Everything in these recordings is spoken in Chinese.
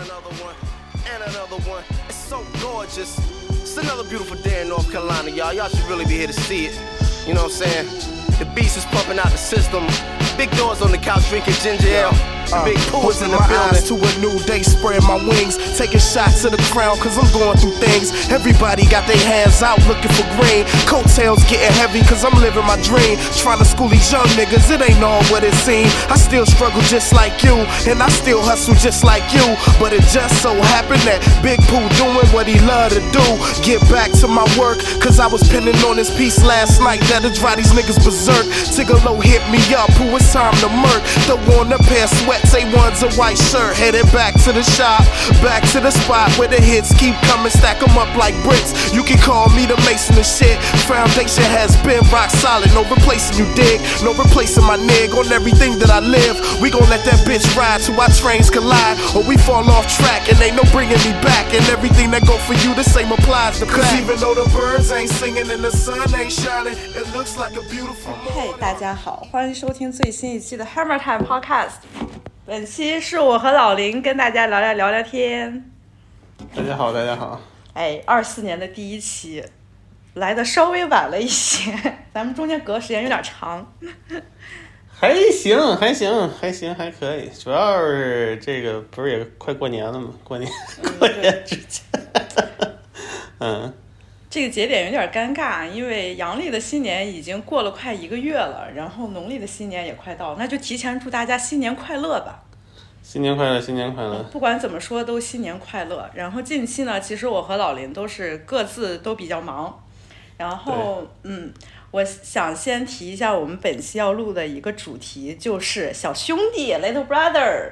another one, and another one. It's so gorgeous. It's another beautiful day in North Carolina, y'all. Y'all should really be here to see it. You know what I'm saying? The beast is pumping out the system. Big doors on the couch drinking ginger ale. The big pools in the my eyes to a new day, spread my wings. Taking shots to the crown, cause I'm going through things. Everybody got their hands out looking for green. Coattails getting heavy, cause I'm living my dream. Trying to school these young niggas, it ain't all what it seems. I still struggle just like you, and I still hustle just like you. But it just so happened that Big Pooh doing what he love to do. Get back to my work, cause I was penning on this piece last night that'll drive these niggas berserk. Tigolo hit me up, who it's time to murk. Throw on a pair of sweats, A1's a white shirt. Headed back to the shop, back to the spot where the hits keep coming, stack 'em up like bricks. You can call me the mason of shit. Foundation has been rock solid, no replacing you dig, no replacing my nig on everything that I live. We gon' let that bitch ride till our trains collide, or we fall off track and ain't no bringing me back. And everything that go for you, the same applies to Cause even though the birds ain't singing and the sun ain't shining, it looks like a beautiful 嘿 morning.，大家好，欢迎收听最新一期的 Hammer Time Podcast。 本期是我和老林跟大家聊聊聊聊天。大家好，大家好。哎，二四年的第一期，来的稍微晚了一些，咱们中间隔时间有点长。还行，还行，还行，还可以。主要是这个不是也快过年了吗？过年，过年之前，嗯，这个节点有点尴尬，因为阳历的新年已经过了快一个月了，然后农历的新年也快到，那就提前祝大家新年快乐吧。新年快乐，新年快乐。不管怎么说，都新年快乐。然后近期呢，其实我和老林都是各自都比较忙。然后，嗯，我想先提一下我们本期要录的一个主题，就是小兄弟 （Little Brother）。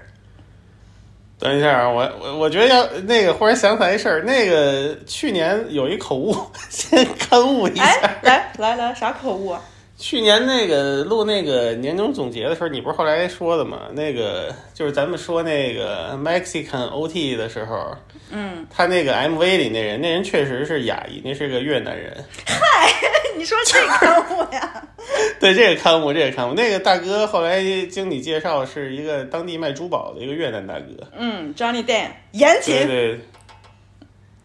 等一下啊，我我我觉得要那个，忽然想起来一事儿，那个去年有一口误，先刊物一下。哎，来来来，啥口误啊？去年那个录那个年终总结的时候，你不是后来说的吗？那个就是咱们说那个 Mexican OT 的时候，嗯，他那个 MV 里那人，那人确实是亚裔，那是个越南人。嗨 你说这刊物呀？对这个刊物，这个刊物，那个大哥后来经你介绍是一个当地卖珠宝的一个越南大哥。嗯，Johnny Dan，严对谨。对。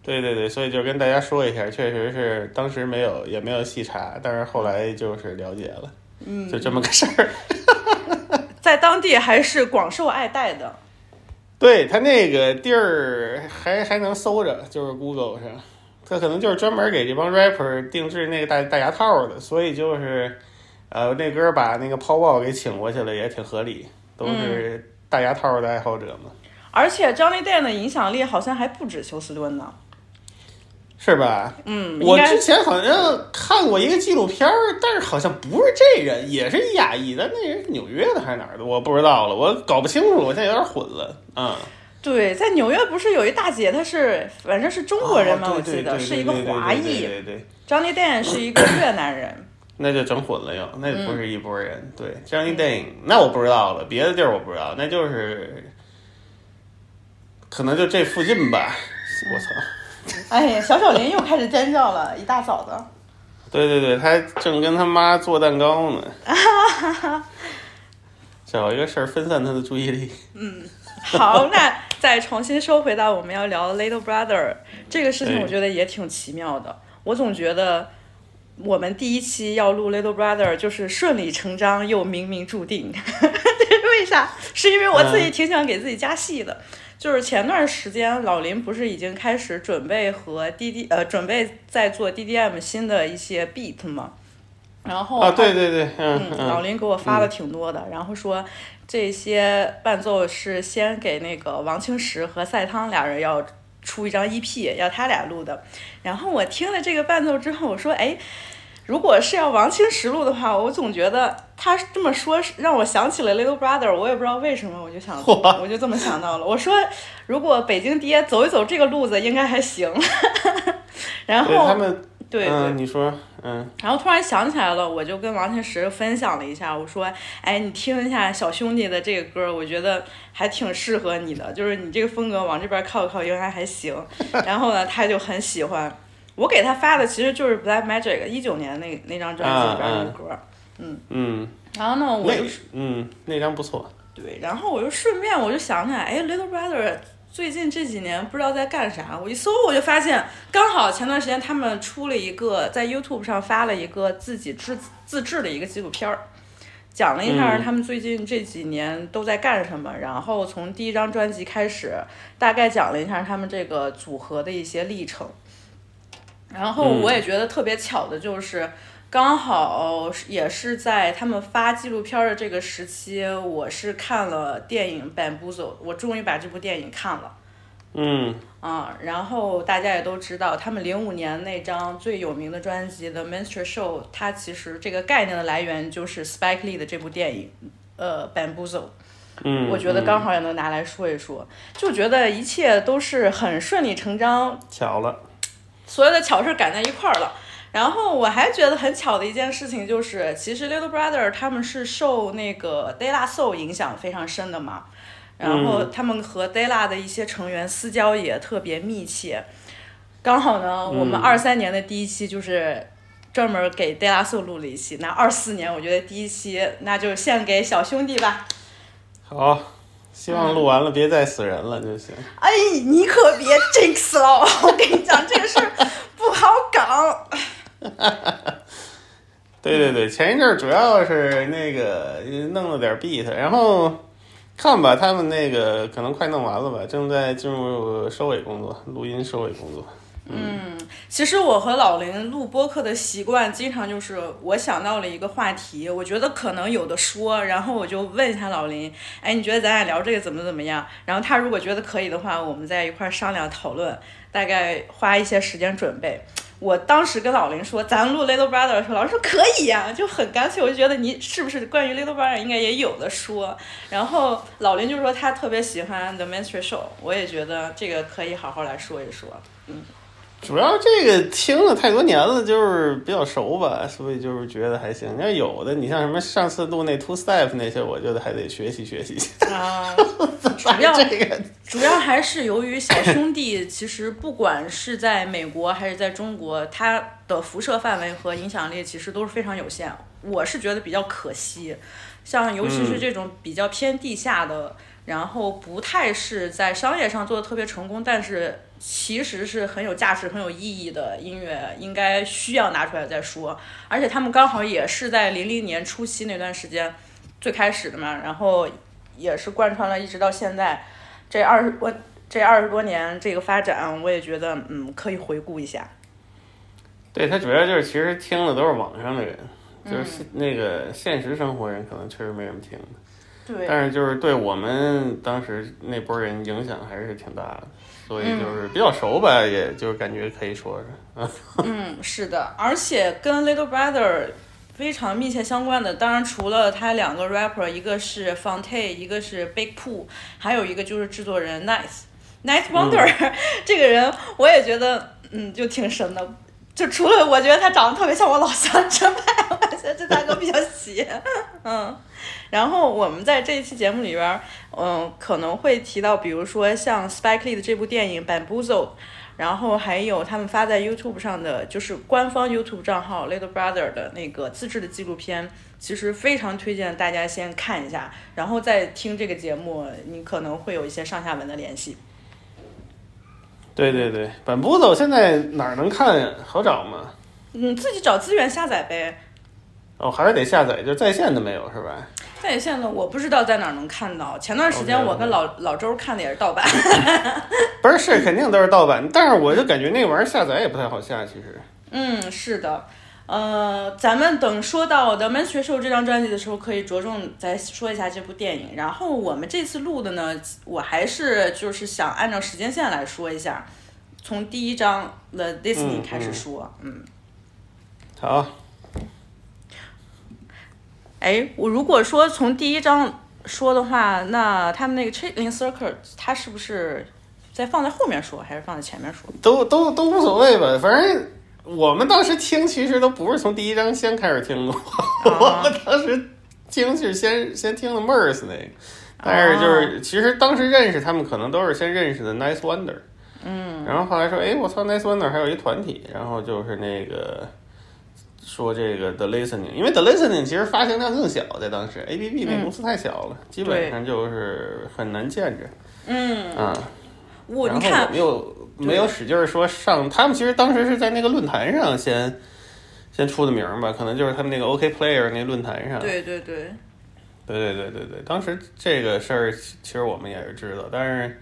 对对对，所以就跟大家说一下，确实是当时没有也没有细查，但是后来就是了解了，嗯，就这么个事儿。在当地还是广受爱戴的。对他那个地儿还还能搜着，就是 Google 上，他可能就是专门给这帮 rapper 定制那个大大牙套的，所以就是，呃，那哥儿把那个泡泡给请过去了，也挺合理，都是大牙套的爱好者嘛，而且 Johnny 的影响力好像还不止休斯顿呢。是吧？嗯，我之前好像看过一个纪录片儿，但是好像不是这人，也是亚裔但，那人是纽约的还是哪儿的，我不知道了，我搞不清楚了，我现在有点混了啊。对，在纽约不是有一大姐，她是反正是中国人嘛，哦我记得是一个华裔。对对对。Johnny Dan 是一个越南人。那就整混了又，那就不是一拨人。对，这样一电影，那我不知道了，别的地儿我不知道，那就是可能就这附近吧。我操！哎呀，小小林又开始尖叫了，一大早的。对对对，他正跟他妈做蛋糕呢，找一个事儿分散他的注意力。嗯好，那再重新收回到我们要聊 Little Brother 这个事情，我觉得也挺奇妙的。我总觉得我们第一期要录 Little Brother 就是顺理成章又冥冥注定，为啥？是因为我自己挺想给自己加戏的。就是前段时间老林不是已经开始准备和 D D 呃准备在做 D D M 新的一些 beat 吗？然后啊，对对对，嗯嗯，老嗯，林给我发了挺多的，然后说这些伴奏是先给那个王清石和赛汤俩人要出一张 EP，要他俩录的。然后我听了这个伴奏之后，我说，哎，如果是要王清石录的话，我总觉得他这么说是让我想起了 Little Brother，我也不知道为什么，我就想，我就这么想到了。我说，如果北京爹走一走这个路子，应该还行。然后对他们，对对嗯，你说，嗯，然后突然想起来了，我就跟王天石分享了一下，我说：“哎，你听一下小兄弟的这个歌，我觉得还挺适合你的，就是你这个风格往这边靠一靠，应该还行。”然后呢，他就很喜欢。我给他发的其实就是《Black Magic》一九年那那张专辑里边的歌。嗯，然后呢，我嗯那张不错，对，然后我就顺便我就想起来，哎，Little Brother 最近这几年不知道在干啥，我一搜我就发现，刚好前段时间他们出了一个在 YouTube 上发了一个自己制自制的一个纪录片儿，讲了一下嗯。他们最近这几年都在干什么，然后从第一张专辑开始，大概讲了一下他们这个组合的一些历程。然后我也觉得特别巧的就是，刚好也是在他们发纪录片儿的这个时期，我是看了电影《Bamboozle》，我终于把这部电影看了。嗯啊，然后大家也都知道，他们零五年那张最有名的专辑《The Minstrel Show》，它其实这个概念的来源就是 Spike Lee 的这部电影，呃，《Bamboozle》。嗯，我觉得刚好也能拿来说一说，就觉得一切都是很顺理成章，巧了，所有的巧事儿赶在一块儿了。然后我还觉得很巧的一件事情就是，其实 Little Brother 他们是受那个 De La Soul 影响非常深的嘛，然后他们和 De La 的一些成员私交也特别密切。刚好呢，我们嗯二三年的第一期就是专门给 De La Soul 录了一期，那二四年我觉得第一期那就献给小兄弟吧。好，希望录完了别再死人了就行。哎，你可别 jinx 了，我跟你讲这个事儿不好搞。对对对，前一阵儿主要是那个弄了点 beat，然后看吧，他们那个可能快弄完了吧，正在进入收尾工作，录音收尾工作。嗯其实我和老林录播客的习惯，经常就是我想到了一个话题，我觉得可能有的说，然后我就问一下老林，哎，你觉得咱俩聊这个怎么怎么样？然后他如果觉得可以的话，我们再一块儿商量讨论，大概花一些时间准备。我当时跟老林说，咱录 Little Brother 的时候，老师说可以呀、就很干脆。我就觉得你是不是关于 Little Brother 应该也有的说。然后老林就说他特别喜欢 The Mystery Show，我也觉得这个可以好好来说一说。嗯主要这个听了太多年了，就是比较熟吧，所以就是觉得还行。那有的，你像什么上次录那 Two Step 那些，我觉得还得学习学习。啊，主要这个主要还是由于小兄弟，其实不管是在美国还是在中国，他的辐射范围和影响力其实都是非常有限。我是觉得比较可惜，像尤其是这种比较偏地下的，然后不太是在商业上做的特别成功，但是其实是很有价值、很有意义的音乐，应该需要拿出来再说。而且他们刚好也是在零零年初期那段时间最开始的嘛，然后也是贯穿了一直到现在。这二十多 这二十多年这个发展，我也觉得嗯可以回顾一下。对他主要就是其实听的都是网上的人，就是那个现实生活人可能确实没什么听的，对，但是就是对我们当时那波人影响还是挺大的，所以就是比较熟吧，也就是感觉可以说是啊。嗯，是的，而且跟 Little Brother 非常密切相关的，当然除了他两个 rapper，一个是 Fonte，一个是 Big Pooh，还有一个就是制作人 Nice。Nice Wonder、这个人，我也觉得，嗯，就挺神的。就除了我觉得他长得特别像我老乡之外，我觉得这大哥比较邪。嗯，然后我们在这一期节目里边，嗯，可能会提到，比如说像 Spike Lee 的这部电影《Bamboozle》，然后还有他们发在 YouTube 上的，就是官方 YouTube 账号 Little Brother 的那个自制的纪录片，其实非常推荐大家先看一下，然后再听这个节目，你可能会有一些上下文的联系。对对对，本部走现在哪儿能看呀？好找吗？嗯，自己找资源下载呗。哦，还是得下载，就在线的没有是吧？在线的我不知道在哪儿能看到。前段时间我跟老老周看的也是盗版。不是，是肯定都是盗版，但是我就感觉那玩意儿下载也不太好下，其实。嗯，是的，呃，咱们等说到《The Minstrel Show》这张专辑的时候，可以着重再说一下这部电影。然后我们这次录的呢，我还是就是想按照时间线来说一下，从第一章《The Disney 嗯》开始说。嗯，好，哎，我如果说从第一章说的话，那他们那个 Chitlin Circuit，它是不是在放在后面说，还是放在前面说？都都都无所谓吧，反正我们当时听其实都不是从第一章先开始听的，我们当时听是先先听的 Mers 那个，但是就是其实当时认识他们可能都是先认识的 Nice Wonder，嗯，然后后来说，哎，我操，Nice Wonder 还有一团体，然后就是那个。说这个 The Listening，因为 The Listening 其实发行量更小，在当时 ABB 那公司太小了，基本上就是很难见着。嗯，啊，我然后我你看们，又没有使劲儿说上，他们其实当时是在那个论坛上先先出的名儿吧，可能就是他们那个 OK Player 那论坛上。对对对，对对对对对，当时这个事儿其其实我们也是知道，但是，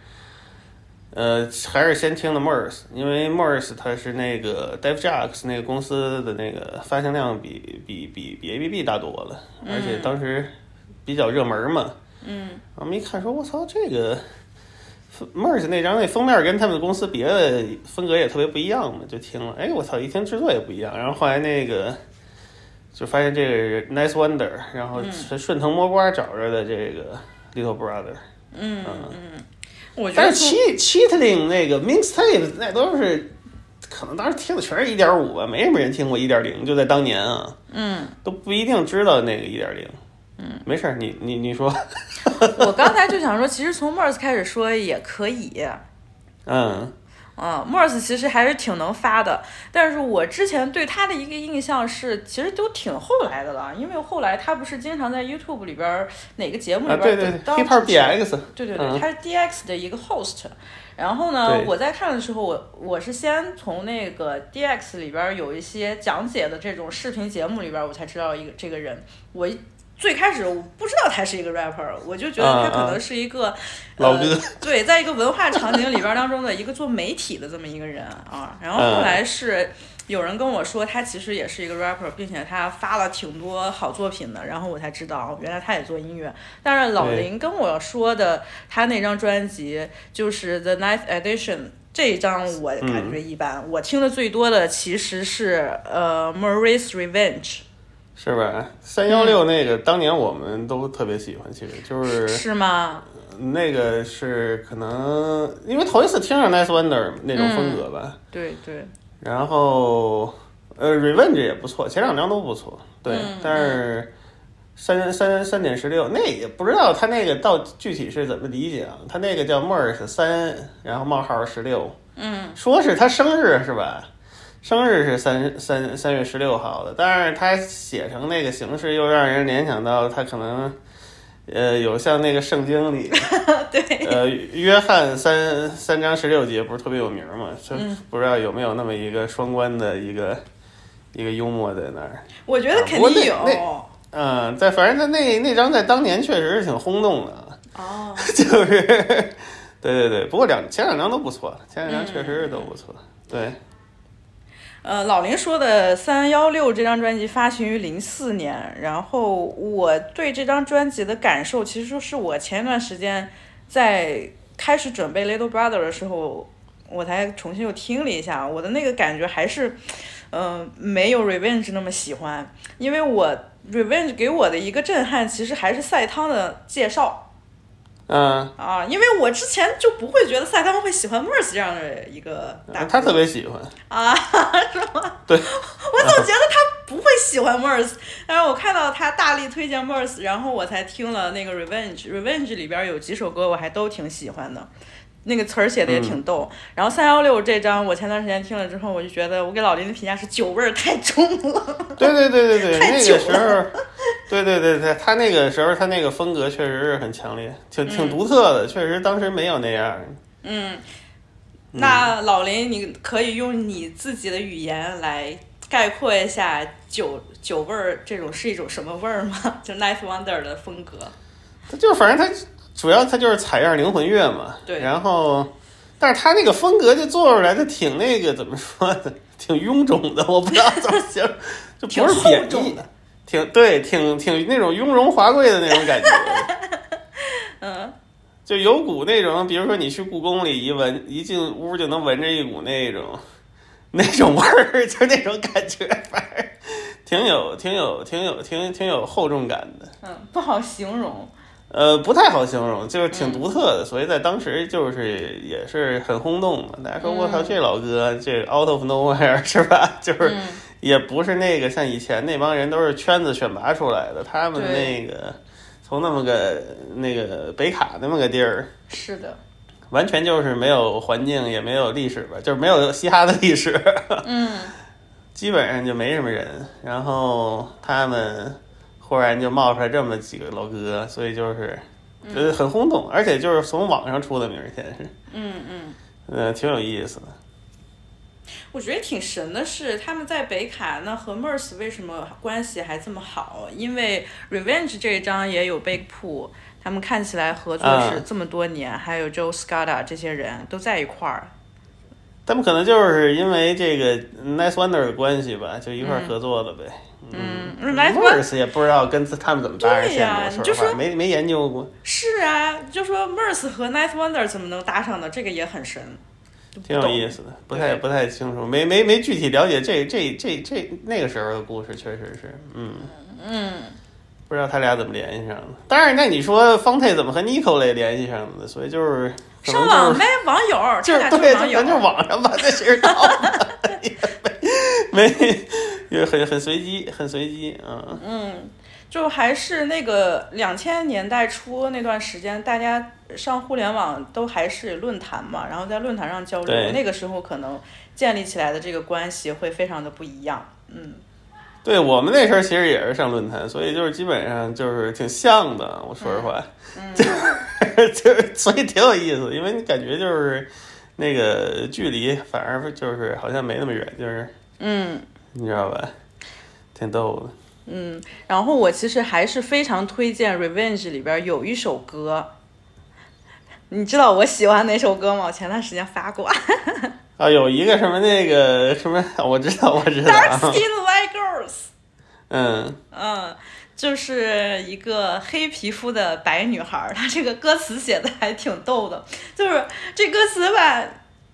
呃，还是先听的 Mers，因为 Mers 它是那个 Jacks 那个公司的那个发行量比比比比 ABB 大多了，而且当时比较热门嘛。嗯，我们一看说，我操，这个 Mers 那张那封面跟他们公司别的风格也特别不一样嘛，就听了，哎，我操，一听制作也不一样，然后后来那个。就发现这个是 Nice Wonder，然后顺藤摸瓜找着的这个 Little Brother，嗯嗯嗯，我觉得但是从 Cheat Cheatling 那个 Mixtape 那都是可能当时听的全是一点五吧，没什么人听过一点零，就在当年啊，嗯，都不一定知道那个一点零。嗯，没事儿，你你你说，我刚才就想说，其实从 Mers 开始说也可以。嗯嗯，Mers 其实还是挺能发的，但是我之前对他的一个印象是，其实都挺后来的了，因为后来他不是经常在 YouTube 里边儿哪个节目里啊，边儿对对对当，Hip Hop DX，对对对，嗯他是 DX 的一个 host。然后呢，我在看的时候，我我是先从那个 DX 里边儿有一些讲解的这种视频节目里边儿，我才知道一个这个人。我一最开始我不知道他是一个 rapper，我就觉得他可能是一个、老哥呃，对，在一个文化场景里边儿当中的一个做媒体的这么一个人啊。然后后来是有人跟我说，他其实也是一个 rapper，并且他发了挺多好作品的，然后我才知道原来他也做音乐。但是老林跟我说的，他那张专辑就是 The Ninth Edition。这一张我感觉一般，我听的最多的其实是呃 Maurice Revenge，是吧？三幺六那个当年我们都特别喜欢，其实就是是吗？那个是可能因为头一次听上 Nice Wonder 那种风格吧。对对，然后呃，Revenge 也不错，前两张都不错，对，嗯但是三三三点十六那也不知道他那个到具体是怎么理解啊？他那个叫 Mers 三，然后冒号十六，嗯，说是他生日是吧？生日是三三三月十六号的，但是他写成那个形式又让人联想到他可能。呃，有像那个圣经里，对，呃，约翰三三章十六节不是特别有名嘛？就嗯不知道有没有那么一个双关的一个一个幽默在那儿。我觉得肯定有。那嗯，在反正他那那张在当年确实是挺轰动的，哦，就是对对对。不过两前两张都不错，前两张确实是都不错。对，呃，老林说的三幺六这张专辑发行于零四年，然后我对这张专辑的感受，其实是我前一段时间在开始准备 Little Brother 的时候，我才重新又听了一下，我的那个感觉还是，嗯、没有 Revenge 那么喜欢，因为我 Revenge 给我的一个震撼，其实还是赛汤的介绍。嗯，啊，因为我之前就不会觉得赛汤会喜欢 Mers 这样的一个大哥，他特别喜欢。啊，是吗？对，我总觉得他不会喜欢 Mers，但是我看到他大力推荐 Mers，然后我才听了那个 Revenge。Revenge 里边有几首歌我还都挺喜欢的，那个词儿写的也挺逗。然后三幺六这张我前段时间听了之后，我就觉得我给老林的评价是酒味儿太重了。对对对对对，那个时候，对对对对，他那个时候他那个风格确实是很强烈，挺挺独特的，确实当时没有那样。嗯，那老林，你可以用你自己的语言来概括一下酒酒味儿这种是一种什么味儿吗？就 Nice Wonder 的风格。他就是反正他主要它就是采样灵魂乐嘛，对然后，但是它那个风格就做出来，他挺那个怎么说呢？挺臃肿的，我不知道怎么形容，就不是贬义的，挺对，挺挺那种雍容华贵的那种感觉。嗯，就有股那种，比如说你去故宫里一闻，一进屋就能闻着一股那种那种味儿，就那种感觉，反正挺有、挺有、挺有、挺挺有厚重感的。嗯，不好形容。呃，不太好形容，就是挺独特的，所以在当时就是也是很轰动嘛。大家说我操，这老哥这 out of nowhere 是吧？就是嗯，也不是那个像以前那帮人都是圈子选拔出来的，他们那个从那么个那个北卡那么个地儿。是的。完全就是没有环境，也没有历史吧，就是没有嘻哈的历史，嗯，基本上就没什么人。然后他们忽然就冒出来这么几个老哥，所以就是，呃，很轰动，而且就是从网上出的名儿，现在是。嗯嗯嗯，挺有意思的。我觉得挺神的是，他们在北卡那和 Merce 为什么关系还这么好？因为 Revenge 这一张也有 Big Pooh，他们看起来合作是这么多年，还有 Joe Scada 这些人都在一块儿。他们可能就是因为这个 Nice Wonder 的关系吧，就一块儿合作了呗。嗯 Wonder 也不知道跟他们怎么搭上线的，说实话没没研究过。是啊，就说 Merce 和 Nice Wonder 怎么能搭上的？这个也很神。挺有意思的，不太不太清楚，没没没具体了解这这这这那个时候的故事，确实是，嗯嗯，不知道他俩怎么联系上的。当然，那你说方太怎么和 Nicole 联系上的？所以就是上网呗，网友，就是对，咱就网上吧这谁知道？没，没也很很随机，很随机，嗯嗯。就还是那个两千年代初那段时间，大家上互联网都还是论坛嘛，然后在论坛上交流，那个时候可能建立起来的这个关系会非常的不一样。嗯，对我们那时候其实也是上论坛，所以就是基本上就是挺像的。我说实话，就是就是所以挺有意思，因为你感觉就是那个距离反而就是好像没那么远，就是嗯，你知道吧？挺逗的。嗯，然后我其实还是非常推荐《Revenge》里边有一首歌，你知道我喜欢哪首歌吗？我前段时间发过。啊，有一个什么那个什么，我知道，我知道。Dark Skin White Girls。嗯。嗯，就是一个黑皮肤的白女孩，她这个歌词写的还挺逗的，就是这歌词吧，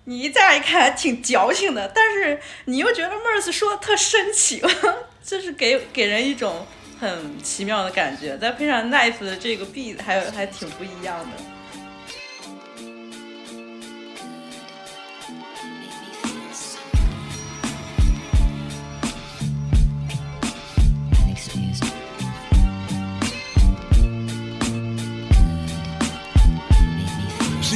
你一乍一看挺矫情的，但是你又觉得 Merce 说的特深情。就是给给人一种很奇妙的感觉，再配上 Knife 的这个 beat，还有还挺不一样的。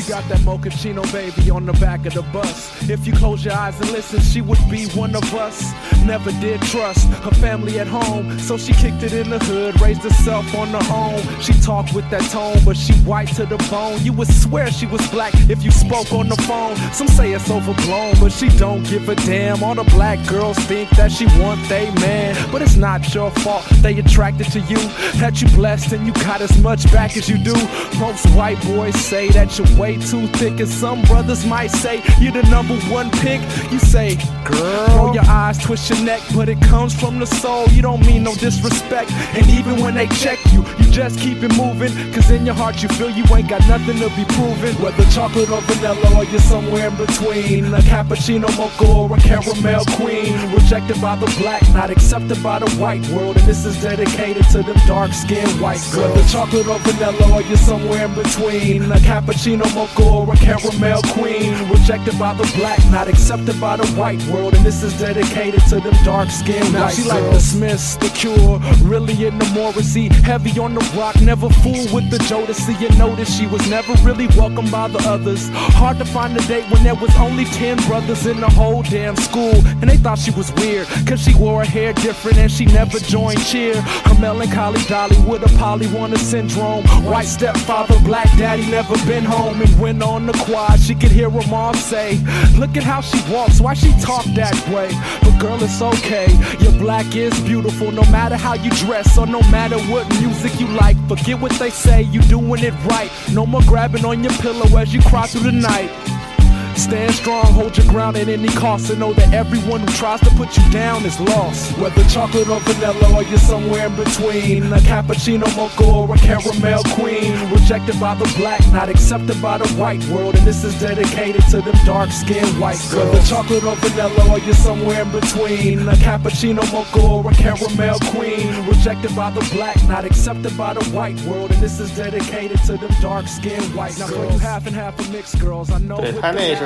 Got that mochaccino baby on the back of the bus. If you close your eyes and listen, she would be one of us. Never did trust her family at home, so she kicked it in the hood, raised herself on her own. She talked with that tone, but she white to the bone. You would swear she was black if you spoke on the phone. Some say it's overblown, but she don't give a damn. All the black girls think that she want they man, but it's not your fault they attracted to you. That you blessed and you got as much back as you do. Most white boys say that you're way too thick, and some brothers might say you're the number one pick. You say, girl, roll your eyes, twist your neck, but it comes from the soul. You don't mean no disrespect, and even when they check you, you just keep it moving. Cause in your heart you feel you ain't got nothing to be proven. Whether chocolate or vanilla, or you're somewhere in between, a cappuccino mocha or a caramel queen, rejected by the black, not accepted by the white world, and this is dedicated to them dark skinned white girls. Whether chocolate or vanilla, or you're somewhere in between, a cappuccino mocha or a caramel queen. Rejected by the black, not accepted by the white world. And this is dedicated to them dark skinned Now she like the Smiths, the Cure, really in the Morrissey. Heavy on the rock, never fool with the Jodeci. You notice she was never really welcomed by the others. Hard to find a date when there was only 10 brothers in the whole damn school. And they thought she was weird, cause she wore her hair different and she never joined cheer. Her melancholy dolly with a polywana syndrome. White stepfather, black daddy, never been home. And when on the quad, she could hear her mom say, Look at how she walks, why she talk that way? But girl, it's okay. Your black is beautiful, no matter how you dress or no matter what music you like. Forget what they say, you doing it right. No more grabbing on your pillow as you cry through the night. Stand strong, hold your ground at any cost, and know that everyone who tries to put you down is lost. Whether chocolate or vanilla, or you're somewhere in between, a cappuccino mocha or a caramel queen, rejected by the black, not accepted by the white world, and this is dedicated to them dark-skinned white girls. Whether chocolate or vanilla, or you're somewhere in between, a cappuccino mocha or a caramel queen, rejected by the black, not accepted by the white world, and this is dedicated to them dark-skinned white girls. Now for you half and half of mixed girls, I know.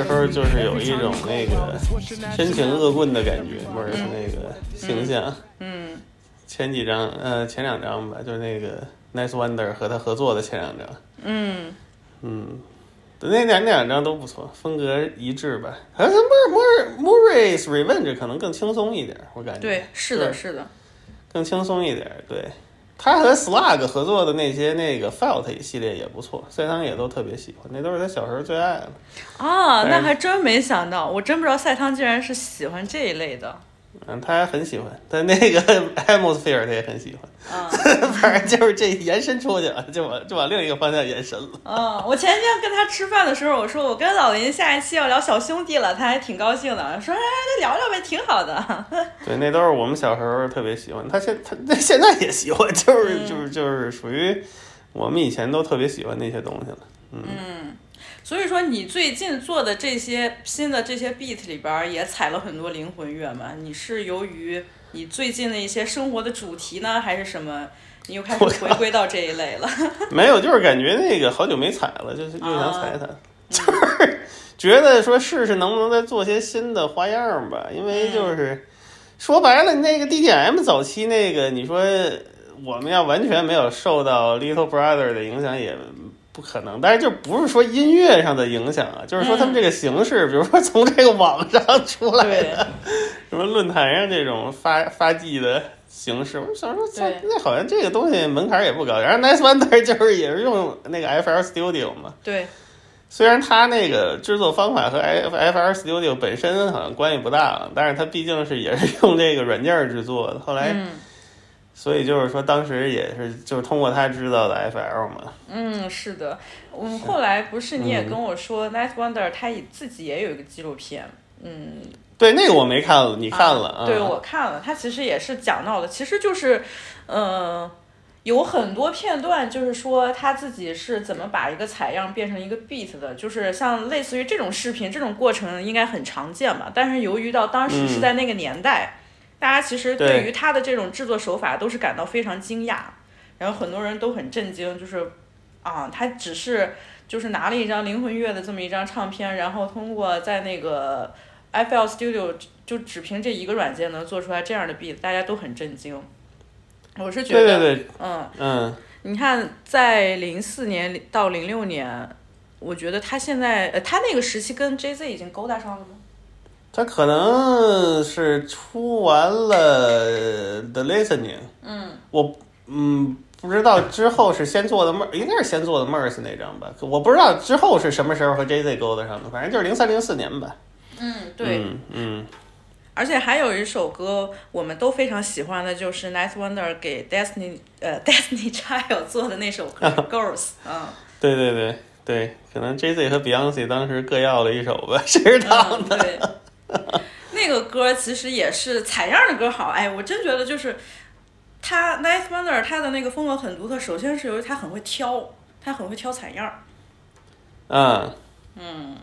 时候就是有一种那个深情恶棍的感觉，不是那个形象。嗯。前几张，呃，前两张吧，就是那个 Nice Wonder 和他合作的前两张。嗯。嗯，那两两张都不错，风格一致吧。好像 Mur Murray's Revenge 可能更轻松一点，我感觉。对，是的，是的。更轻松一点，对。他和 Slug 合作的那些那个 Felt 系列也不错，赛汤也都特别喜欢，那都是他小时候最爱的。啊，那还真没想到，我真不知道赛汤竟然是喜欢这一类的。嗯，他还很喜欢，但那个 Atmosphere 他也很喜欢。啊 反正就是这延伸出去了，就往就往另一个方向延伸了。嗯，我前天跟他吃饭的时候，我说我跟老林下一期要聊小兄弟了，他还挺高兴的，说哎，那聊聊呗，挺好的。对，那都是我们小时候特别喜欢，他现他那现在也喜欢，就是就是就是属于我们以前都特别喜欢那些东西了。所以说，你最近做的这些新的这些 beat 里边儿也踩了很多灵魂乐嘛？你是由于你最近的一些生活的主题呢，还是什么？你又开始回归到这一类了？没有，就是感觉那个好久没踩了，就是又想踩啊踩，就是觉得说试试能不能再做些新的花样吧，因为就是说白了，那个 DTM 早期那个，你说我们要完全没有受到 Little Brother 的影响也。不可能，但是就不是说音乐上的影响啊，就是说他们这个形式，比如说从这个网上出来的，什么论坛上这种发发迹的形式，我就想说，这那好像这个东西门槛也不高。然后 Nice Wonder 就是也是用那个 FL Studio 嘛，对，虽然它那个制作方法和 FL Studio 本身好像关系不大，但是它毕竟是也是用这个软件制作的。后来，嗯所以就是说当时也是就是通过他知道的 FL 嘛。嗯，是的。嗯，后来不是你也跟我说、n i g h t Wonder 他也自己也有一个纪录片，嗯，对，那个我没看了，你看了啊？对，我看了，他其实也是讲到的，其实就是，呃，有很多片段，就是说他自己是怎么把一个采样变成一个 beat 的，就是像类似于这种视频，这种过程应该很常见吧？但是由于到当时是在那个年代，大家其实对对于他的这种制作手法都是感到非常惊讶，然后很多人都很震惊，就是啊，他只是就是拿了一张灵魂乐的这么一张唱片，然后通过在那个 FL Studio 就只凭这一个软件能做出来这样的 beat，大家都很震惊。我是觉得，对对对，嗯，嗯，你看，在零四年到零六年，我觉得他现在，呃，他那个时期跟 J Z 已经勾搭上了吗？他可能是出完了 The Listening，嗯，我嗯不知道之后是先做的 Mer，应该是先做的 Mers 那张吧，我不知道之后是什么时候和 Jay Z 勾搭上的，反正就是零三零四年吧。嗯，对。嗯嗯，而且还有一首歌我们都非常喜欢的，就是 Nice Wonder 给 Destiny 呃 Destiny Child 做的那首歌 Girls，嗯。对对对对，可能 Jay Z 和 Beyonce 当时各要了一首吧，谁知道嗯，呢？对，那个歌其实也是采样的歌好，哎，我真觉得就是他 Nice Wonder 他的那个风格很独特，首先是由于他很会挑，他很会挑采样儿，嗯，嗯，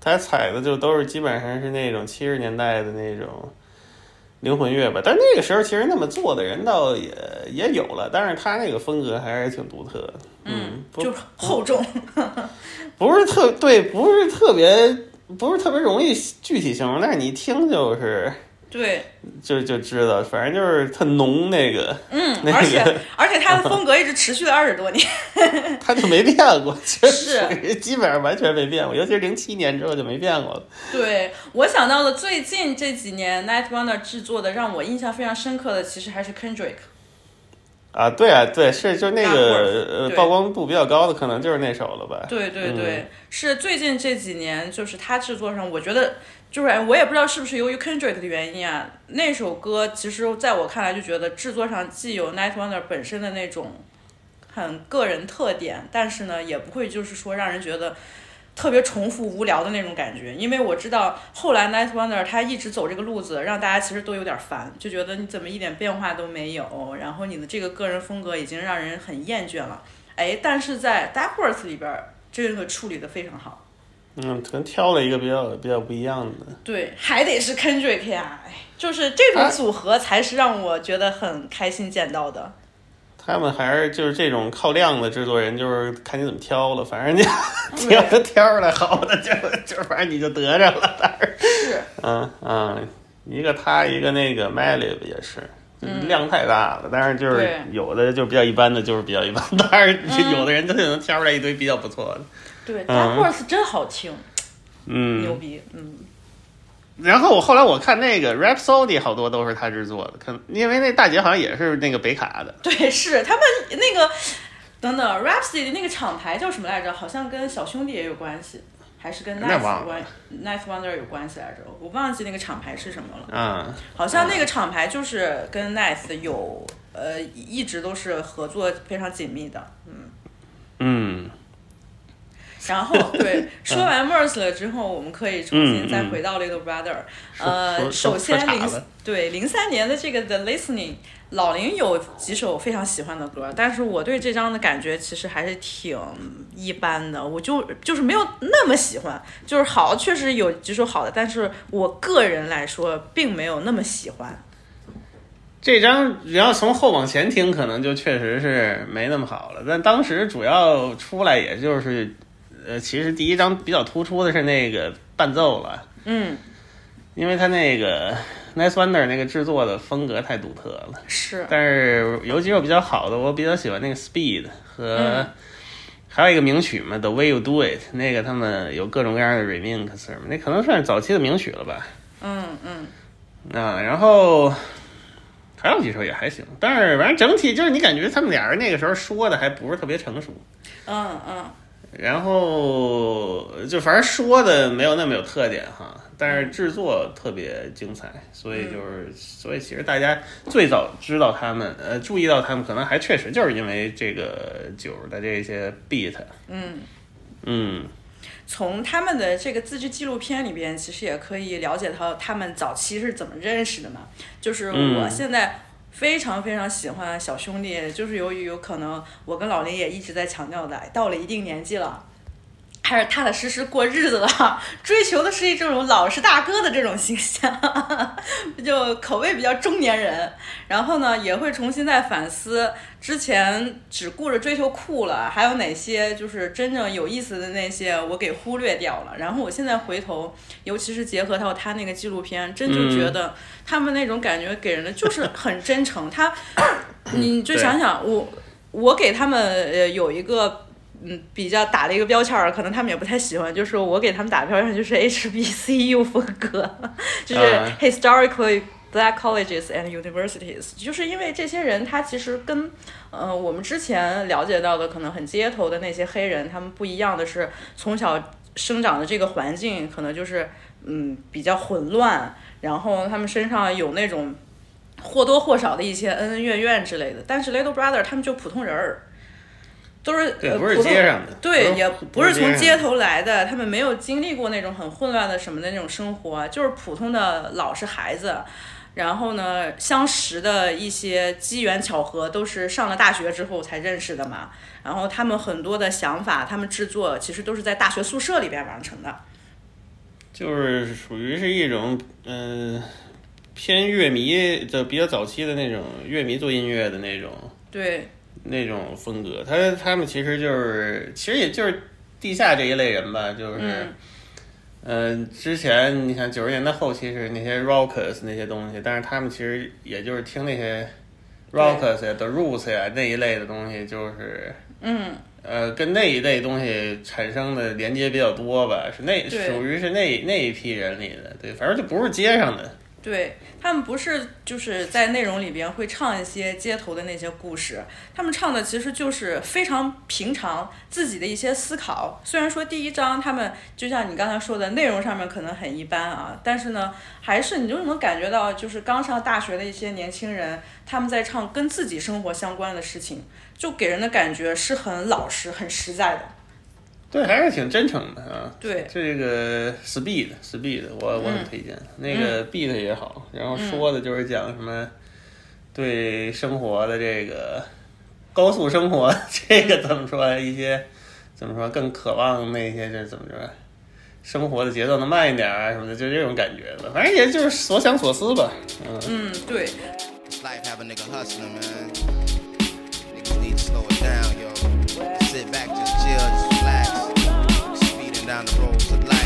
他采的就都是基本上是那种七十年代的那种灵魂乐吧，但是那个时候其实那么做的人倒也也有了，但是他那个风格还是挺独特的。嗯，不就厚重，不是特对，不是特别，不是特别容易具体形容，但是你一听就是对，就就知道，反正就是特浓那个，嗯，那个而且而且他的风格一直持续了二十多年，他就没变过，就是 基本上完全没变过，尤其是零七年之后就没变过了。对我想到了最近这几年 Night Wonder 制作的让我印象非常深刻的，其实还是 Kendrick。啊，对啊，对，是就那个呃曝光度比较高的，可能就是那首了吧。对对嗯对，是最近这几年，就是他制作上，我觉得就是哎我也不知道是不是由于 Kendrick 的原因啊，那首歌其实在我看来就觉得制作上既有 Night Wonder 本身的那种很个人特点，但是呢也不会就是说让人觉得。特别重复无聊的那种感觉，因为我知道后来 Night Wonder 他一直走这个路子，让大家其实都有点烦，就觉得你怎么一点变化都没有，然后你的这个个人风格已经让人很厌倦了。哎，但是在 Horse 里边儿，这个处理的非常好。嗯，可能挑了一个比较比较不一样的。对，还得是 Kendrick 呀，哎，就是这种组合才是让我觉得很开心见到的。他们还是就是这种靠量的制作人，就是看你怎么挑了，反正你 挑着挑出来好的就 就反正你就得着了。但是是，嗯嗯，一个他一个那个 Malib 也是。量太大了，但是就是有的就比较一般的，就是比较一般，但是有的人他就能挑出来一堆比较不错的。对嗯，Dark Horse 真好听，嗯，牛逼，嗯。然后我后来我看那个 Rhapsody 好多都是他制作的，可能因为那大姐好像也是那个北卡的。对，是他们那个等等 Rhapsody 的那个厂牌叫什么来着？好像跟小兄弟也有关系，还是跟 Nice 关 Nice Wonder 有关系来着？我忘记那个厂牌是什么了。嗯、好像那个厂牌就是跟 Nice 有呃一直都是合作非常紧密的。嗯，然后 对，说完 Merce 了之后，我们可以重新再回到 Little Brother。呃，首先零对零三年的这个 The Listening，老林有几首非常喜欢的歌，但是我对这张的感觉其实还是挺一般的，我就就是没有那么喜欢。就是好，确实有几首好的，但是我个人来说并没有那么喜欢。这张你要从后往前听，可能就确实是没那么好了。但当时主要出来也就是，呃，其实第一张比较突出的是那个伴奏了，嗯，因为他那个 Nice Wonder 那个制作的风格太独特了。是，但是有几首比较好的，我比较喜欢那个 Speed 和、嗯。还有一个名曲嘛，《The Way You Do It》，那个他们有各种各样的 remix 嘛，那可能算是早期的名曲了吧。嗯嗯，啊，然后还有几首也还行，但是反正整体就是你感觉他们俩人那个时候说的还不是特别成熟，嗯嗯，然后就反正说的没有那么有特点哈，但是制作特别精彩，所以就是所以其实大家最早知道他们呃注意到他们，可能还确实就是因为这个九的这些 beat，嗯。嗯从他们的这个自制纪录片里边，其实也可以了解到他们早期是怎么认识的嘛。就是我嗯现在非常非常喜欢小兄弟，就是由于有可能我跟老林也一直在强调的，到了一定年纪了。开始踏踏实实过日子了，追求的是一种老实大哥的这种形象，就口味比较中年人。然后呢，也会重新再反思之前只顾着追求酷了，还有哪些就是真正有意思的那些我给忽略掉了。然后我现在回头，尤其是结合到他那个纪录片，真就觉得他们那种感觉给人的就是很真诚。他，你就想想我，我给他们呃有一个。嗯，比较打了一个标签儿，可能他们也不太喜欢，就是我给他们打的标签就是 HBCU 风格，就是啊。historically black colleges and universities，就是因为这些人他其实跟呃我们之前了解到的可能很街头的那些黑人，他们不一样的是，从小生长的这个环境可能就是嗯比较混乱，然后他们身上有那种或多或少的一些恩恩怨怨之类的，但是 Little Brother 他们就普通人儿。都是对不是街上的对，也不是从街头来的，他们没有经历过那种很混乱的什么的那种生活，就是普通的老实孩子。然后呢，相识的一些机缘巧合都是上了大学之后才认识的嘛。然后他们很多的想法，他们制作其实都是在大学宿舍里边完成的。就是属于是一种嗯、呃偏乐迷的比较早期的那种乐迷做音乐的那种对，那种风格。他他们其实就是其实也就是地下这一类人吧，就是。嗯嗯，之前你看九十年代后期是那些 rockers 那些东西，但是他们其实也就是听那些 rockers 呀、The Roots 呀那一类的东西，就是嗯，呃跟那一类东西产生的连接比较多吧，是那属于是那那一批人里的，对，反正就不是街上的，对他们不是就是在内容里边会唱一些街头的那些故事，他们唱的其实就是非常平常自己的一些思考。虽然说第一章他们就像你刚才说的内容上面可能很一般啊，但是呢，还是你就能感觉到，就是刚上大学的一些年轻人，他们在唱跟自己生活相关的事情，就给人的感觉是很老实、很实在的。对还是挺真诚的啊。对。这个 speed speed 我我很推荐。那个 beat 也好然后说的就是讲什么对生活的这个高速生活 这个怎么说一些怎么说更渴望那些这怎么说生活的节奏能慢一点啊什么的就这种感觉吧。反正也就是所想所思吧嗯。对。Life happening a need to slow it down yo. sit back just chill down the roads of life.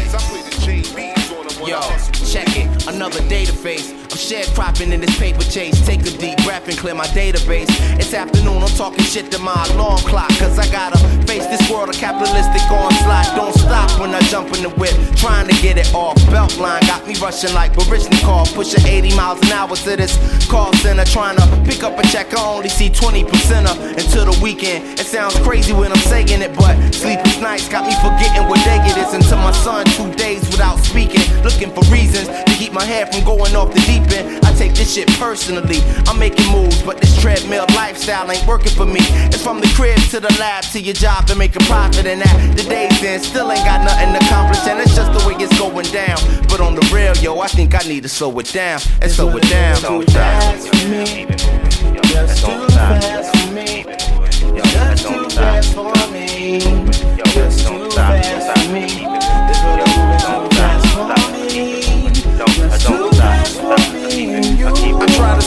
Yo, check it. Another face. I'm sharecropping in this paper chase. Take a deep breath and clear my database. It's afternoon, I'm talking shit to my alarm clock. Cause I gotta face this world of capitalistic onslaught. Don't stop when I jump in the whip, trying to get it off. Beltline got me rushing like Barishnikov, pushing 80 miles an hour to this call center. Trying to pick up a check, I only see 20% of until the weekend. It sounds crazy when I'm saying it, but sleepless nights got me forgetting what day it is. Until my son, two days without speaking, looking for reasons to keep my head from going off the deep end. I take this shit personally. I'm making moves, but this treadmill lifestyle ain't working for me. It's from the crib to the lab to your job to make a profit, and that the days in still ain't got nothing accomplished, and it's just the way it's going down. But on the real, yo, I think I need to slow it down and slow it down. Too fast for me. Just too fast for me. Just too fast for me. Just too fast for me.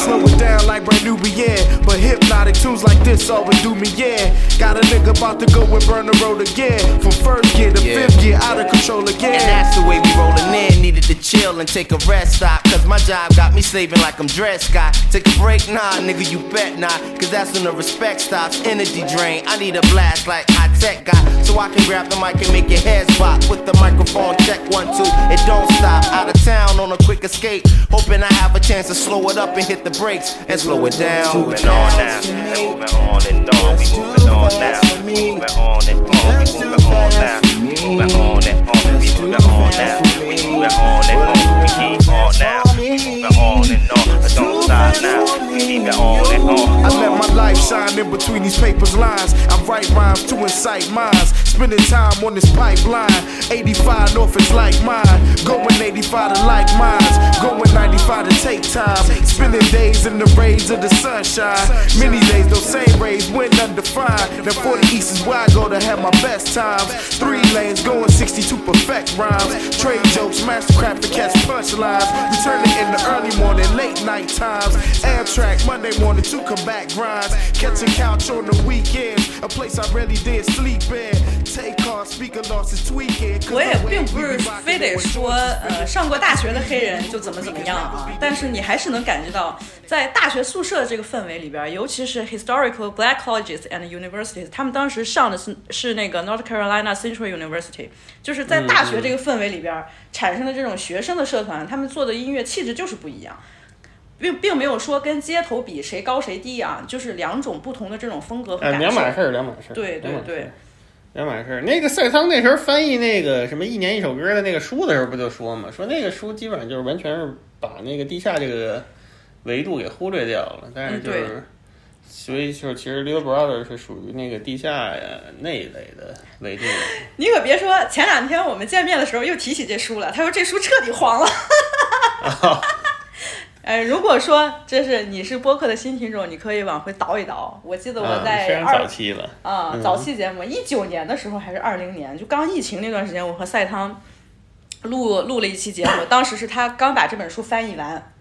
Slow it down like brand new yeah. But hypnotic tunes like this always do me, yeah. Got a nigga about to go and burn the road again. From first gear to Yeah. fifth gear, out of control again. And that's the way we rollin' in. Needed to chill and take a rest stop. Cause my job got me slaving like I'm dressed, Scott. Take a break, nah, nigga, you bet not. Cause that's when the respect stops. Energy drain. I need a blast like high tech guy. So I can grab the mic and make your head spot. With the microphone, check one, two. It don't stop. Out of town on a quick escape. Hoping I have a chance to slow it up and hit the brakes and slow it down. Moving on now, and moving on and on. We moving on now, moving on and on. We moving on now, moving on and on. We moving on now, we moving on and on. We keep on now, moving on and on. But don't stop now, we keep it on and on. I let my life shine in between these papers lines. I write rhymes to incite minds. Spending time on this pipeline. 85 north is like mine. Going 85 to like minds. Going 95 to take time. Spending days in the rays of the sunshine. Many days, those same rays went undefined. Now 40 East is where I go to have my best times. Three lanes going 62 perfect rhymes. Trade jokes, mastercraft to catch punchlines. Returning in the early morning, late night times. Amtrak, Monday morning to combat grinds. Catch a couch on the weekends. A place I rarely did sleep in. Take on speaker losses tweaking. 'Cause 我也 the way 并不是 we be rocking 非得 with 说， Jordans 呃，上过大学的黑人就怎么怎么样啊，但是你还是能感觉到， 在大学宿舍这个氛围里边，尤其是 historical black colleges and universities，他们当时上的是是那个 North Carolina Central University，就是在大学这个氛围里边产生的这种学生的社团，他们做的音乐气质就是不一样。并并没有说跟街头比谁高谁低啊，就是两种不同的这种风格和呃，感受。两码事儿，两码事儿。对对对，两码事儿。那个赛康那时候翻译那个什么一年一首歌的那个书的时候，不就说嘛，说那个书基本上就是完全是把那个地下这个维度给忽略掉了，但是就是。所以就是，其实 Little Brother 是属于那个地下呀那一类的维度。你可别说，前两天我们见面的时候又提起这书了，他说这书彻底黄了。呃，如果说这是你是播客的新听众，你可以往回倒一倒。我记得我嗯，在二早期了。啊、嗯早期节目一九年的时候还是二零年，就刚疫情那段时间，我和赛汤录录了一期节目，当时是他刚把这本书翻译完，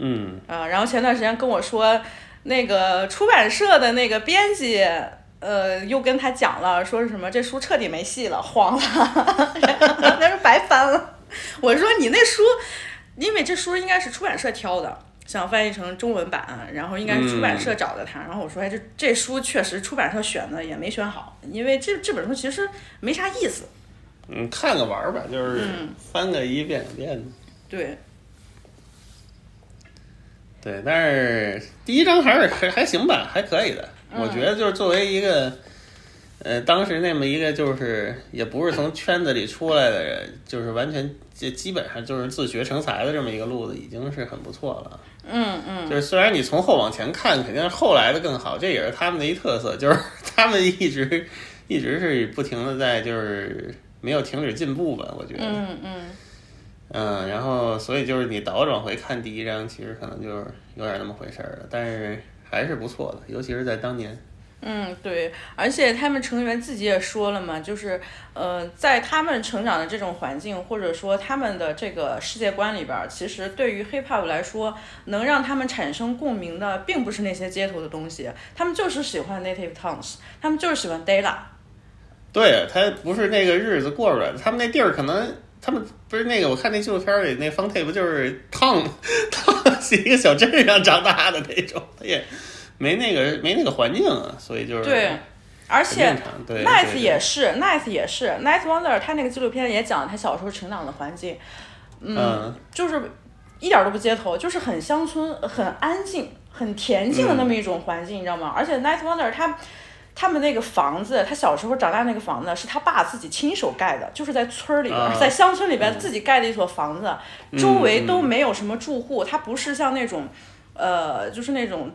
嗯，啊，然后前段时间跟我说，那个出版社的那个编辑，呃，又跟他讲了，说是什么这书彻底没戏了，黄了，他说白翻了。我说你那书，因为这书应该是出版社挑的。想翻译成中文版，然后应该是出版社找的他，然后我说，哎，这这书确实出版社选的也没选好，因为这这本书其实没啥意思。嗯，看个玩儿吧，就是嗯翻个一遍两遍的。对，对，但是第一章还是还还行吧，还可以的。我觉得就是作为一个，呃，当时那么一个就是也不是从圈子里出来的人，就是完全基基本上就是自学成才的这么一个路子，已经是很不错了。嗯嗯，就是虽然你从后往前看，肯定是后来的更好，这也是他们的一特色，就是 他们一直一直是不停的在就是没有停止进步吧，我觉得。嗯嗯。嗯，然后所以就是你倒转回看第一章，其实可能就是有点那么回事儿了，但是还是不错的，尤其是在当年。嗯，对，而且他们成员自己也说了嘛，就是呃，在他们成长的这种环境，或者说他们的这个世界观里边儿，其实对于 hip hop 来说，能让他们产生共鸣的，并不是那些街头的东西，他们就是喜欢 native tongues，他们就是喜欢 Dayla。对他不是那个日子过出来的，他们那地儿可能他们不是那个，我看那纪录片里那方太不就是烫烫是一个小镇上长大的那种，他也没那个没那个环境啊，所以就是对，而且 Nice 也是，Nice 也是，Nice Wonder 他那个纪录片也讲他小时候成长的环境，嗯就是一点儿都不街头，就是很乡村、很安静、很恬静的那么一种环境，你知道吗？而且 Nice Wonder 他。他们那个房子，他小时候长大那个房子是他爸自己亲手盖的，就是在村儿里边在乡村里边自己盖的一所房子，周围嗯。都没有什么住户，他不是像那种，呃，就是那种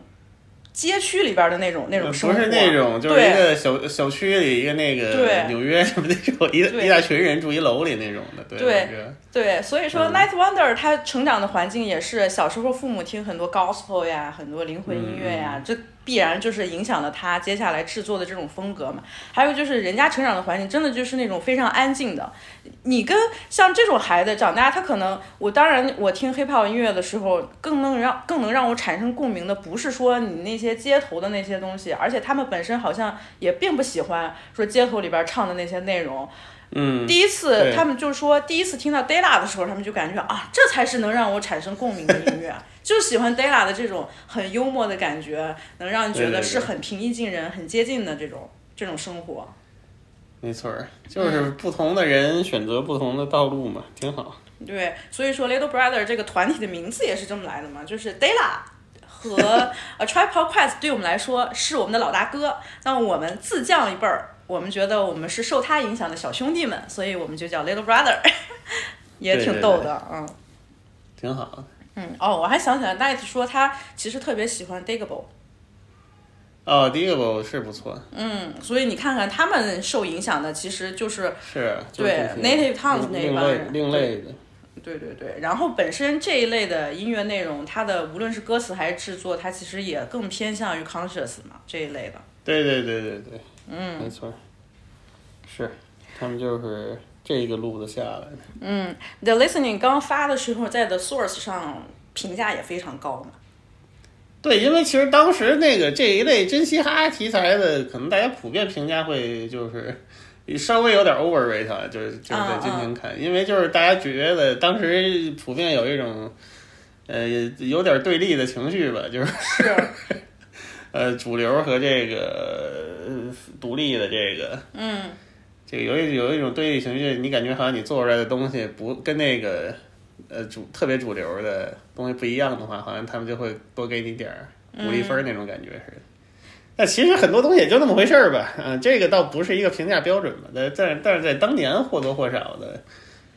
街区里边儿的那种那种生活，不是那种就是一个小小区里一个那个对。纽约什么那种一一大群人住一楼里那种的，对对。所以说嗯。Night Wonder 他成长的环境也是小时候父母听很多 gospel 呀，很多灵魂音乐嗯呀，这必然就是影响了他接下来制作的这种风格嘛。还有就是人家成长的环境真的就是那种非常安静的，你跟像这种孩子长大，他可能我当然我听 hip hop 音乐的时候，更能让更能让我产生共鸣的，不是说你那些街头的那些东西，而且他们本身好像也并不喜欢说街头里边唱的那些内容。嗯，第一次他们就说，第一次听到 Della 的时候，他们就感觉啊，这才是能让我产生共鸣的音乐，就喜欢 Della 的这种很幽默的感觉，能让你觉得是很平易近人、很接近的这种这种生活。没错儿，就是不同的人选择不同的道路嘛，挺好。对，所以说 Little Brother 这个团体的名字也是这么来的嘛，就是 Della 和呃 Tribe Called Quest 对我们来说是我们的老大哥，那我们自降一辈儿，我们觉得我们是受他影响的小兄弟们，所以我们就叫 Little Brother，也挺对对对逗的，嗯。挺好的。嗯，哦，我还想起来，Night 说他其实特别喜欢 Digable，哦，，Digable 是不错，嗯，所以你看看他们受影响的其实就是是啊就是对 Native Tongues 那一类帮人另类的，对对对，然后本身这一类的音乐内容，它的无论是歌词还是制作，它其实也更偏向于 conscious 嘛这一类的。对对对对对，嗯，没错，是他们就是这个路子下来的。嗯，The Listening 刚发的时候，在 The Source 上评价也非常高嘛。对，因为其实当时那个这一类真嘻哈题材的，可能大家普遍评价会就是稍微有点 overrate，啊就是就是在嗯今天看，因为就是大家觉得当时普遍有一种呃有点对立的情绪吧，就是 是，呃主流和这个呃独立的这个嗯，这个有一有一种对立情绪，你感觉好像你做出来的东西不跟那个呃主特别主流的东西不一样的话，好像他们就会多给你点儿鼓励分儿那种感觉似的。那其实很多东西也就那么回事儿吧，嗯、这个倒不是一个评价标准吧，但但但是在当年或多或少的，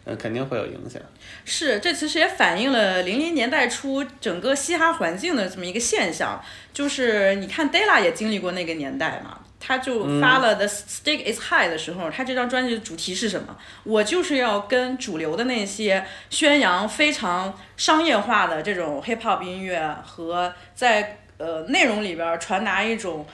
嗯、肯定会有影响。是，这其实也反映了零零年代初整个嘻哈环境的这么一个现象，就是你看 Della 也经历过那个年代嘛，他就发了《The Stick Is High》的时候，他这张专辑的主题是什么？我就是要跟主流的那些宣扬非常商业化的这种 hip hop 音乐和在呃内容里边儿传达一种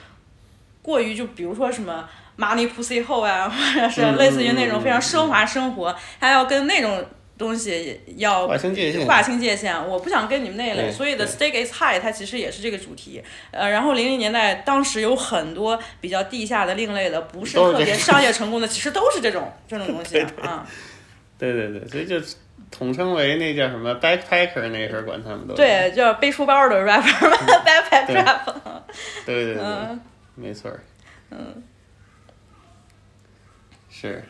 过于就比如说什么。money pussy hole 啊，或者是类似于那种非常奢华生活，他要跟那种东西要划清界限划清界限。我不想跟你们那一类，所以的对 Stake is High 它其实也是这个主题。呃，然后零零年代当时有很多比较地下的、另类的，不是特别商业成功的，其实都是这种 这种东西啊。啊对对对，所以就统称为那叫什么 backpacker，那时候管他们都是对，叫背书包的 rapper 嘛，backpack 对 rap。对对没错儿。嗯，是。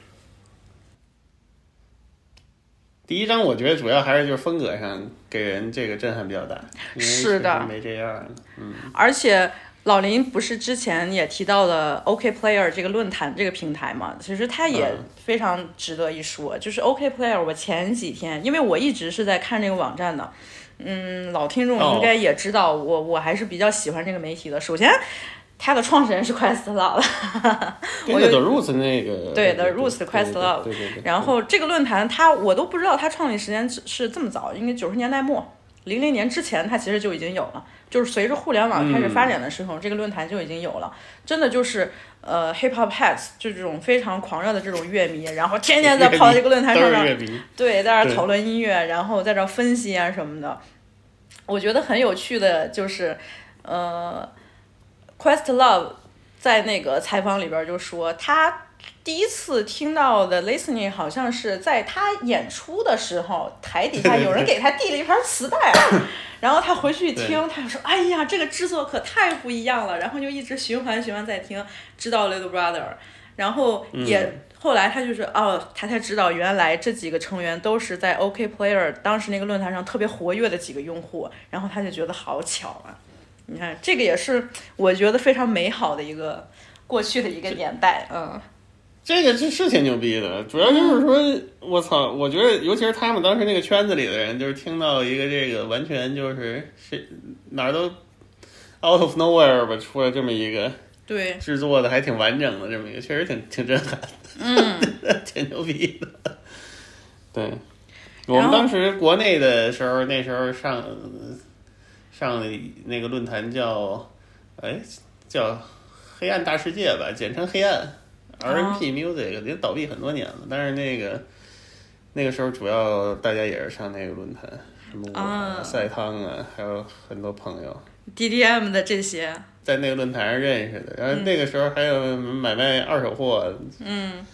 第一张我觉得主要还是就是风格上给人这个震撼比较大，是的没这样，嗯，而且老林不是之前也提到了 OK Player 这个论坛这个平台嘛？其实它也嗯非常值得一说。就是 OK Player，我前几天因为我一直是在看这个网站的，嗯，老听众应该也知道我，我还是比较喜欢这个媒体的。首先，它的创始人是 Questlove，那个 The Roots 那个对对 The Roots 的 Questlove 对对对，然后这个论坛它我都不知道它创立时间是是这么早，应该九十年代末，零零年之前它其实就已经有了。就是随着互联网开始发展的时候，这个论坛就已经有了。真的就是呃 hip hop heads 就这种非常狂热的这种乐迷，然后天天在跑到这个论坛上面对，在那儿讨论音乐，然后在这儿分析啊什么的。我觉得很有趣的就是，呃，Questlove 在那个采访里边儿就说，他第一次听到的 listening 好像是在他演出的时候，台底下 有人给他递了一盘磁带，然后他回去一听，他就说：“哎呀，这个制作可太不一样了。”然后就一直循环循环在听，知道 Little Brother，然后也、后来他就是哦，他才知道原来这几个成员都是在 OK Player 当时那个论坛上特别活跃的几个用户，然后他就觉得好巧啊。你看，这个也是我觉得非常美好的一个过去的一个年代，嗯。这个是是挺牛逼的，主要就是说，我操，我觉得尤其是他们当时那个圈子里的人，就是听到一个这个完全就是是哪儿都 out of nowhere 吧，出来这么一个对，制作的还挺完整的这么一个，确实挺挺震撼，嗯，挺牛逼的。对，我们当时国内的时候，那时候上上那个论坛叫哎叫黑暗大世界吧，简称黑暗 RNP Music，已经倒闭很多年了，但是那个那个时候主要大家也是上那个论坛，什么我啊、啊赛汤啊，还有很多朋友。DDM 的这些，在那个论坛上认识的，然后那个时候还有买卖二手货，嗯。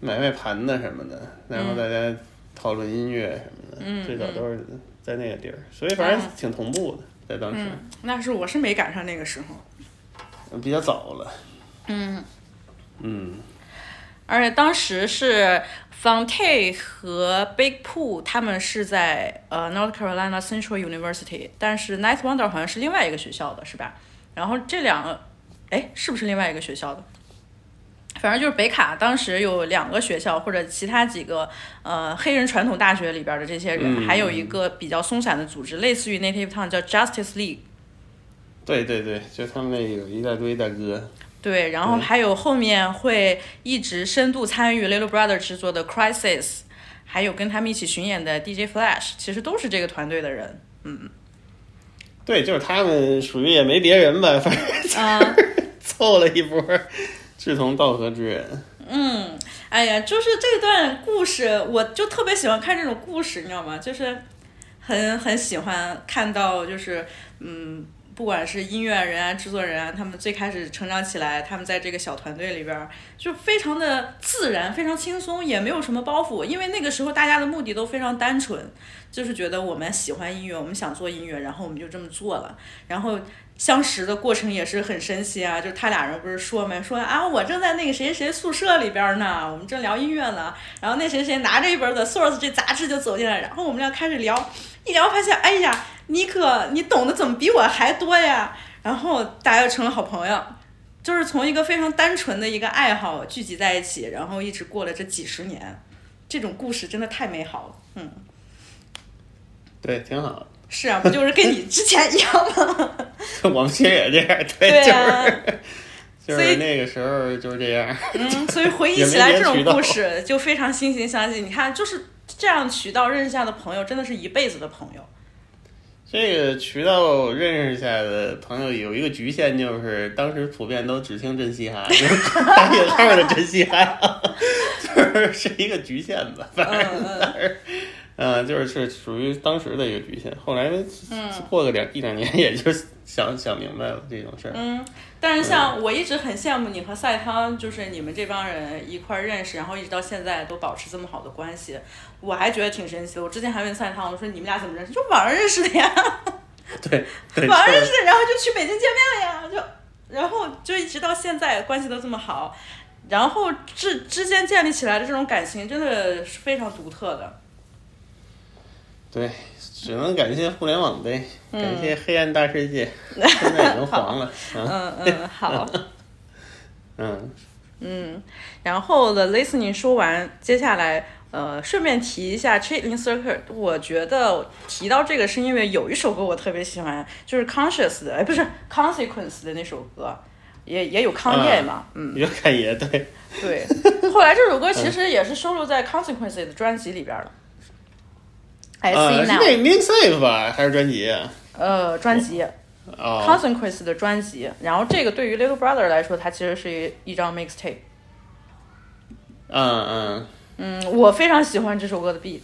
买卖盘子什么的，然后大家讨论音乐什么的，嗯最早都是在那个地儿，所以反正挺同步的，在当时、嗯，那是我是没赶上那个时候，比较早了。嗯，嗯，而且当时是 Fonte 和 Big Pool 他们是在呃 North Carolina Central University，但是 Night Wonder 好像是另外一个学校的，是吧？然后这两个，哎，是不是另外一个学校的？反正就是北卡当时有两个学校或者其他几个呃黑人传统大学里边的这些人，嗯还有一个比较松散的组织，类似于 Native Town 叫 Justice League。对对对，就他们那有一大堆大哥，对，然后还有后面会一直深度参与 Little Brother 制作的 Crisis，还有跟他们一起巡演的 DJ Flash，其实都是这个团队的人。嗯。对，就是他们属于也没别人吧，反正嗯凑了一波志同道合之人。嗯，哎呀，就是这段故事，我就特别喜欢看这种故事，你知道吗？就是很很喜欢看到，就是嗯。不管是音乐人啊、制作人啊，他们最开始成长起来，他们在这个小团队里边儿，就非常的自然，非常轻松，也没有什么包袱。因为那个时候大家的目的都非常单纯，就是觉得我们喜欢音乐，我们想做音乐，然后我们就这么做了。然后相识的过程也是很神奇啊，就是他俩人不是说没说啊，我正在那个谁谁宿舍里边呢，我们正聊音乐呢，然后那谁谁拿着一本的 Source 这杂志就走进来，然后我们俩开始聊，一聊发现，哎呀，尼克你懂得怎么比我还多呀？然后大家就成了好朋友。就是从一个非常单纯的一个爱好聚集在一起，然后一直过了这几十年，这种故事真的太美好了。嗯，对，挺好。是啊，不就是跟你之前一样吗？我们其实也这样，对，对啊就是那个时候就是这样。嗯，所以回忆 起来这种故事就非常惺惺相惜。你看，就是这样渠道认识下的朋友，真的是一辈子的朋友。这个渠道认识下的朋友有一个局限，就是当时普遍都只听真嘻哈，就是打引号的真嘻哈，就是是一个局限吧，反正嗯嗯嗯，就是是属于当时的一个局限。后来过个两一两年，也就想想明白了这种事儿。嗯，但是像我一直很羡慕你和赛汤，就是你们这帮人一块儿认识，然后一直到现在都保持这么好的关系，我还觉得挺神奇的。我之前还问赛汤，我说你们俩怎么认识？就网上认识的呀，对 对，网上认识的，然后就去北京见面了呀，就然后就一直到现在关系都这么好，然后之之间建立起来的这种感情真的是非常独特的。对，只能感谢互联网呗，嗯感谢黑暗大世界，现在已经黄了。嗯嗯嗯，好。嗯，嗯，然后 The Listening 说完，接下来呃，顺便提一下 Chitlin Circuit。我觉得提到这个是因为有一首歌我特别喜欢，就是 Conscious 的，哎，不是 Consequence 的那首歌，也也有康业嘛，嗯，越看也对。对。后来这首歌其实也是收录在 Consequence 的专辑里边的。I 啊，see 是 now，、那 Mix Safe 吧，还是专辑啊？呃，专辑哦，Consequence 的专辑，然后这个对于 Little Brother 来说，它其实是一一张 mixtape。嗯嗯，嗯，我非常喜欢这首歌的 beat。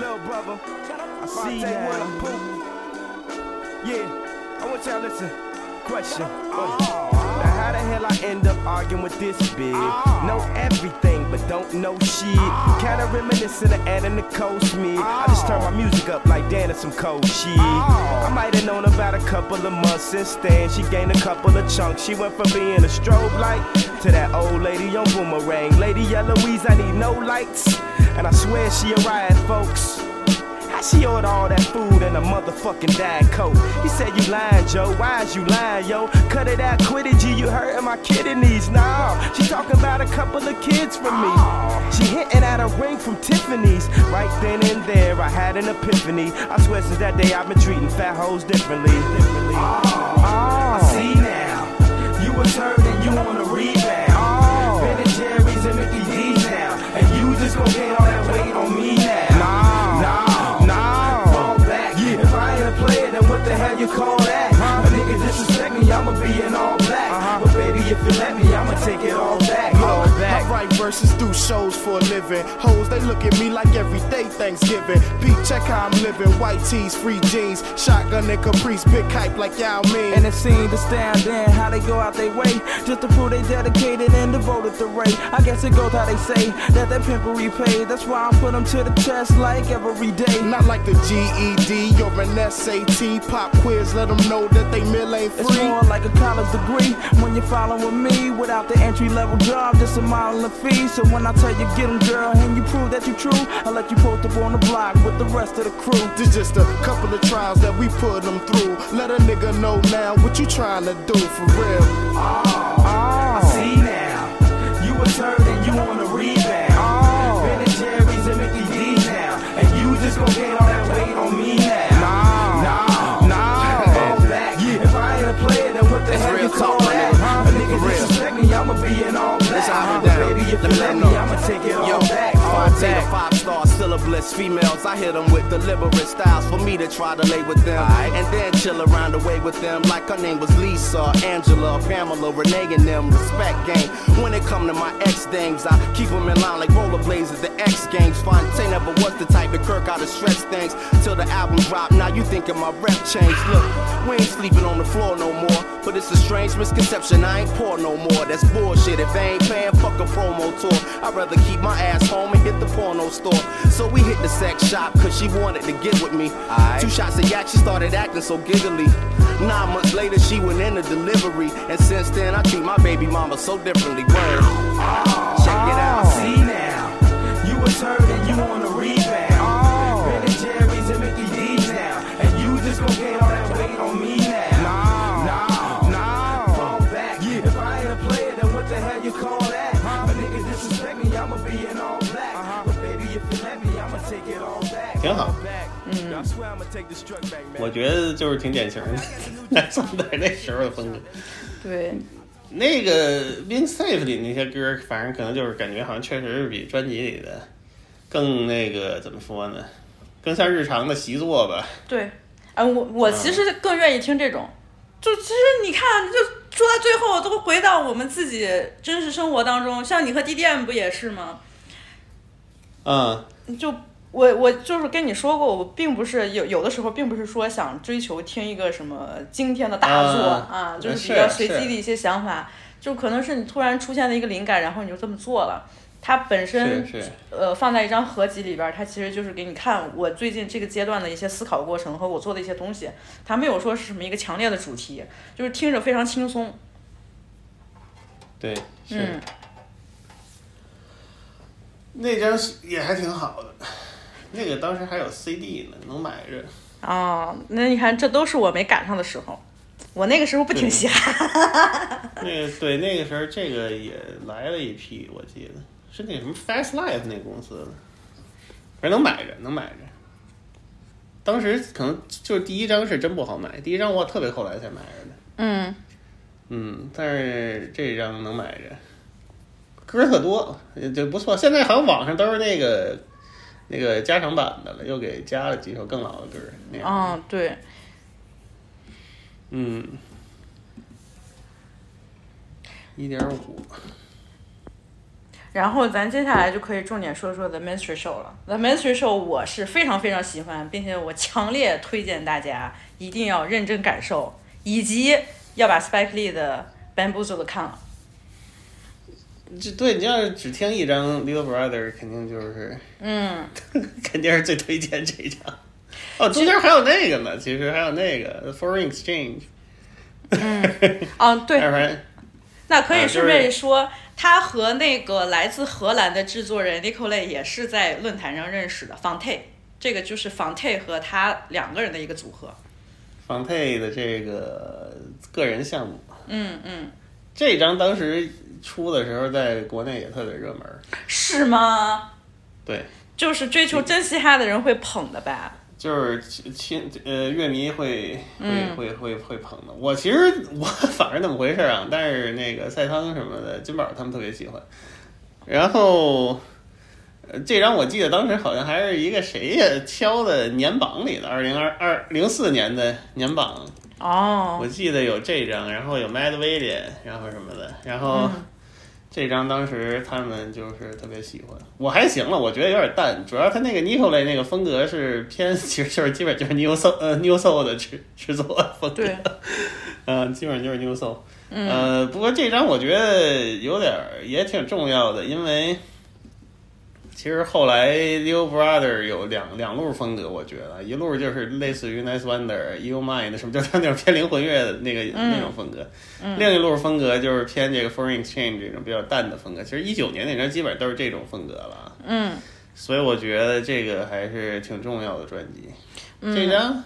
Knife one on the beat. Oh. I, I now. You got some hot beats. It's your boy Kanye to the got consequence in here. I see now. Little brother, I see with a now. poop. Yeah, I want y'all to listen. Question. Oh. Now how the hell I end up arguing with this bitch? Oh. Know everything but don't know shit. Kinda reminiscent of Anna Nicole Smith. I just turn my music up like Dan and some cold shit. Oh. I might have known about a couple of months since then. She gained a couple of chunks. She went from being a strobe light to that old lady on boomerang. Lady Eloise, I need no lights. And I swear she a riot, folks. How she order all that food in a motherfucking Diet Coke? He said you lying, Joe. Why is you lying, yo? Cut it out, quit it, G. You hurting my kidneys. Nah, she talking about a couple of kids from me. She hinting at a ring from Tiffany's. Right then and there, I had an epiphany. I swear since that day I've been treating fat hoes differently. differently. I see now. You was hurt and you on a rebound. Just gon' gain all that weight on me now. Nah, nah. Fall back. Yeah. If I ain't a player, then what the hell you call that? A nigga disrespect me, I'ma be in all black. Uh-huh. But baby, if you let me, I'ma take it all back. All back. I write verses, do shows for a living. Hoes, they look at me like every day Thanksgiving. Pete, check how I'm living. White tees, free jeans, shotgun and caprice, big hype like y'all mean. And it seemed to stand then how they go out their way just to prove they dedicated and devoted to Ray. I guess it goes how they say that that pimpery paid. That's why I put them to the test like every day. Not like the GED or an SAT pop quiz, let them know that they mill ain't free. It's more like a college degree when you're following me without the entry level job, just a mile and a fee. So when I tell you get 'em, girl, and you prove that you true, I'll let you post up on the block with the rest of the crew. This just a couple of trials that we put them through. Let a nigga know now what you trying to do for real. Oh, I see now. You was hurt and you on a rebound. Oh. Ben and Jerry's and Mickey D's now. And you just gon' gain all that weight on me now. Nah, nah. Fall back. If I ain't a player, then what the hell real you call that? nigga. A nigga For real. disrespect me, I'ma be in all Let me let know. I'ma take it Yo, all back. All Fontaine, back. five star syllabus females. I hit them with deliberate styles for me to try to lay with them. And then chill around the way with them like her name was Lisa, Angela, Pamela, Renee, and them. Respect game. When it come to my ex dames, I keep them in line like rollerblades at the X Games. Fontaine never was the type to Kirk out to stretch things till the album dropped. Now you thinking my rep changed. Look, we ain't sleeping on the floor no more. But it's a strange misconception. I ain't poor no more. That's bullshit. If I ain't paying, fuck a promo tour. I'd rather keep my ass home and hit the porno store. So we hit the sex shop cause she wanted to get with me. Two shots of yak, she started acting so giggly. Nine months later, she went in the delivery. And since then, I treat my baby mama so differently. Word. Check it out. Ah, see now, you was hurt truck back, man. 我觉得就是挺典型的，南宋代那时候的风格。对，那个 Being Safe 里那些歌，反正可能就是感觉好像确实是比专辑里的更那个怎么说呢？更像日常的习作吧。对，啊，我我其实更愿意听这种，就其实你看，就说到最后都回到我们自己真实生活当中，像你和 DDM 不也是吗？嗯，就我我就是跟你说过，我并不是有有的时候并不是说想追求听一个什么惊天的大作啊啊，就是是比较随机的一些想法，就可能是你突然出现了一个灵感，然后你就这么做了。它本身呃放在一张合集里边儿，它其实就是给你看我最近这个阶段的一些思考过程和我做的一些东西。它没有说是什么一个强烈的主题，就是听着非常轻松。对，是、嗯，那张也还挺好的。那个当时还有 CD 呢，能买着。哦，那你看，这都是我没赶上的时候。我那个时候不听嘻哈，那个对，那个时候这个也来了一批，我记得是那什么 Fast Life 那公司的，反正能买着，能买着。当时可能就是第一张是真不好买，第一张我特别后来才买着的。嗯，嗯，但是这张能买着，歌儿特多，也就不错。现在好像网上都是那个那个加长版的了，又给加了几首更老的歌儿。那样啊，对，嗯，一点五，然后咱接下来就可以重点说说 The Mystery Show 了。The Mystery Show 我是非常非常喜欢，并且我强烈推荐大家一定要认真感受，以及要把 Spike Lee 的 Bamboozled 看了。这对你要是只听一张 Little Brother，肯定就是嗯，肯定是最推荐这一张。哦，中间还有那个呢，其实还有那个 Foreign Exchange。嗯哦对，那可以啊顺便就是说，他和那个来自荷兰的制作人 Nicolay 也是在论坛上认识的。Fonte，这个就是 Fonte 和他两个人的一个组合。房配的这个个人项目，嗯嗯，这张当时出的时候，在国内也特别热门。是吗？对，就是追求真嘻哈的人会捧的吧？就是亲呃乐迷会会嗯会会会捧的。我其实我反正那么回事儿啊，但是那个赛汤什么的，金宝他们特别喜欢。然后，呃，这张我记得当时好像还是一个谁呀敲的年榜里的，二零二二零四年的年榜，哦我，记得有这张，然后有 Mad William，然后什么的，然后。嗯这张当时他们就是特别喜欢，我还行了，我觉得有点淡，主要他那个 Nicolay 那个风格是偏，其实就是基本就是 New Soul 呃 New Soul 的制制作风格，对，嗯，基本上就是 New Soul，呃，不过这张我觉得有点儿也挺重要的，因为其实后来 Leo Brother 有两两路风格，我觉得一路就是类似于 Nice Wonder、You Mind 什么，就是他那种偏灵魂乐的那个、那种风格。另一路风格就是偏这个 Foreign Exchange 这种比较淡的风格。其实一九年那张基本上都是这种风格了，嗯，所以我觉得这个还是挺重要的专辑。这张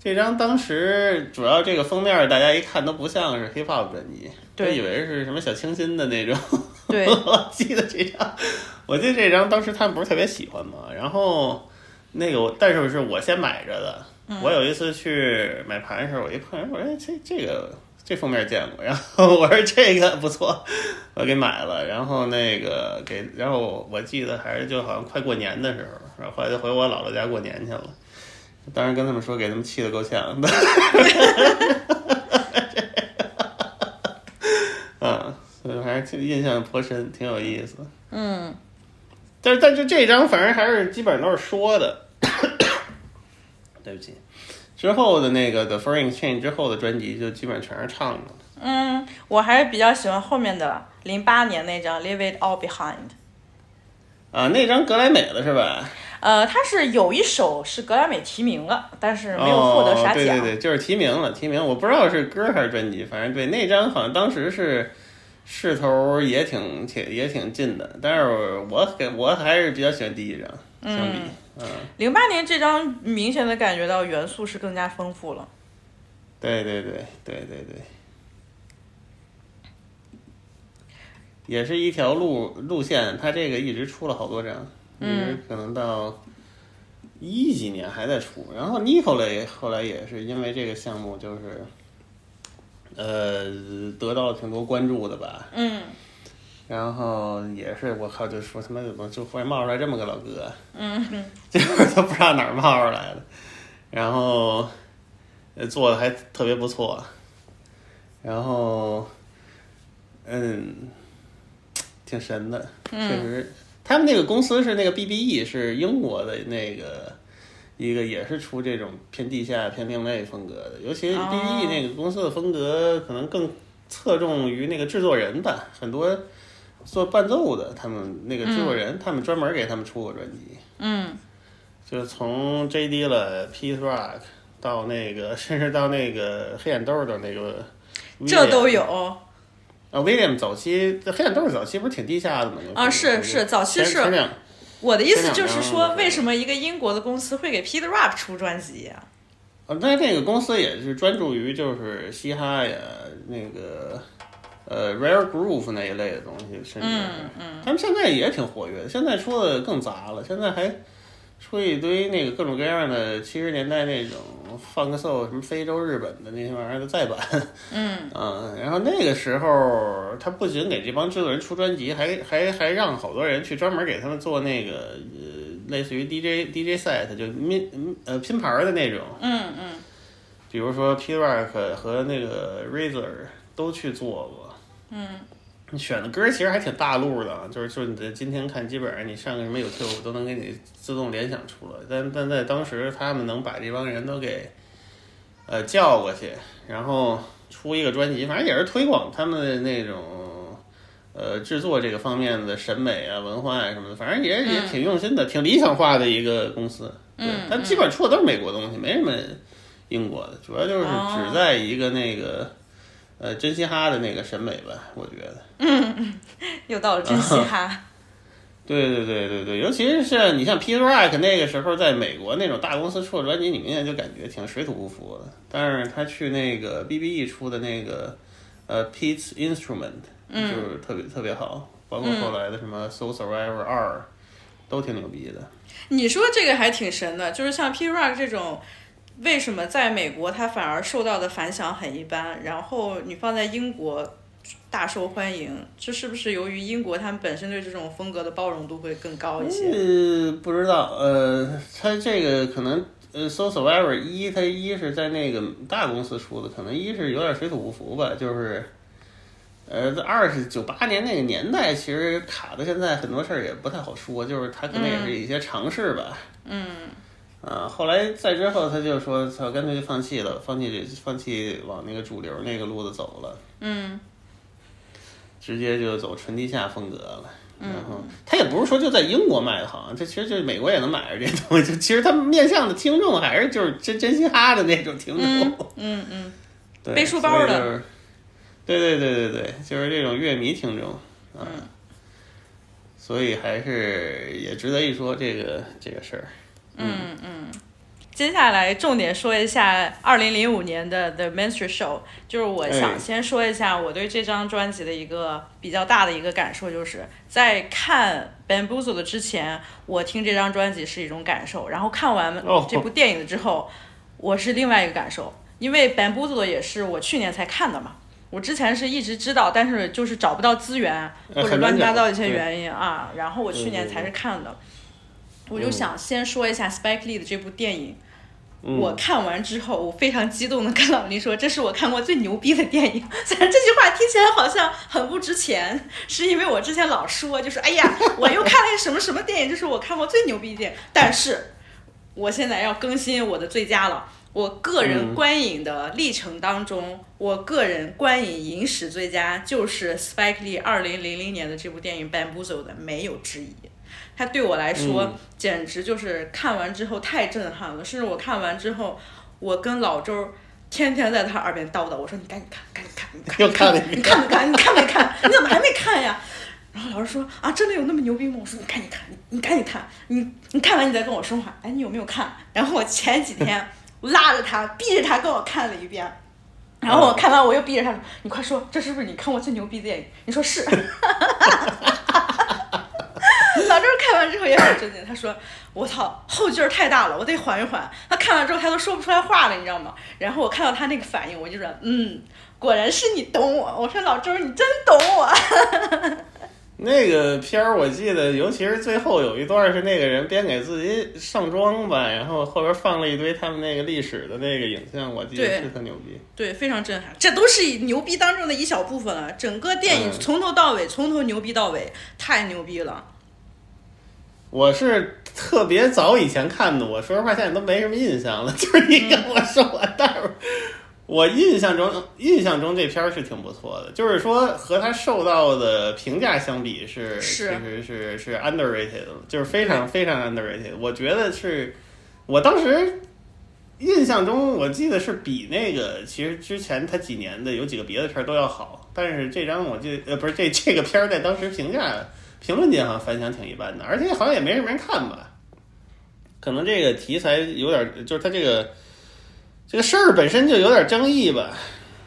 这张当时主要这个封面大家一看都不像是 hip hop 专辑，都以为是什么小清新的那种。对，我记得这张，我记得这张当时他们不是特别喜欢嘛，然后那个我，但是是我先买着的。我有一次去买盘的时候，我一看，我说哎这这个这封面见过，然后我说这个不错，我给买了，然后那个给，然后我记得还是就好像快过年的时候，然后后来就回我姥姥家过年去了。当时跟他们说，给他们气得够呛的。啊，所以还是印象颇深，挺有意思。嗯，但是但是这张反正还是基本上都是说的。对不起，之后的那个 The Foreign Exchange 之后的专辑就基本上全是唱的。嗯，我还是比较喜欢后面的零八年那张《Leave It All Behind》。啊，那张格莱美了是吧？呃，它是有一首是格莱美提名了，但是没有获得啥哦。对。对对，就是提名了，提名，我不知道是歌还是专辑，反正对那张好像当时是势头也挺挺也挺近的，但是我给我还是比较喜欢第一张，相比，嗯，零八年这张明显的感觉到元素是更加丰富了。对对对对对对，也是一条路路线，它这个一直出了好多张，一直可能到一几年还在出。然后 Nicolay 后来也是因为这个项目，就是呃得到了挺多关注的吧。嗯。然后也是我靠，就说他妈怎么就忽然冒出来这么个老哥，嗯，就是都不知道哪儿冒出来的，然后呃做的还特别不错，然后嗯挺神的，确实，他们那个公司是那个 BBE 是英国的那个一个也是出这种偏地下偏另类风格的，尤其哦 BBE 那个公司的风格可能更侧重于那个制作人吧，很多。做伴奏的，他们那个制作人，他们专门给他们出过专辑。嗯就从 J.D. 了 Pete Rock 到那个，甚至到那个黑眼豆的那个这都有啊，William 早期黑眼豆早期不是挺地下的吗？啊是是早期是前前两我的意思就是说，为什么一个英国的公司会给 Pete Rock 出专辑呀、啊，但那个公司也是专注于就是嘻哈呀，那个呃 Rare Groove 那一类的东西，甚至嗯嗯。他们现在也挺活跃的，现在出的更杂了，现在还出一堆那个各种各样的七十年代那种放个 soul 什么非洲、日本的那些玩意儿的再版，嗯。嗯，然后那个时候他不仅给这帮制作人出专辑，还还还让好多人去专门给他们做那个呃类似于 DJ DJ set 就拼呃拼盘儿的那种，嗯嗯。比如说 P Rock 和那个 Razor 都去做过。嗯你选的歌其实还挺大路的，就是，就是说你在今天看，基本上你上个什么 YouTube 都能给你自动联想出来。但但在当时，他们能把这帮人都给呃叫过去，然后出一个专辑，反正也是推广他们的那种呃制作这个方面的审美啊、文化啊什么的，反正也也挺用心的，挺理想化的一个公司。对，但基本出的都是美国东西，没什么英国的，主要就是只在一个那个。呃，真嘻哈的那个审美吧，我觉得。嗯，又到了真嘻哈。对对对对对，尤其是你像 Peter Rock 那个时候在美国那种大公司出的专辑，你明显就感觉挺水土不服的。但是他去那个 BBE 出的那个呃 Pete's Instrument，就是特别特别好，包括后来的什么 Soul Survivor 二，都挺牛逼的。你说这个还挺神的，就是像 Peter Rock 这种。为什么在美国他反而受到的反响很一般？然后你放在英国大受欢迎，这是不是由于英国他们本身对这种风格的包容度会更高一些？呃，不知道，呃，他这个可能呃，So Survivor 一，他一是在那个大公司出的，可能一是有点水土不服吧，就是呃，二是九八年那个年代，其实卡的现在很多事儿也不太好说，就是他可能也是一些尝试吧。嗯。啊，后来再之后，他就说：“他，干脆就放弃了，放弃这，放弃往那个主流那个路子走了。”嗯，直接就走纯地下风格了。然后他也不是说就在英国卖的好，这其实就是美国也能买着这东西。就其实他面向的听众还是就是真真心哈的那种听众。嗯嗯。对，背书包的。对对对对对，就是这种乐迷听众。嗯。所以还是也值得一说这个这个事儿。嗯嗯，接下来重点说一下二零零五年的 The Minstrel Show，就是我想先说一下我对这张专辑的一个比较大的一个感受，就是在看 Bamboozle 的之前，我听这张专辑是一种感受，然后看完这部电影之后，我是另外一个感受，因为 Bamboozle 也是我去年才看的嘛，我之前是一直知道，但是就是找不到资源或者乱七八糟一些原因啊，然后我去年才是看的。我就想先说一下 Spike Lee 的这部电影，我看完之后，我非常激动的跟老林说，这是我看过最牛逼的电影。虽然这句话听起来好像很不值钱，是因为我之前老说，就是哎呀，我又看了一个什么什么电影，这是我看过最牛逼的电影。但是我现在要更新我的最佳了，我个人观影的历程当中，我个人观影影史最佳就是 Spike Lee 二零零零年的这部电影《Bamboozle》的，没有之一。他对我来说简直就是看完之后太震撼了，甚至我看完之后，我跟老周天天在他耳边叨叨，我说你赶紧看，赶紧看，你看，你看没看？你看没看？你怎么还没看呀？然后老师说啊，真的有那么牛逼吗？我说你赶紧看，你你赶紧看，你你看完你再跟我说话。哎，你有没有看？然后我前几天拉着他，逼着他跟我看了一遍，然后我看完我又逼着他说，你快说，这是不是你看过最牛逼的电影？你说是。老周看完之后也很震惊，他说：“我操，后劲儿太大了，我得缓一缓。”他看完之后，他都说不出来话了，你知道吗？然后我看到他那个反应，我就说：“嗯，果然是你懂我。”我说：“老周，你真懂我。”那个片儿我记得，尤其是最后有一段是那个人边给自己上妆吧，然后后边放了一堆他们那个历史的那个影像，我记得是特牛逼。对，非常震撼。这都是牛逼当中的一小部分了，整个电影从头到尾，从头牛逼到尾，太牛逼了。我是特别早以前看的，我说实话现在都没什么印象了。就是你跟我说完，但是我印象中印象中这片儿是挺不错的。就是说和他受到的评价相比，是其实是是 underrated，就是非常非常 underrated。我觉得是我当时印象中，我记得是比那个其实之前他几年的有几个别的片儿都要好。但是这张我记呃不是这这个片儿在当时评价。评论界好像反响挺一般的，而且好像也没什么人看吧。可能这个题材有点，就是它这个这个事儿本身就有点争议吧。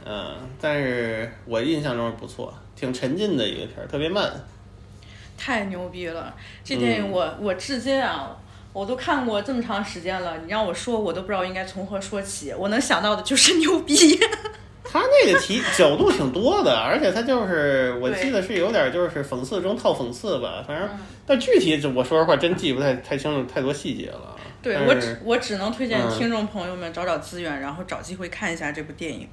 嗯，但是我印象中是不错，挺沉浸的一个片儿，特别慢。太牛逼了！这电影我我至今啊，我都看过这么长时间了，你让我说，我都不知道应该从何说起。我能想到的就是牛逼。他那个题角度挺多的，而且他就是我记得是有点就是讽刺中套讽刺吧，反正但具体我说实话真记不太太清楚太多细节了。对我只我只能推荐听众朋友们找找资源，然后找机会看一下这部电影。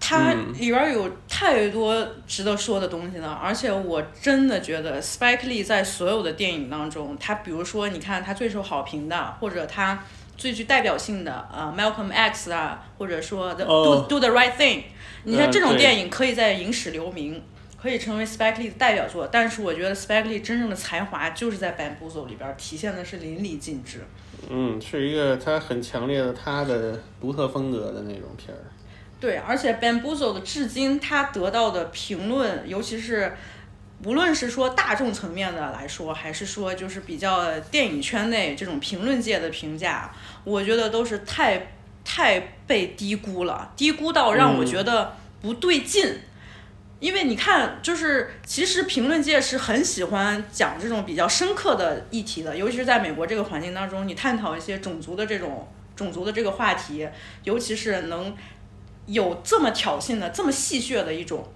它嗯里边儿有太多值得说的东西了，而且我真的觉得 Spike Lee 在所有的电影当中，他比如说你看他最受好评的，或者他最具代表性的，呃，Malcolm X 啊，或者说 Do Do the Right Thing，你看嗯这种电影可以在影史留名。可以成为 Spike Lee 的代表作，但是我觉得 Spike Lee 真正的才华就是在《Bamboozle》里边儿体现的是淋漓尽致。嗯，是一个他很强烈的他的独特风格的那种片儿。对，而且 Bamboozle 的至今他得到的评论，尤其是无论是说大众层面的来说，还是说就是比较电影圈内这种评论界的评价，我觉得都是太太被低估了，低估到让我嗯觉得不对劲。因为你看，就是其实评论界是很喜欢讲这种比较深刻的议题的，尤其是在美国这个环境当中，你探讨一些种族的这种种族的这个话题，尤其是能有这么挑衅的、这么戏谑的一种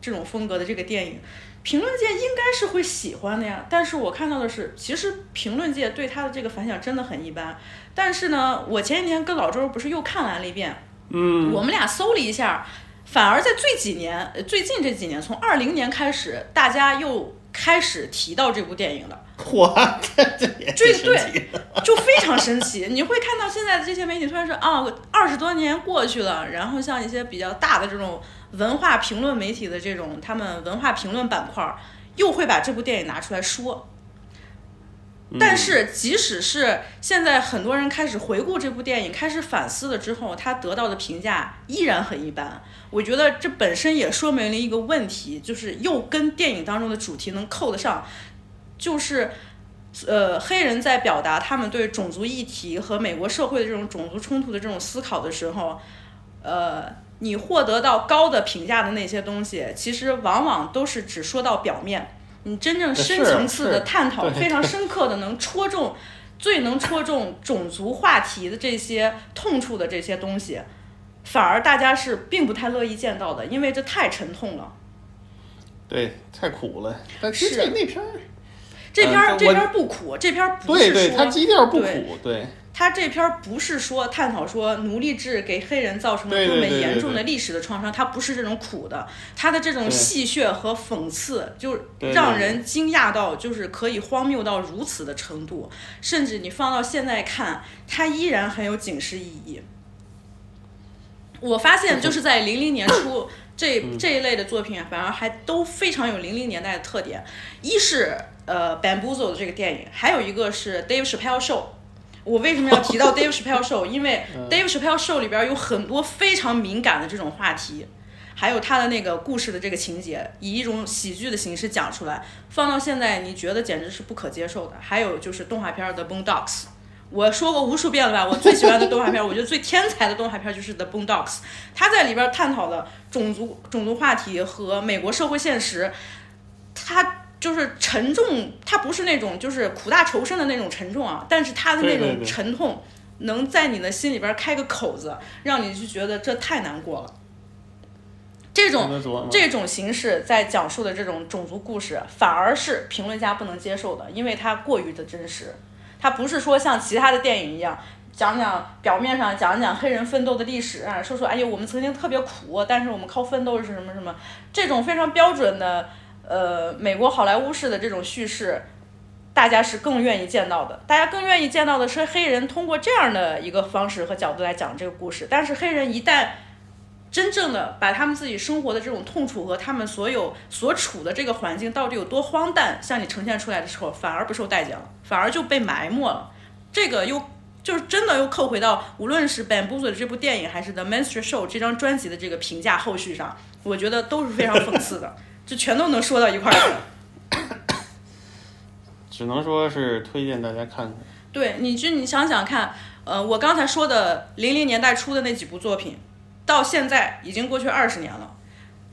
这种风格的这个电影，评论界应该是会喜欢的呀。但是我看到的是，其实评论界对他的这个反响真的很一般。但是呢，我前几天跟老周不是又看完了一遍，嗯，我们俩搜了一下，反而在最几年，呃最近这几年，从二零年开始，大家又开始提到这部电影了。嚯，这这也对就非常神奇。你会看到现在的这些媒体突然说啊，二十多年过去了，然后像一些比较大的这种文化评论媒体的这种他们文化评论板块儿，又会把这部电影拿出来说。但是，即使是现在很多人开始回顾这部电影，开始反思了之后，他得到的评价依然很一般。我觉得这本身也说明了一个问题，就是又跟电影当中的主题能扣得上，就是呃，黑人在表达他们对种族议题和美国社会的这种种族冲突的这种思考的时候，呃，你获得到高的评价的那些东西，其实往往都是只说到表面。你真正深层次的探讨，非常深刻的能戳中，最能戳中种族话题的这些痛处的这些东西，反而大家是并不太乐意见到的，因为这太沉痛了。对，太苦了。但是那片儿，这篇这篇儿不苦，这篇儿不是对对，说它基调不苦，对，他这篇儿不是说探讨说奴隶制给黑人造成了多么严重的历史的创伤，他不是这种苦的，他的这种戏谑和讽刺，就让人。惊讶到就是可以荒谬到如此的程度，甚至你放到现在看，它依然很有警示意义。我发现就是在零零年初这嗯。这一类的作品啊，反而还都非常有零零年代的特点。一是呃《Bamboozle》的这个电影，还有一个是 Dave Chappelle Show。我为什么要提到 Dave Chappelle Show？因为 Dave Chappelle Show 里边有很多非常敏感的这种话题，还有他的那个故事的这个情节，以一种喜剧的形式讲出来，放到现在你觉得简直是不可接受的。还有就是动画片儿的 Boondocks。我说过无数遍了吧，我最喜欢的动画片儿，我觉得最天才的动画片儿就是 The Boondocks，他在里边儿探讨了种族种族话题和美国社会现实，他就是沉重，它不是那种就是苦大仇深的那种沉重啊，但是它的那种对对对沉痛，能在你的心里边儿开个口子，让你就觉得这太难过了。这种这种形式在讲述的这种种族故事，反而是评论家不能接受的，因为它过于的真实。它不是说像其他的电影一样，讲讲表面上讲讲黑人奋斗的历史啊，说说哎呀我们曾经特别苦，但是我们靠奋斗是什么什么，这种非常标准的呃美国好莱坞式的这种叙事，大家是更愿意见到的。大家更愿意见到的是黑人通过这样的一个方式和角度来讲这个故事，但是黑人一旦真正的把他们自己生活的这种痛楚和他们所有所处的这个环境到底有多荒诞，向你呈现出来的时候，反而不受待见了，反而就被埋没了。这个又就是真的又扣回到无论是《Bamboozle》这部电影，还是《The minster Show》这张专辑的这个评价后续上，我觉得都是非常讽刺的，就全都能说到一块儿去了。只能说是推荐大家看看。对，你就你想想看，呃，我刚才说的零零年代初的那几部作品，到现在已经过去二十年了。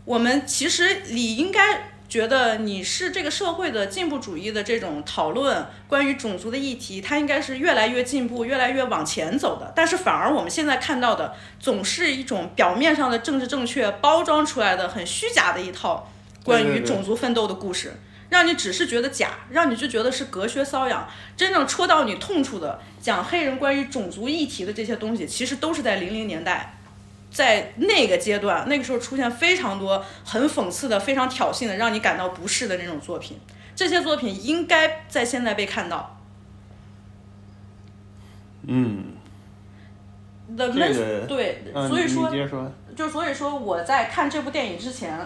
我们其实理应该觉得你是这个社会的进步主义的这种讨论，关于种族的议题，它应该是越来越进步、越来越往前走的。但是反而我们现在看到的，总是一种表面上的政治正确包装出来的很虚假的一套关于种族奋斗的故事。让你只是觉得假，让你就觉得是隔靴搔痒。真正戳到你痛处的，讲黑人关于种族议题的这些东西，其实都是在零零年代在那个阶段，那个时候出现非常多很讽刺的、非常挑衅的、让你感到不适的那种作品。这些作品应该在现在被看到。嗯，The Men、对，嗯，所以说，就所以说我在看这部电影之前，《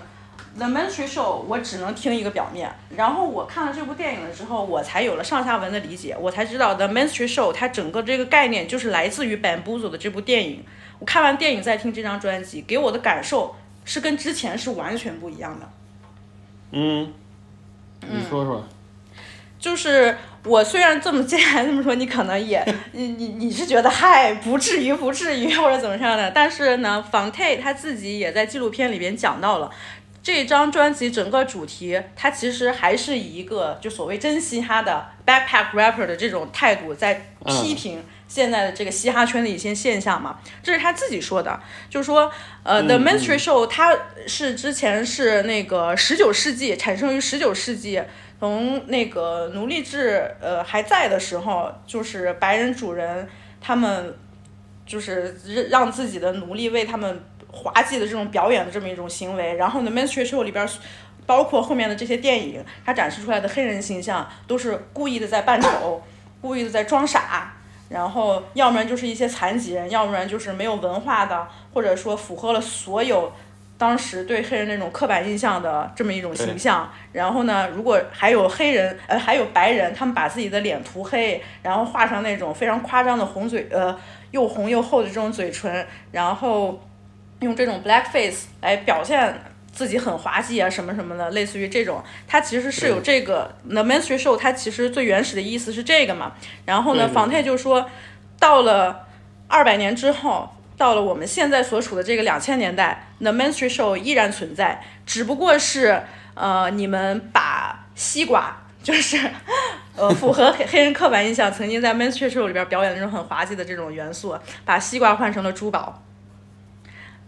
The Ministry Show》我只能听一个表面，然后我看了这部电影了之后，我才有了上下文的理解，我才知道《The Ministry Show》它整个这个概念就是来自于 Bamboozle 的这部电影。我看完电影再听这张专辑，给我的感受是跟之前是完全不一样的。嗯，你说说，就是我虽然这么接下来这么说，你可能也 你你你是觉得嗨不至于不至于或者怎么样的，但是呢，房泰他自己也在纪录片里边讲到了。这张专辑整个主题，它其实还是以一个就所谓真嘻哈的 backpack rapper 的这种态度在批评现在的这个嘻哈圈的一些现象嘛。这是他自己说的，就是说，呃、t h e Ministry Show 它是之前是那个十九世纪产生于十九世纪，从那个奴隶制呃还在的时候，就是白人主人他们就是让自己的奴隶为他们滑稽的这种表演的这么一种行为。然后呢，Ministry Show 里边儿包括后面的这些电影，它展示出来的黑人形象都是故意的在扮丑，故意的在装傻。然后，要不然就是一些残疾人，要不然就是没有文化的，或者说符合了所有当时对黑人那种刻板印象的这么一种形象。然后呢，如果还有黑人，呃，还有白人，他们把自己的脸涂黑，然后画上那种非常夸张的红嘴，呃，又红又厚的这种嘴唇，然后用这种 blackface 来表现自己很滑稽啊什么什么的，类似于这种，它其实是有这个 The Ministry Show，它其实最原始的意思是这个嘛。然后呢，房泰就说，到了二百年之后，到了我们现在所处的这个两千年代，The Ministry Show 依然存在，只不过是呃，你们把西瓜就是。呃，符合黑 黑人刻板印象，曾经在 Ministry Show 里边表演的那种很滑稽的这种元素，把西瓜换成了珠宝，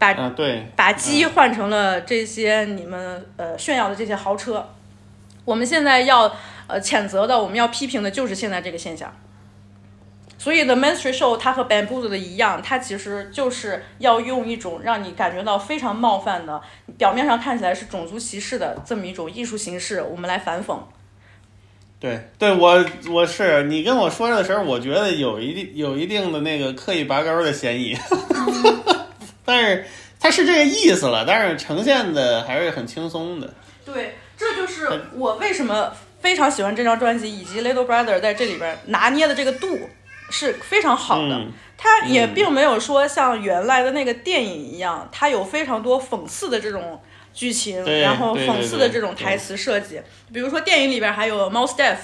把啊，对，把鸡换成了这些你们呃炫耀的这些豪车。我们现在要呃谴责的，我们要批评的就是现在这个现象。所以 The Ministry Show 它和 Bamboozle 的一样，它其实就是要用一种让你感觉到非常冒犯的，表面上看起来是种族歧视的这么一种艺术形式，我们来反讽。对对，我我是你跟我说的时候，我觉得有一定有一定的那个刻意拔高的嫌疑，但是它是这个意思了，但是呈现的还是很轻松的。对，这就是我为什么非常喜欢这张专辑，以及 Little Brother 在这里边拿捏的这个度是非常好的。嗯它也并没有说像原来的那个电影一样，它有非常多讽刺的这种剧情，然后讽刺的这种台词设计。比如说电影里边还有 Mouse Def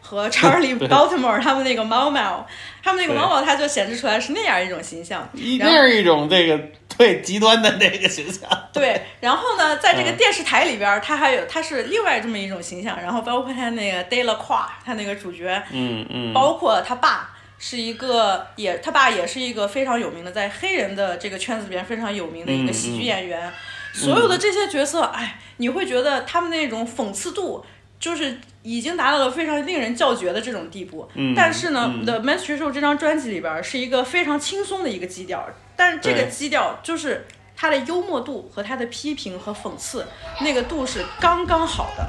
和 Charlie Baltimore 他们那个猫猫，他们那个对猫猫，它就显示出来是那样一种形象。那样一种这个 对极端的那个形象。对，然后呢，在这个嗯电视台里边儿，他还有他是另外这么一种形象，然后包括他那个 De La Croix，他那个主角，嗯嗯，包括他爸是一个也他爸也是一个非常有名的，在黑人的这个圈子里边非常有名的一个嗯喜剧嗯演员。所有的这些角色，哎，你会觉得他们那种讽刺度。就是已经达到了非常令人叫绝的这种地步，嗯但是呢，嗯 The Ministry Show 这张专辑里边儿是一个非常轻松的一个基调，但是这个基调就是它的幽默度和它的批评和讽刺那个度是刚刚好的。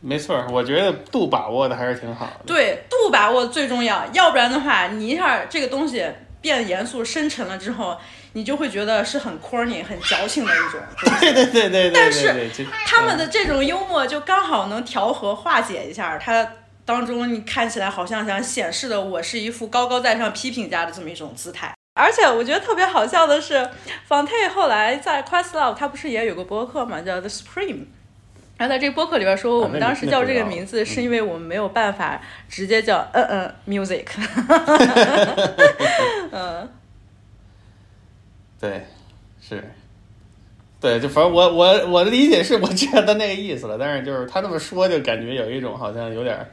没错儿，我觉得度把握的还是挺好的。对，度把握最重要，要不然的话，你一下这个东西变严肃深沉了之后，你就会觉得是很 corny、很矫情的一种。对对 对对对但是他们的这种幽默就刚好能调和化解一下它当中你看起来好像想显示的我是一副高高在上批评家的这么一种姿态。而且我觉得特别好笑的是，方太后来在 Questlove 他不是也有个播客嘛，叫 The Supreme。然后在这个播客里边说，我们当时叫这个名字，是因为我们没有办法直接叫嗯嗯 music。嗯，对，是，对，就反正我我我的理解是我知道他那个意思了，但是就是他那么说，就感觉有一种好像有点儿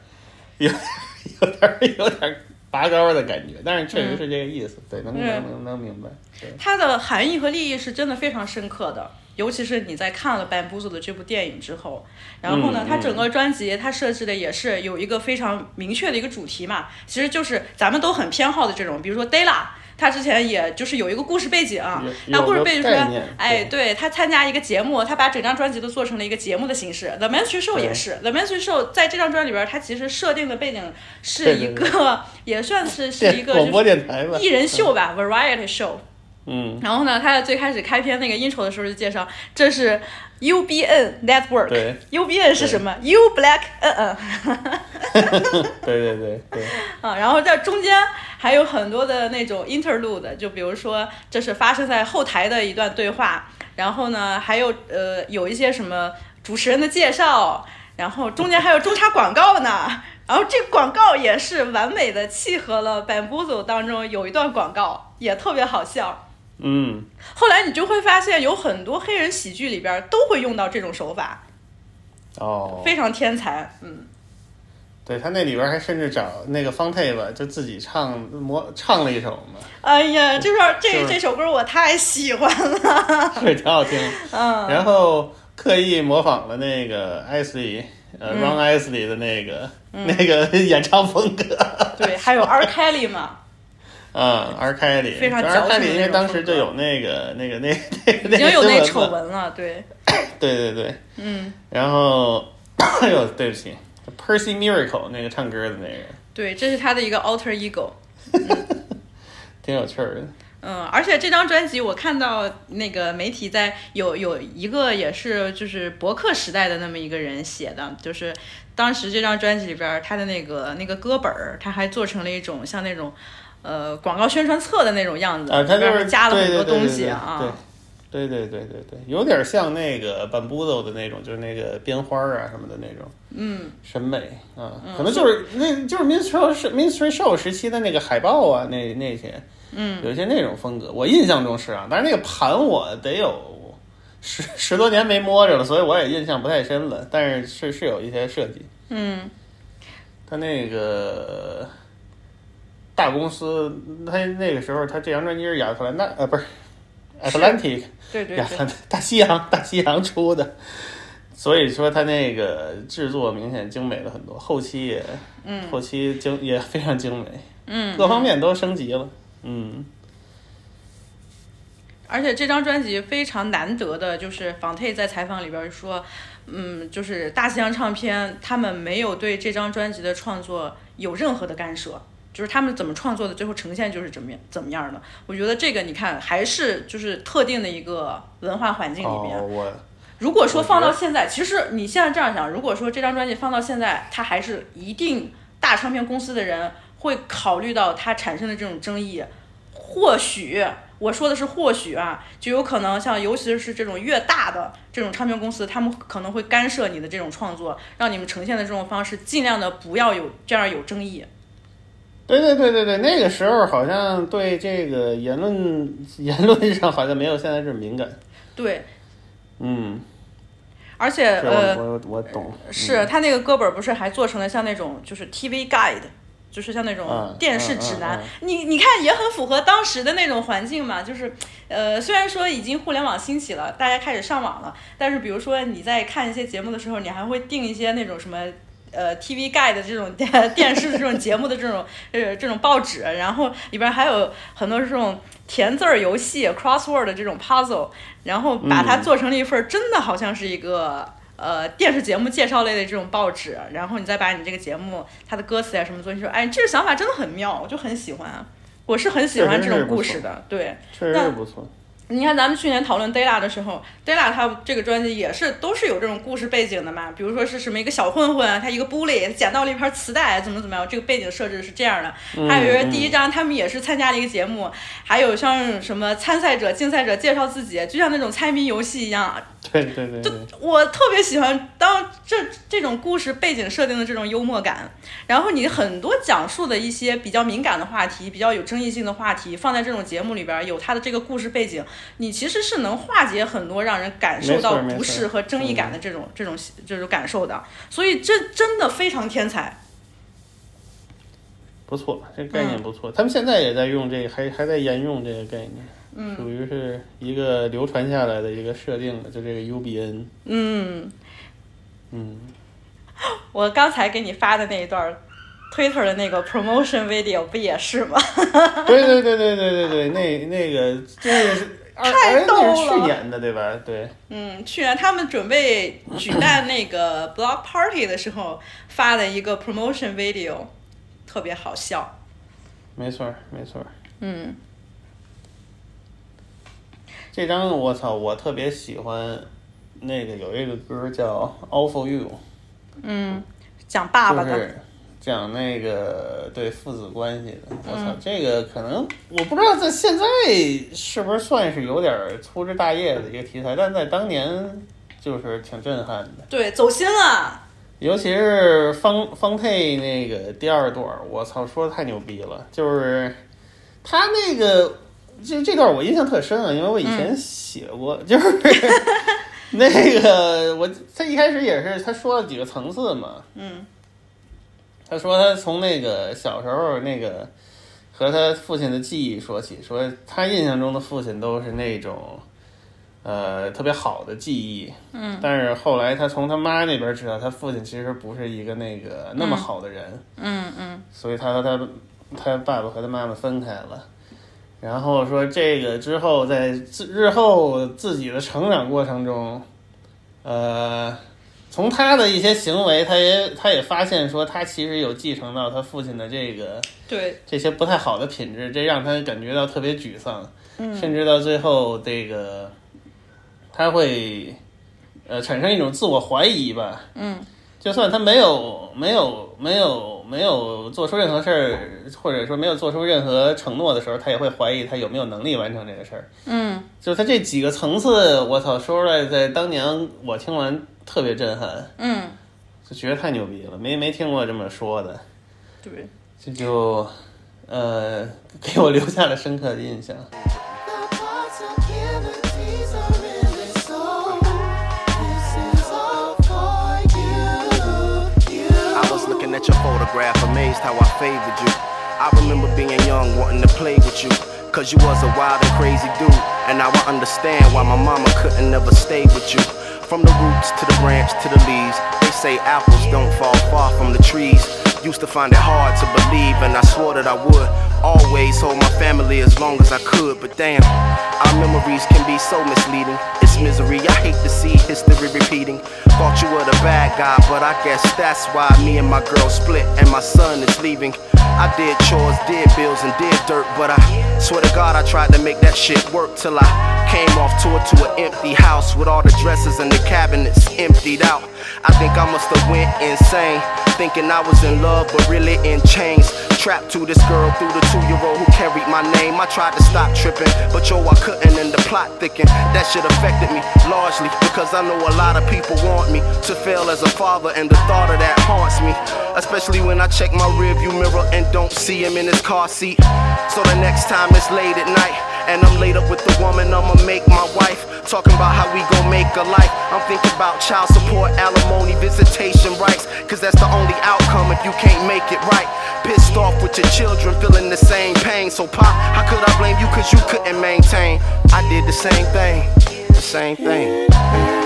有有点儿有点儿拔高的感觉，但是确实是这个意思，对，能嗯能能能明白，对，它的含义和利益是真的非常深刻的，尤其是你在看了《Bamboozle》的这部电影之后，然后呢嗯，它整个专辑它设置的也是有一个非常明确的一个主题嘛，其实就是咱们都很偏好的这种，比如说 Della。他之前也就是有一个故事背景，有那故事背景说有个概念，哎，对对他参加一个节目，他把整张专辑都做成了一个节目的形式。The Mainstream Show 也是，The Mainstream Show 在这张专辑里边，他其实设定的背景是一个，也算是是一个广播就是电台吧，艺人秀吧，Variety Show。嗯，然后呢，他在最开始开篇那个 intro 的时候就介绍，这是 UBN Network。对 UBN 是什么？U Black 嗯嗯对对对对，啊，然后在中间还有很多的那种 interlude，就比如说这是发生在后台的一段对话，然后呢还有呃有一些什么主持人的介绍，然后中间还有中插广告呢。然后这广告也是完美的契合了《Bamboozle》当中有一段广告，也特别好笑。嗯，后来你就会发现，有很多黑人喜剧里边都会用到这种手法，哦，非常天才。嗯，对他那里边还甚至找那个方太吧，就自己唱模唱了一首嘛，哎呀，这首这就是这首歌我太喜欢了。对，挺好听。嗯，然后刻意模仿了那个艾斯里，呃、嗯 r o n 艾斯里的那个、那个演唱风格。对，还有 R. Kelly 嘛，嗯，R 开里，非常，R 开里，因为当时就有那个那个那那个已经有那那丑闻了。对，对对对，嗯，然后，哎呦，对不起，Percy Miracle 那个唱歌的那个，对，这是他的一个 alter ego。挺有趣儿的。嗯，而且这张专辑我看到那个媒体在有有一个也是就是博客时代的那么一个人写的，就是当时这张专辑里边儿他的那个那个歌本儿，他还做成了一种像那种呃广告宣传册的那种样子，啊，它就是加了很多东西啊。对对对对对对，有点像那个 Bamboozle 的那种，就是那个编花儿啊什么的那种嗯，审美啊，可能就是那就是 Minstrel Minstrel Show 时期的那个海报啊，那那些，嗯，有一些那种风格，我印象中是啊，但是那个盘我得有十十多年没摸着了，所以我也印象不太深了，但是是是有一些设计，嗯，他那个大公司，他那个时候他这张专辑是亚特兰大呃不是 Atlantic 对对对。亚特，大西洋大西洋出的，所以说他那个制作明显精美了很多，后期也嗯。后期精也非常精美，嗯，各方面都升级了，嗯。而且这张专辑非常难得的，就是仿 Tay 在采访里边说，嗯，就是大西洋唱片他们没有对这张专辑的创作有任何的干涉，就是他们怎么创作的，最后呈现就是怎么样怎么样的。我觉得这个你看还是就是特定的一个文化环境里面。哦我如果说放到现在，其实你现在这样想，如果说这张专辑放到现在，它还是一定大唱片公司的人会考虑到它产生的这种争议，或许我说的是或许啊，就有可能像尤其是这种越大的这种唱片公司，他们可能会干涉你的这种创作，让你们呈现的这种方式尽量的不要有这样有争议。对对对对对，那个时候好像对这个言论 言论上好像没有现在这么敏感，对，嗯，而且呃，我我我懂，是他那个歌本儿不是还做成了像那种就是 TV guide，就是像那种嗯电视指南，嗯嗯你你看也很符合当时的那种环境嘛。就是呃，虽然说已经互联网兴起了，大家开始上网了，但是比如说你在看一些节目的时候，你还会订一些那种什么。呃，TV Guide 的这种电 电视的这种节目的这种呃这种报纸，然后里边还有很多这种填字儿游戏、crossword 的这种 puzzle，然后把它嗯做成了一份儿真的好像是一个呃电视节目介绍类的这种报纸，然后你再把你这个节目它的歌词呀什么做进去，哎，这个想法真的很妙，我就很喜欢，我是很喜欢这种故事的，对。确实是不错。你看，咱们去年讨论 Della 的时候，Della 他这个专辑也是都是有这种故事背景的嘛，比如说是什么一个小混混，他一个 bully 捡到了一盘磁带，怎么怎么样，这个背景设置是这样的。还有就是第一章，他们也是参加了一个节目，还有像什么参赛者、竞赛者介绍自己，就像那种猜谜游戏一样，对对对对，我特别喜欢当这这种故事背景设定的这种幽默感，然后你很多讲述的一些比较敏感的话题、比较有争议性的话题，放在这种节目里边儿，有它的这个故事背景，你其实是能化解很多让人感受到不适和争议感的这种这种这种感受的，所以这真的非常天才。不错，这个概嗯念不错。他们现在也在用这个，还还在沿用这个概念，嗯属于是一个流传下来的一个设定的，就这个 UBN，嗯，嗯，我刚才给你发的那一段儿 Twitter 的那个 promotion video 不也是吗？对对对对对对对，那那个这是二太逗了是去了年的对吧？对，嗯，去年他们准备举办那个 block party 的时候发的一个 promotion video，特别好笑。没错儿没错儿。嗯，这张我操，我特别喜欢，那个有一个歌叫《All for You》，嗯，讲爸爸的，就是讲那个对父子关系的。我嗯操，这个可能我不知道在现在是不是算是有点儿粗枝大叶的一个题材，但在当年就是挺震撼的。对，走心了。尤其是方方佩那个第二段儿，我操，说的太牛逼了！就是他那个，就这段我印象特深啊，因为我以前写过，就是 那个我他一开始也是他说了几个层次嘛，嗯他说他从那个小时候那个和他父亲的记忆说起，说他印象中的父亲都是那种呃特别好的记忆，嗯。但是后来他从他妈那边知道，他父亲其实不是一个那个那么好的人，嗯嗯。所以他和他他爸爸和他妈妈分开了。然后说这个之后，在自日后自己的成长过程中，呃，从他的一些行为，他也他也发现说，他其实有继承到他父亲的这个对，这些不太好的品质，这让他感觉到特别沮丧，嗯甚至到最后，这个他会呃产生一种自我怀疑吧。嗯就算他没有没有没有没有做出任何事儿，或者说没有做出任何承诺的时候，他也会怀疑他有没有能力完成这个事儿。嗯就他这几个层次，我操，说出来在当年我听完特别震撼，嗯，就觉得太牛逼了，没没听过这么说的，对，这就呃给我留下了深刻的印象。The possibilities are really so. This is all for you. You. I was looking at your photograph, amazed how I favored you. I remember being young, wanting to play with you. Cause you was a wild and crazy dude. And now I understand why my mama couldn't never stay with you. From the roots to the branch to the leaves, they say apples don't fall far from the trees. Used to find it hard to believe, and I swore that I would always hold my family as long as I could. But damn, our memories can be so misleading. It's misery, I hate to see history repeating. Thought you were the bad guy, but I guess that's why me and my girl split, and my son is leaving. I did chores, did bills, and did dirt, but I swear to God, I tried to make that shit work till I came off tour to an empty house with all the dresses and the cabinets emptied out. I think I must have went insane, thinking I was in love, but really in chains. Trapped to this girl through the two-year-old who carried my name. I tried to stop tripping, but yo, I couldn't, and the plot thickened. That shit affected me largely because I know a lot of people want me to fail as a father, and the thought of that haunts me. Especially when I check my rearview mirror and don't see him in his car seat. So the next time it's late at night. And I'm laid up with the woman I'ma make my wife. Talking about how we gon' make a life. I'm thinking about child support, alimony, visitation rights. Cause that's the only outcome if you can't make it right. Pissed off with your children, feeling the same pain. So, Pop, how could I blame you? Cause you couldn't maintain. I did the same thing, the same thing.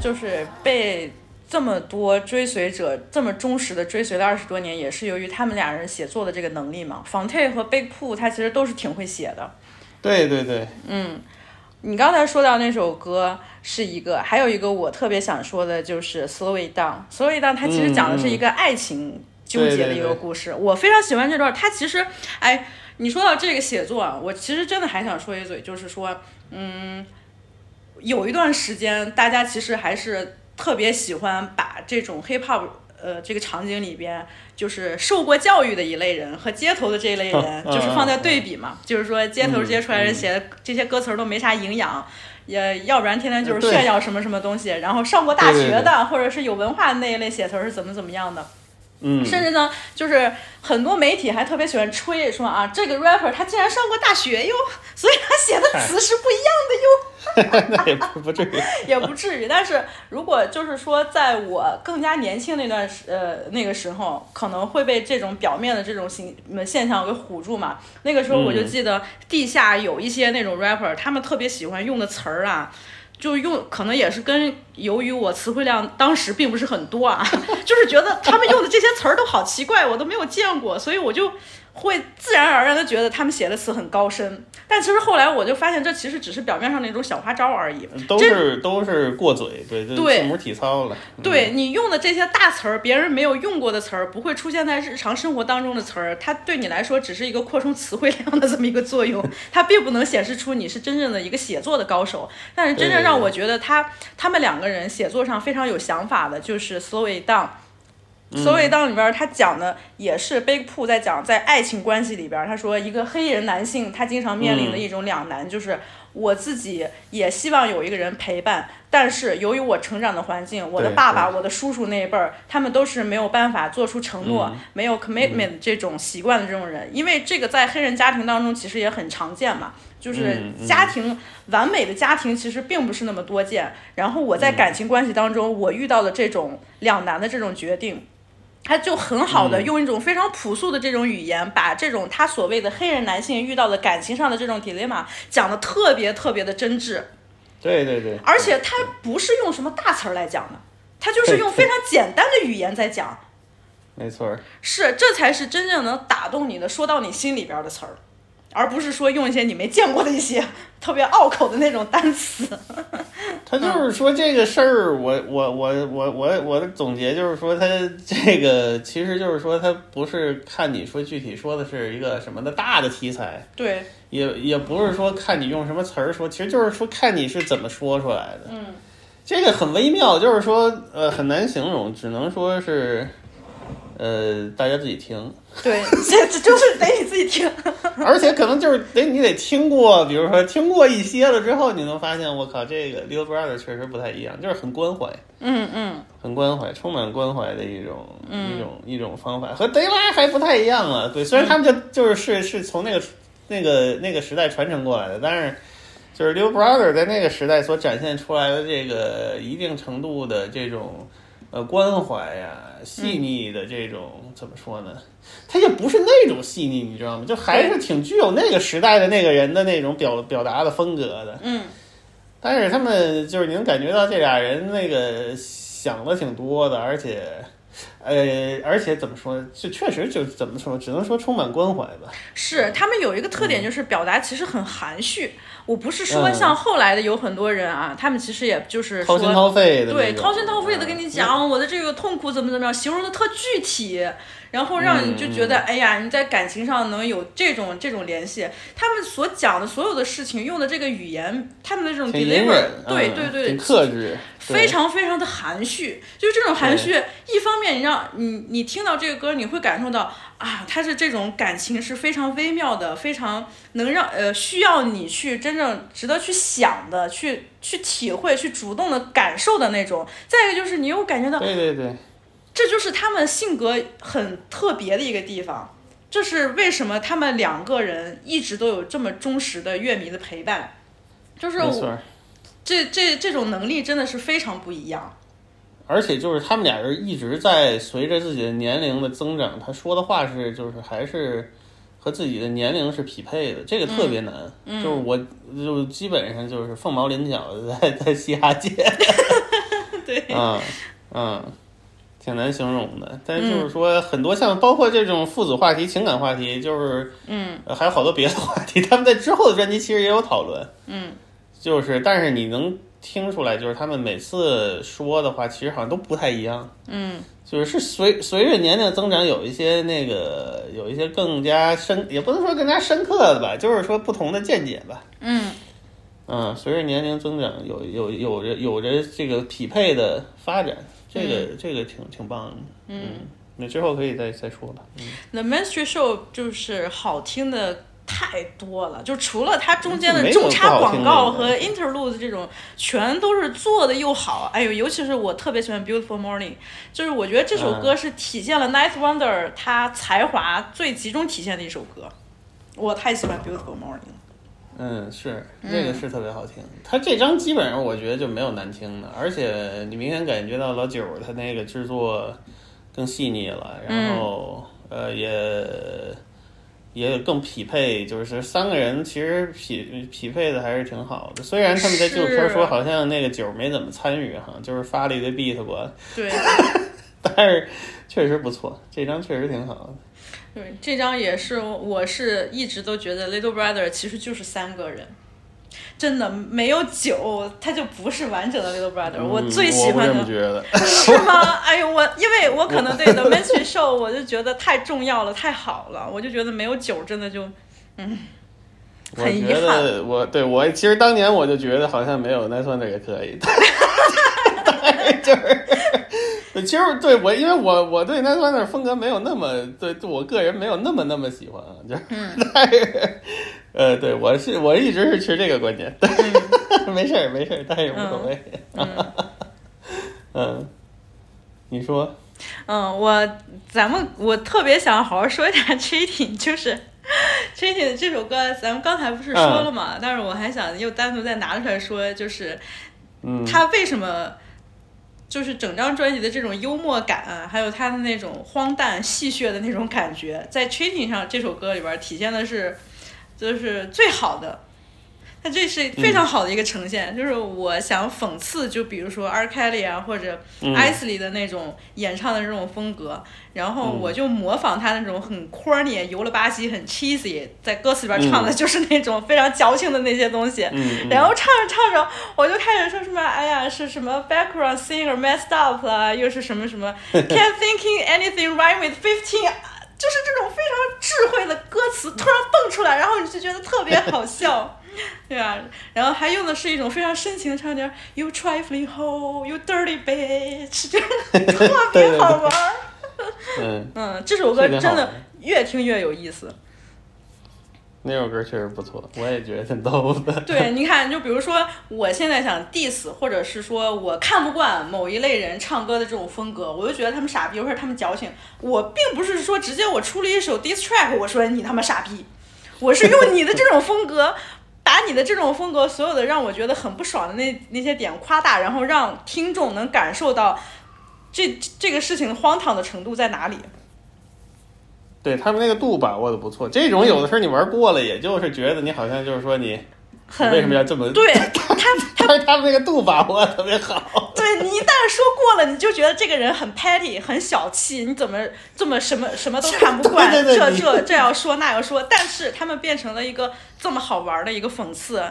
就是被这么多追随者这么忠实的追随了二十多年，也是由于他们俩人写作的这个能力嘛。仿 Tay 和 Big Pooh 他其实都是挺会写的。对对对，嗯你刚才说到那首歌是一个，还有一个我特别想说的就是 Slow It Down。Slow It Down 它其实讲的是一个爱情纠结的一个故事。我非常喜欢这段，它其实，哎，你说到这个写作啊，我其实真的还想说一嘴，就是说，嗯，有一段时间大家其实还是。特别喜欢把这种 hip hop 呃这个场景里边，就是受过教育的一类人和街头的这一类人，嗯就是放在对比嘛。就是说街头这些出来人嗯写的这些歌词儿都没啥营养。也要不然天天就是炫耀什么什么东西，然后上过大学的或者是有文化的那一类写词儿是怎么怎么样的，嗯，甚至呢，就是很多媒体还特别喜欢吹说啊，这个 rapper 他竟然上过大学哟，所以他写的词是不一样的哟。那也不不至于。也不至于。但是如果就是说，在我更加年轻那段时呃那个时候，可能会被这种表面的这种形呃现象给唬住嘛。那个时候我就嗯记得地下有一些那种 rapper，他们特别喜欢用的词儿啊。就用可能也是跟由于我词汇量当时并不是很多啊，就是觉得他们用的这些词儿都好奇怪，我都没有见过，所以我就会自然而然的觉得他们写的词很高深。但其实后来我就发现，这其实只是表面上的一种小花招而已。都真是都是过嘴，对，字母体操了。嗯对你用的这些大词儿，别人没有用过的词儿，不会出现在日常生活当中的词儿，它对你来说只是一个扩充词汇量的 这么一个作用，它并不能显示出你是真正的一个写作的高手。但是真正让我觉得他他们两个人写作上非常有想法的，就是 Slow It Down。Slow It Down 里边儿，他讲的也是 Big Pooh 在讲在爱情关系里边儿，他说一个黑人男性他经常面临的一种两难，就是我自己也希望有一个人陪伴，但是由于我成长的环境，我的爸爸、我的叔叔那一辈儿，他们都是没有办法做出承诺、嗯没有 commitment 这种习惯的这种人，因为这个在黑人家庭当中其实也很常见嘛。就是嗯嗯。家庭、完美的家庭其实并不是那么多见，然后我嗯。在感情关系当中，我遇到的这种两难的这种决定，他就很好的嗯。用一种非常朴素的这种语言，把这种他所谓的黑人男性遇到的感情上的这种 dilemma 讲的特别特别的真挚，对对对，而且他不是用什么大词儿来讲的，他就是用非常简单的语言在讲，没错儿。是这才是真正能打动你的，说到你心里边儿的词儿，而不是说用一些你没见过的一些 特别拗口的那种单词。他就是说这个事儿，我我我我我我的总结就是说，他这个其实就是说，他不是看你说具体说的是一个什么的大的题材，对，也也不是说看你用什么词儿说，其实就是说看你是怎么说出来的。嗯，这个很微妙，就是说呃很难形容，只能说是呃大家自己听。对，这这就是得你自己听。而且可能就是得你得听过，比如说听过一些了之后，你能发现，我靠，这个 Lil Brother 确实不太一样，就是很关怀，嗯嗯，很关怀，充满关怀的一种、一种一种方法，和 l a 还不太一样了。对，虽然他们就就是是是从那个那个那个时代传承过来的，但是就是 Lil Brother 在那个时代所展现出来的这个一定程度的这种呃关怀呀、细腻的这种、怎么说呢？他也不是那种细腻，你知道吗？就还是挺具有那个时代的那个人的那种表表达的风格的。嗯，但是他们就是你能感觉到这俩人那个想的挺多的，而且。呃，而且怎么说，就确实就怎么说，只能说充满关怀吧。是他们有一个特点，就是表达其实很含蓄。我不是说嗯。像后来的有很多人啊，他们其实也就是说掏心掏肺的，对，掏心掏肺的跟你嗯。讲我的这个痛苦怎么怎么样，形容的特具体，然后让你就觉得，嗯。哎呀，你在感情上能有这种这种联系。他们所讲的所有的事情，用的这个语言，他们的这种 deliver，对对对，挺克制，对。非常非常的含蓄，就是这种含蓄，一方面你让你你听到这个歌，你会感受到啊，他是这种感情是非常微妙的，非常能让呃需要你去真正值得去想的，去去体会，去主动的感受的那种。再一个就是你又感觉到，对对对，这就是他们性格很特别的一个地方。这是为什么他们两个人一直都有这么忠实的乐迷的陪伴，就是我。这这这种能力真的是非常不一样。而且就是他们俩人一直在随着自己的年龄的增长，他说的话是就是还是和自己的年龄是匹配的，这个特别难。嗯就是我就基本上就是凤毛麟角的在在嘻哈界，对，嗯嗯，挺难形容的。但是就是说很多像包括这种父子话题、情感话题，就是嗯呃还有好多别的话题，他们在之后的专辑其实也有讨论。嗯，就是但是你能听出来，就是他们每次说的话，其实好像都不太一样。嗯就是是随随着年龄增长，有一些那个有一些更加深，也不能说更加深刻的吧，就是说不同的见解吧。嗯嗯，随着年龄增长，有有有着有着这个匹配的发展，这个、这个挺挺棒的。嗯，那之后可以再再说吧。嗯 The Mystery Show 就是好听的太多了，就除了它中间的中插广告和 interlude 这种，全都是做的又好。哎呦，尤其是我特别喜欢 Beautiful Morning，就是我觉得这首歌是体现了 Ninth Wonder 他才华最集中体现的一首歌。我太喜欢 Beautiful Morning 了。嗯，是这个是特别好听。他这张基本上我觉得就没有难听的，而且你明显感觉到老九他那个制作更细腻了，然后、呃也也更匹配，就是三个人其实匹匹配的还是挺好的。虽然他们在纪录片说好像那个九没怎么参与哈，就是发了一堆 beat 过来，对 但是确实不错，这张确实挺好的。对，这张也是，我是一直都觉得 Little Brother 其实就是三个人。真的没有酒，它就不是完整的 Little Brother、我嗯最喜欢的觉得。是吗？哎呦，我因为我可能对 The Mystery Show 我就觉得太重要了，太好了，我就觉得没有酒真的就，嗯，我很遗觉憾。得我对我其实当年我就觉得好像没有 Nice Wonder 也可以，就是。对，其实对我，因为我我对 Nice Wonder 风格没有那么对，对我个人没有那么那么喜欢啊，就是，嗯但是，呃，对我是我一直是持这个观点，对，没事儿没事儿，但是也无所谓，嗯，你说，嗯，我咱们我特别想好好说一下 Cheating，就是 Cheating 这首歌，咱们刚才不是说了嘛，但是我还想又单独再拿出来说，就是嗯，他为什么就是整张专辑的这种幽默感，还有他的那种荒诞戏谑的那种感觉，在《Cheating》上这首歌里边体现的是，就是最好的。那这是非常好的一个呈现，就是我想讽刺，就比如说 R. Kelly 啊，或者嗯艾斯里的那种演唱的这种风格，然后嗯我就模仿他那种很 corny、油了吧唧、很 cheesy，在歌词里边唱的就是那种非常矫情的那些东西。嗯，然后唱着唱着，我就开始说什么，哎呀，是什么 background singer messed up 啦，又是什么什么 can't thinking anything right with fifteen，就是这种非常智慧的歌词突然蹦出来，然后你就觉得特别好笑。对吧？然后还用的是一种非常深情的唱腔，You trifling hoe, you dirty bitch，就是特别好玩儿。嗯，嗯，这首歌真的的越听越有意思。那首歌确实不错，我也觉得挺逗的，对，你看，就比如说，我现在想 diss，或者是说我看不惯某一类人唱歌的这种风格，我就觉得他们傻逼，或者他们矫情。我并不是说直接我出了一首 diss track，我说你他妈傻逼，我是用你的这种风格，把你的这种风格所有的让我觉得很不爽的那那些点夸大，然后让听众能感受到这这个事情荒唐的程度在哪里。对他们那个度把握的不错。这种有的时候你玩过了，也就是觉得你好像就是说你很为什么要这么对 他 但是他们那个度把握得特别好。对你一旦说过了，你就觉得这个人很 petty，很小气，你怎么这么什么什么都看不惯？对对对这这这要说那要说，但是他们变成了一个这么好玩的一个讽刺。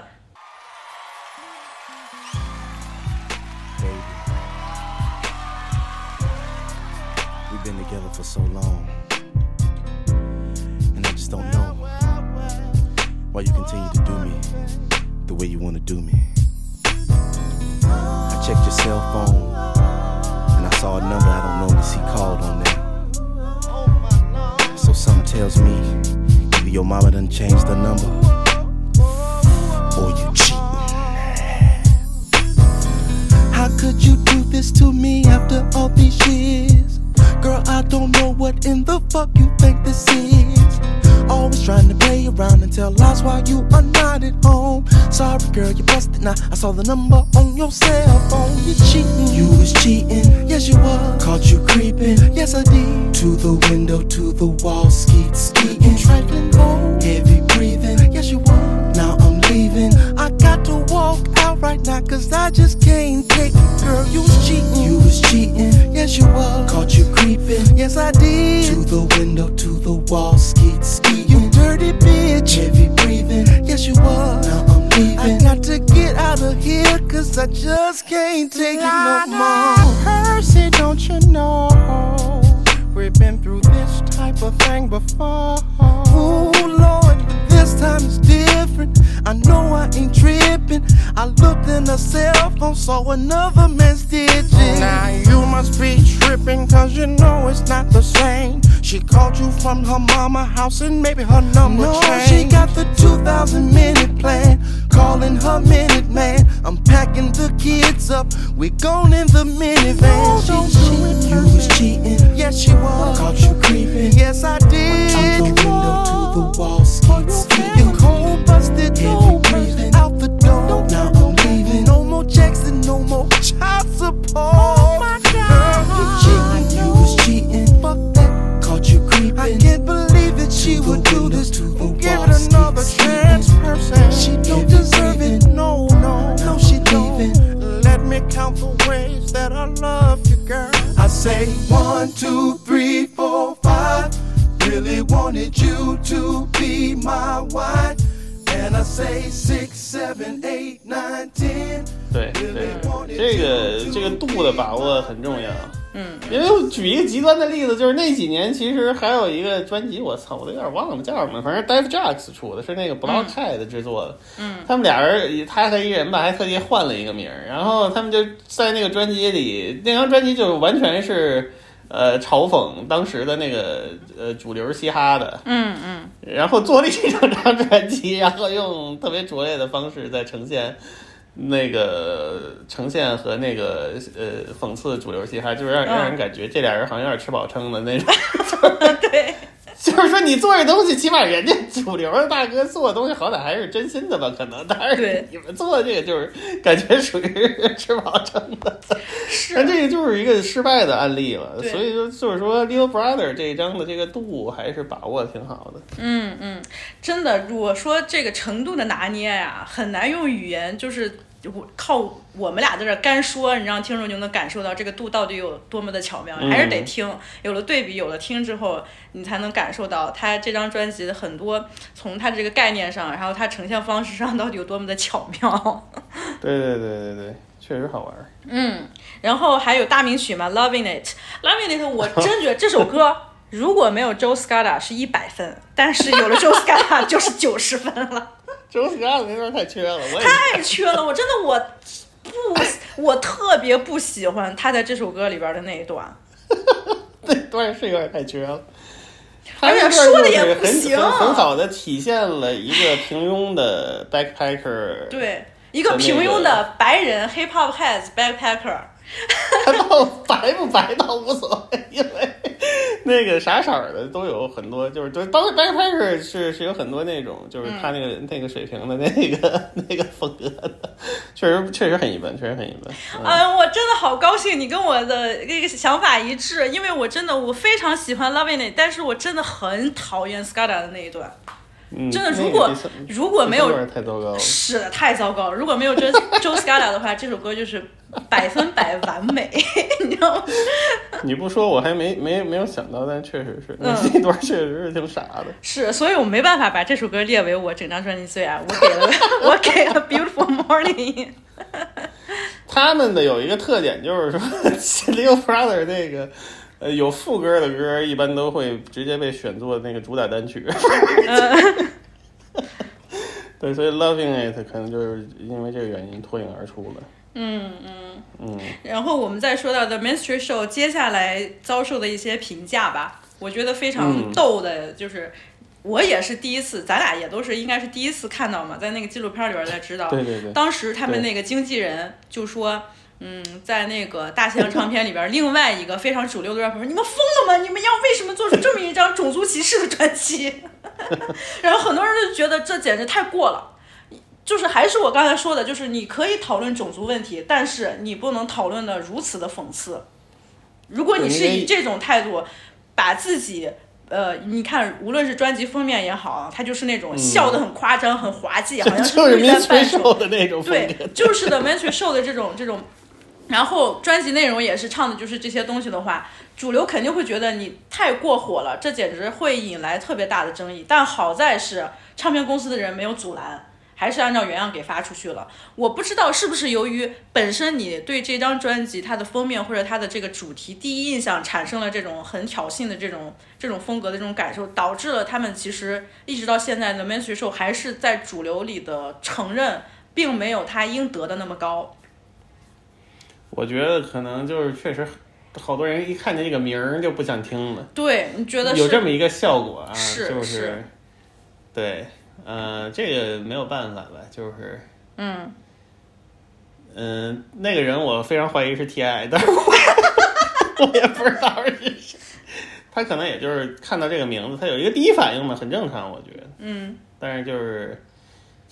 Why you continue to do me the way you want to do me. I checked your cell phone and I saw a number I don't know. normally see called on there. So something tells me either your mama done changed the number or you cheating. How could you do this to me after all these years? Girl, I don't know what in the fuck you think this is. Always trying to play around and tell lies while you are not at home. Sorry, girl, you busted now. I saw the number on your cell phone. You cheating. You was cheating. Yes, you was. Caught you creeping. Yes, I did. To the window, to the wall, skeet, skeeting. Trifling, oh. Heavy breathing. Right now, cause I just can't take it. Girl, you was cheating. You was cheating. Yes, you was. Caught you creeping. Yes, I did. To the window, to the wall, skeet, skeet. You dirty bitch. Heavy breathing. Yes, you was. Now I'm leaving. I got to get out of here, cause I just can't take it no more. Percy, don't you know? We've been through this type of thing before. Ooh, Lord, time it's different. I know I ain't tripping. I looked in the cell phone, saw another man's digits. Now you must be tripping cause you know it's not the same. She called you from her mama house and maybe her number No, changed. she got the 2000 minute plan. Calling her minute man. I'm packing the kids up. We gone in the minivan. She cheating. You was cheating. Yes, she was. Caught you creeping. Yes, I did. Out the window to the wall. Skeet, skeet. Oh my God. You cheating. You was cheating. Caught you creeping. I can't believe that she would do this to and give it another chance, person. She don't deserve it. No, no, no, she don't. Let me count the ways that I love you, girl. I say one, two, three, four, five. Really wanted you to be my wife. And I say six, seven, eight, nine, ten. 对对，这个这个度的把握很重要。嗯，因为我举一个极端的例子，就是那几年其实还有一个专辑，我操，我都有点忘了叫什么，反正 Dave Jacks 出的，是那个 Block Head 制作的。嗯，他们俩人，他和一人吧，还特地换了一个名儿，然后他们就在那个专辑里，那张专辑就完全是。呃，嘲讽当时的那个呃主流嘻哈的，嗯嗯，然后做了一整张专辑，然后用特别拙劣的方式在呈现那个呈现和那个呃讽刺主流嘻哈，就是让让人感觉这俩人好像有点吃饱撑的那种。对，就是说你做这东西，起码人家主流的大哥做的东西好歹还是真心的吧？可能，但是对你们做的这个就是感觉属于吃饱撑的。是那这个就是一个失败的案例了，所以说就是说 Little Brother 这一章的这个度还是把握挺好的。嗯嗯，真的，我说这个程度的拿捏呀，很难用语言，就是我靠我们俩在这儿干说，你让听众就能感受到这个度到底有多么的巧妙，还是得听，有了对比，有了听之后，你才能感受到他这张专辑的很多从他这个概念上，然后他呈现方式上到底有多么的巧妙。对对对对对，确实好玩儿。嗯，然后还有大名曲嘛，《Loving It》，《Loving It》，我真觉得这首歌 如果没有 Joe Scada 是一百分，但是有了 Joe Scada 就是九十分了，周四嘎的那段太缺了，我也太缺了，我真的我不，我特别不喜欢他在这首歌里边的那一段，那段是有点太缺了。而且说的也不行很很好的体现了一个平庸的 backpacker，，对，一个平庸的白人 hip hop heads backpacker，他倒白不白倒无所谓，因为那个啥色儿的都有很多，就是对，包括 backpacker 是是有很多那种，就是他那个、那个水平的那个那个风格的，确实确实很一般，确实很一般。嗯嗯，我真的好高兴你跟我的这个想法一致，因为我真的我非常喜欢 Loving It，但是我真的很讨厌 Scada 的那一段。嗯，真的如果如果没有太糟糕了，是的，太糟糕了。如果没有这 Joe Scala 的话，这首歌就是百分百完美，你知道吗？你不说我还没没没有想到，但确实是那嗯那段确实是挺傻的。是，所以我没办法把这首歌列为我整张专辑最爱，我给了我给了 Beautiful Morning。他们的有一个特点就是说，Leo Brother 那个呃有副歌的歌，一般都会直接被选作那个主打单曲。对，所以 Loving It 可能就是因为这个原因脱颖而出了。嗯嗯。嗯，然后我们再说到 The Minstrel Show 接下来遭受的一些评价吧，我觉得非常嗯逗的，就是。我也是第一次，咱俩也都是应该是第一次看到嘛，在那个纪录片里边才知道。对对对当时他们那个经纪人就说，嗯，在那个大西洋唱片里边，另外一个非常主流的 rapper 说：“你们疯了吗？你们要为什么做出这么一张种族歧视的专辑？” 然后很多人就觉得这简直太过了。就是还是我刚才说的，就是你可以讨论种族问题，但是你不能讨论的如此的讽刺。如果你是以这种态度把自己，呃，你看，无论是专辑封面也好，他就是那种笑得很夸张、很滑稽，好像是嗯 就是故意在 Minstrel 扮丑 Show 的那种对，就是的 Mentry Show 的这种这种，然后专辑内容也是唱的就是这些东西的话，主流肯定会觉得你太过火了，这简直会引来特别大的争议。但好在是唱片公司的人没有阻拦。还是按照原样给发出去了。我不知道是不是由于本身你对这张专辑它的封面或者它的这个主题第一印象产生了这种很挑衅的这种这种风格的这种感受，导致了他们其实一直到现在的 main show，还是在主流里的承认，并没有他应得的那么高。我觉得可能就是确实，好多人一看见这个名儿就不想听了，对，你觉得有这么一个效果啊，是就是对，呃，这个没有办法吧，就是嗯，嗯、那个人我非常怀疑是 T.I，但是我 我也不知道是谁，他可能也就是看到这个名字，他有一个第一反应嘛，很正常，我觉得。嗯。但是就是，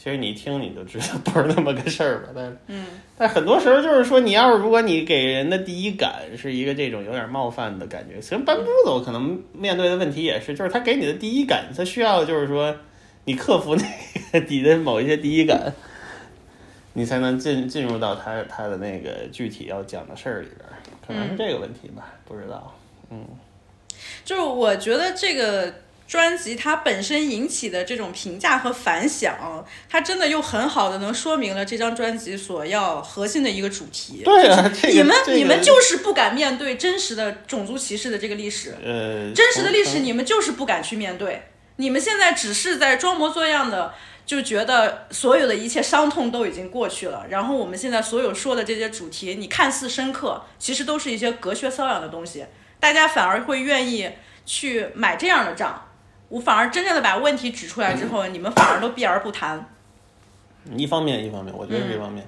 其实你一听你就知道不是那么个事儿吧。但是，嗯，但很多时候就是说，你要是如果你给人的第一感是一个这种有点冒犯的感觉，其实搬步走可能面对的问题也是，就是他给你的第一感，他需要就是说你克服那个 你的某一些第一感，你才能进进入到他他的那个具体要讲的事儿里边儿，可能是这个问题吧，不知道。嗯，就是我觉得这个专辑它本身引起的这种评价和反响，它真的又很好的能说明了这张专辑所要核心的一个主题。对啊，这个你们、这个你们就是不敢面对真实的种族歧视的这个历史，呃真实的历史你们就是不敢去面对，你们现在只是在装模作样的。就觉得所有的一切伤痛都已经过去了，然后我们现在所有说的这些主题，你看似深刻，其实都是一些隔靴搔痒的东西，大家反而会愿意去买这样的账。我反而真正的把问题指出来之后，你们反而都避而不谈。一方面，一方面，我觉得这方面。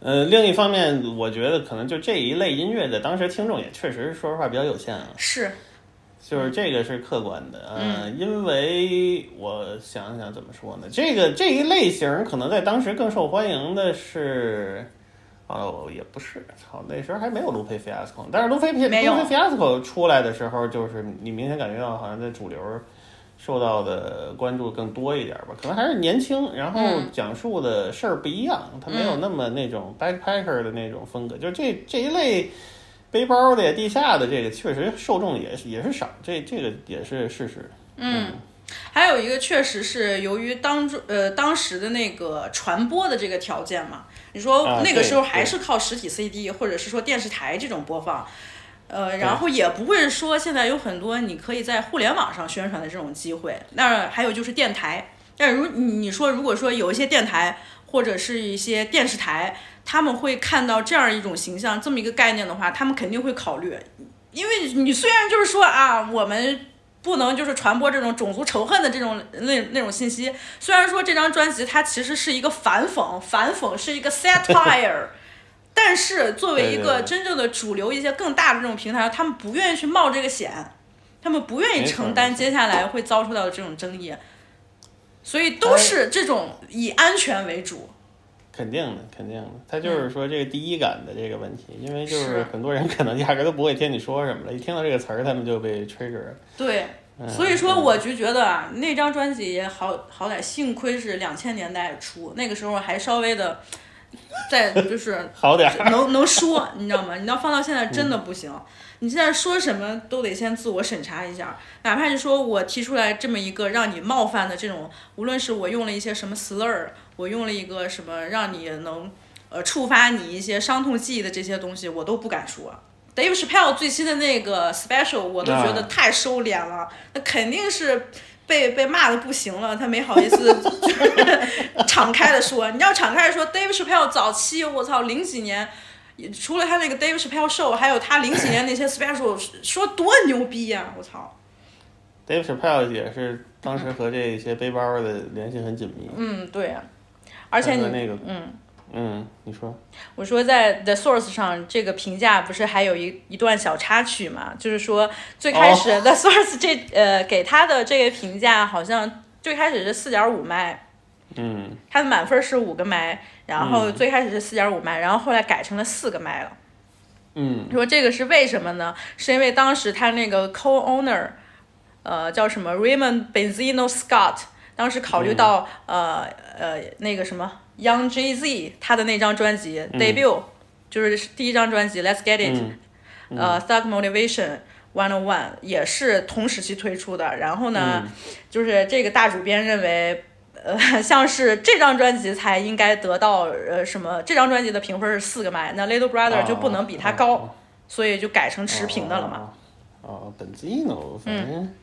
呃，另一方面，我觉得可能就这一类音乐的当时听众也确实说实话比较有限啊，是，就是这个是客观的。呃，嗯因为我想想怎么说呢，这个这一类型可能在当时更受欢迎的是。哦，也不是，操，那时候还没有路飞 Fiasco，但是路飞路飞 Fiasco 出来的时候，就是你明显感觉到好像在主流受到的关注更多一点吧，可能还是年轻，然后嗯讲述的事儿不一样，他没有那么那种 backpacker 的那种风格，就是这这一类背包的、地下的这个确实受众也是也是少，这这个也是事实。嗯，还有一个确实是由于当中呃当时的那个传播的这个条件嘛，你说啊那个时候还是靠实体 CD 或者是说电视台这种播放。呃，然后也不会说现在有很多你可以在互联网上宣传的这种机会。那还有就是电台，但如你你说如果说有一些电台或者是一些电视台，他们会看到这样一种形象这么一个概念的话，他们肯定会考虑，因为你虽然就是说啊，我们不能就是传播这种种族仇恨的这种那那种信息。虽然说这张专辑它其实是一个反讽，反讽是一个 satire，但是作为一个真正的主流一些更大的这种平台，他们不愿意去冒这个险，他们不愿意承担接下来会遭受到的这种争议，所以都是这种以安全为主。肯定的，肯定的，他就是说这个第一感的这个问题，因为就是是很多人可能压根儿都不会听你说什么了，一听到这个词儿，他们就被 trigger 了。对，嗯所以说嗯。我就觉得啊，那张专辑也好好歹，幸亏是两千年代出，那个时候还稍微的，在就是好点儿能能说，你知道吗？你要放到现在真的不行，你现在说什么都得先自我审查一下，哪怕是说我提出来这么一个让你冒犯的这种，无论是我用了一些什么 slur，我用了一个什么让你能呃触发你一些伤痛记忆的这些东西，我都不敢说。Dave Chappelle 最新的那个 special 我都觉得啊太收敛了，那肯定是被被骂的不行了，他没好意思 就是敞开的说。你要敞开的说，Dave Chappelle 早期我操零几年，除了他那个 Dave Chappelle show，还有他零几年那些 special 说多牛逼呀、我操！Dave Chappelle 也是当时和这些背包的联系很紧密，嗯，对呀、而且你那个嗯。嗯，你说。我说在 The Source 上这个评价不是还有一一段小插曲嘛？就是说最开始哦。The Source 这、呃给他的这个评价好像最开始是四点五麦，嗯。他的满分是五个麦，然后嗯。最开始是四点五麦，然后后来改成了四个麦了。嗯。说这个是为什么呢？是因为当时他那个 co-owner，呃，叫什么？Raymond Benzino Scott，当时考虑到、呃呃那个什么 Young Jay Z 他的那张专辑、debut，就是第一张专辑 Let's Get It，、嗯呃 Thug Motivation One on One 也是同时期推出的。然后呢，就是这个大主编认为。呃，像是这张专辑才应该得到呃什么？这张专辑的评分是四个麦，那 Little Brother 就不能比他高，哦所以就改成持平的了嘛。哦，哦本基诺，反正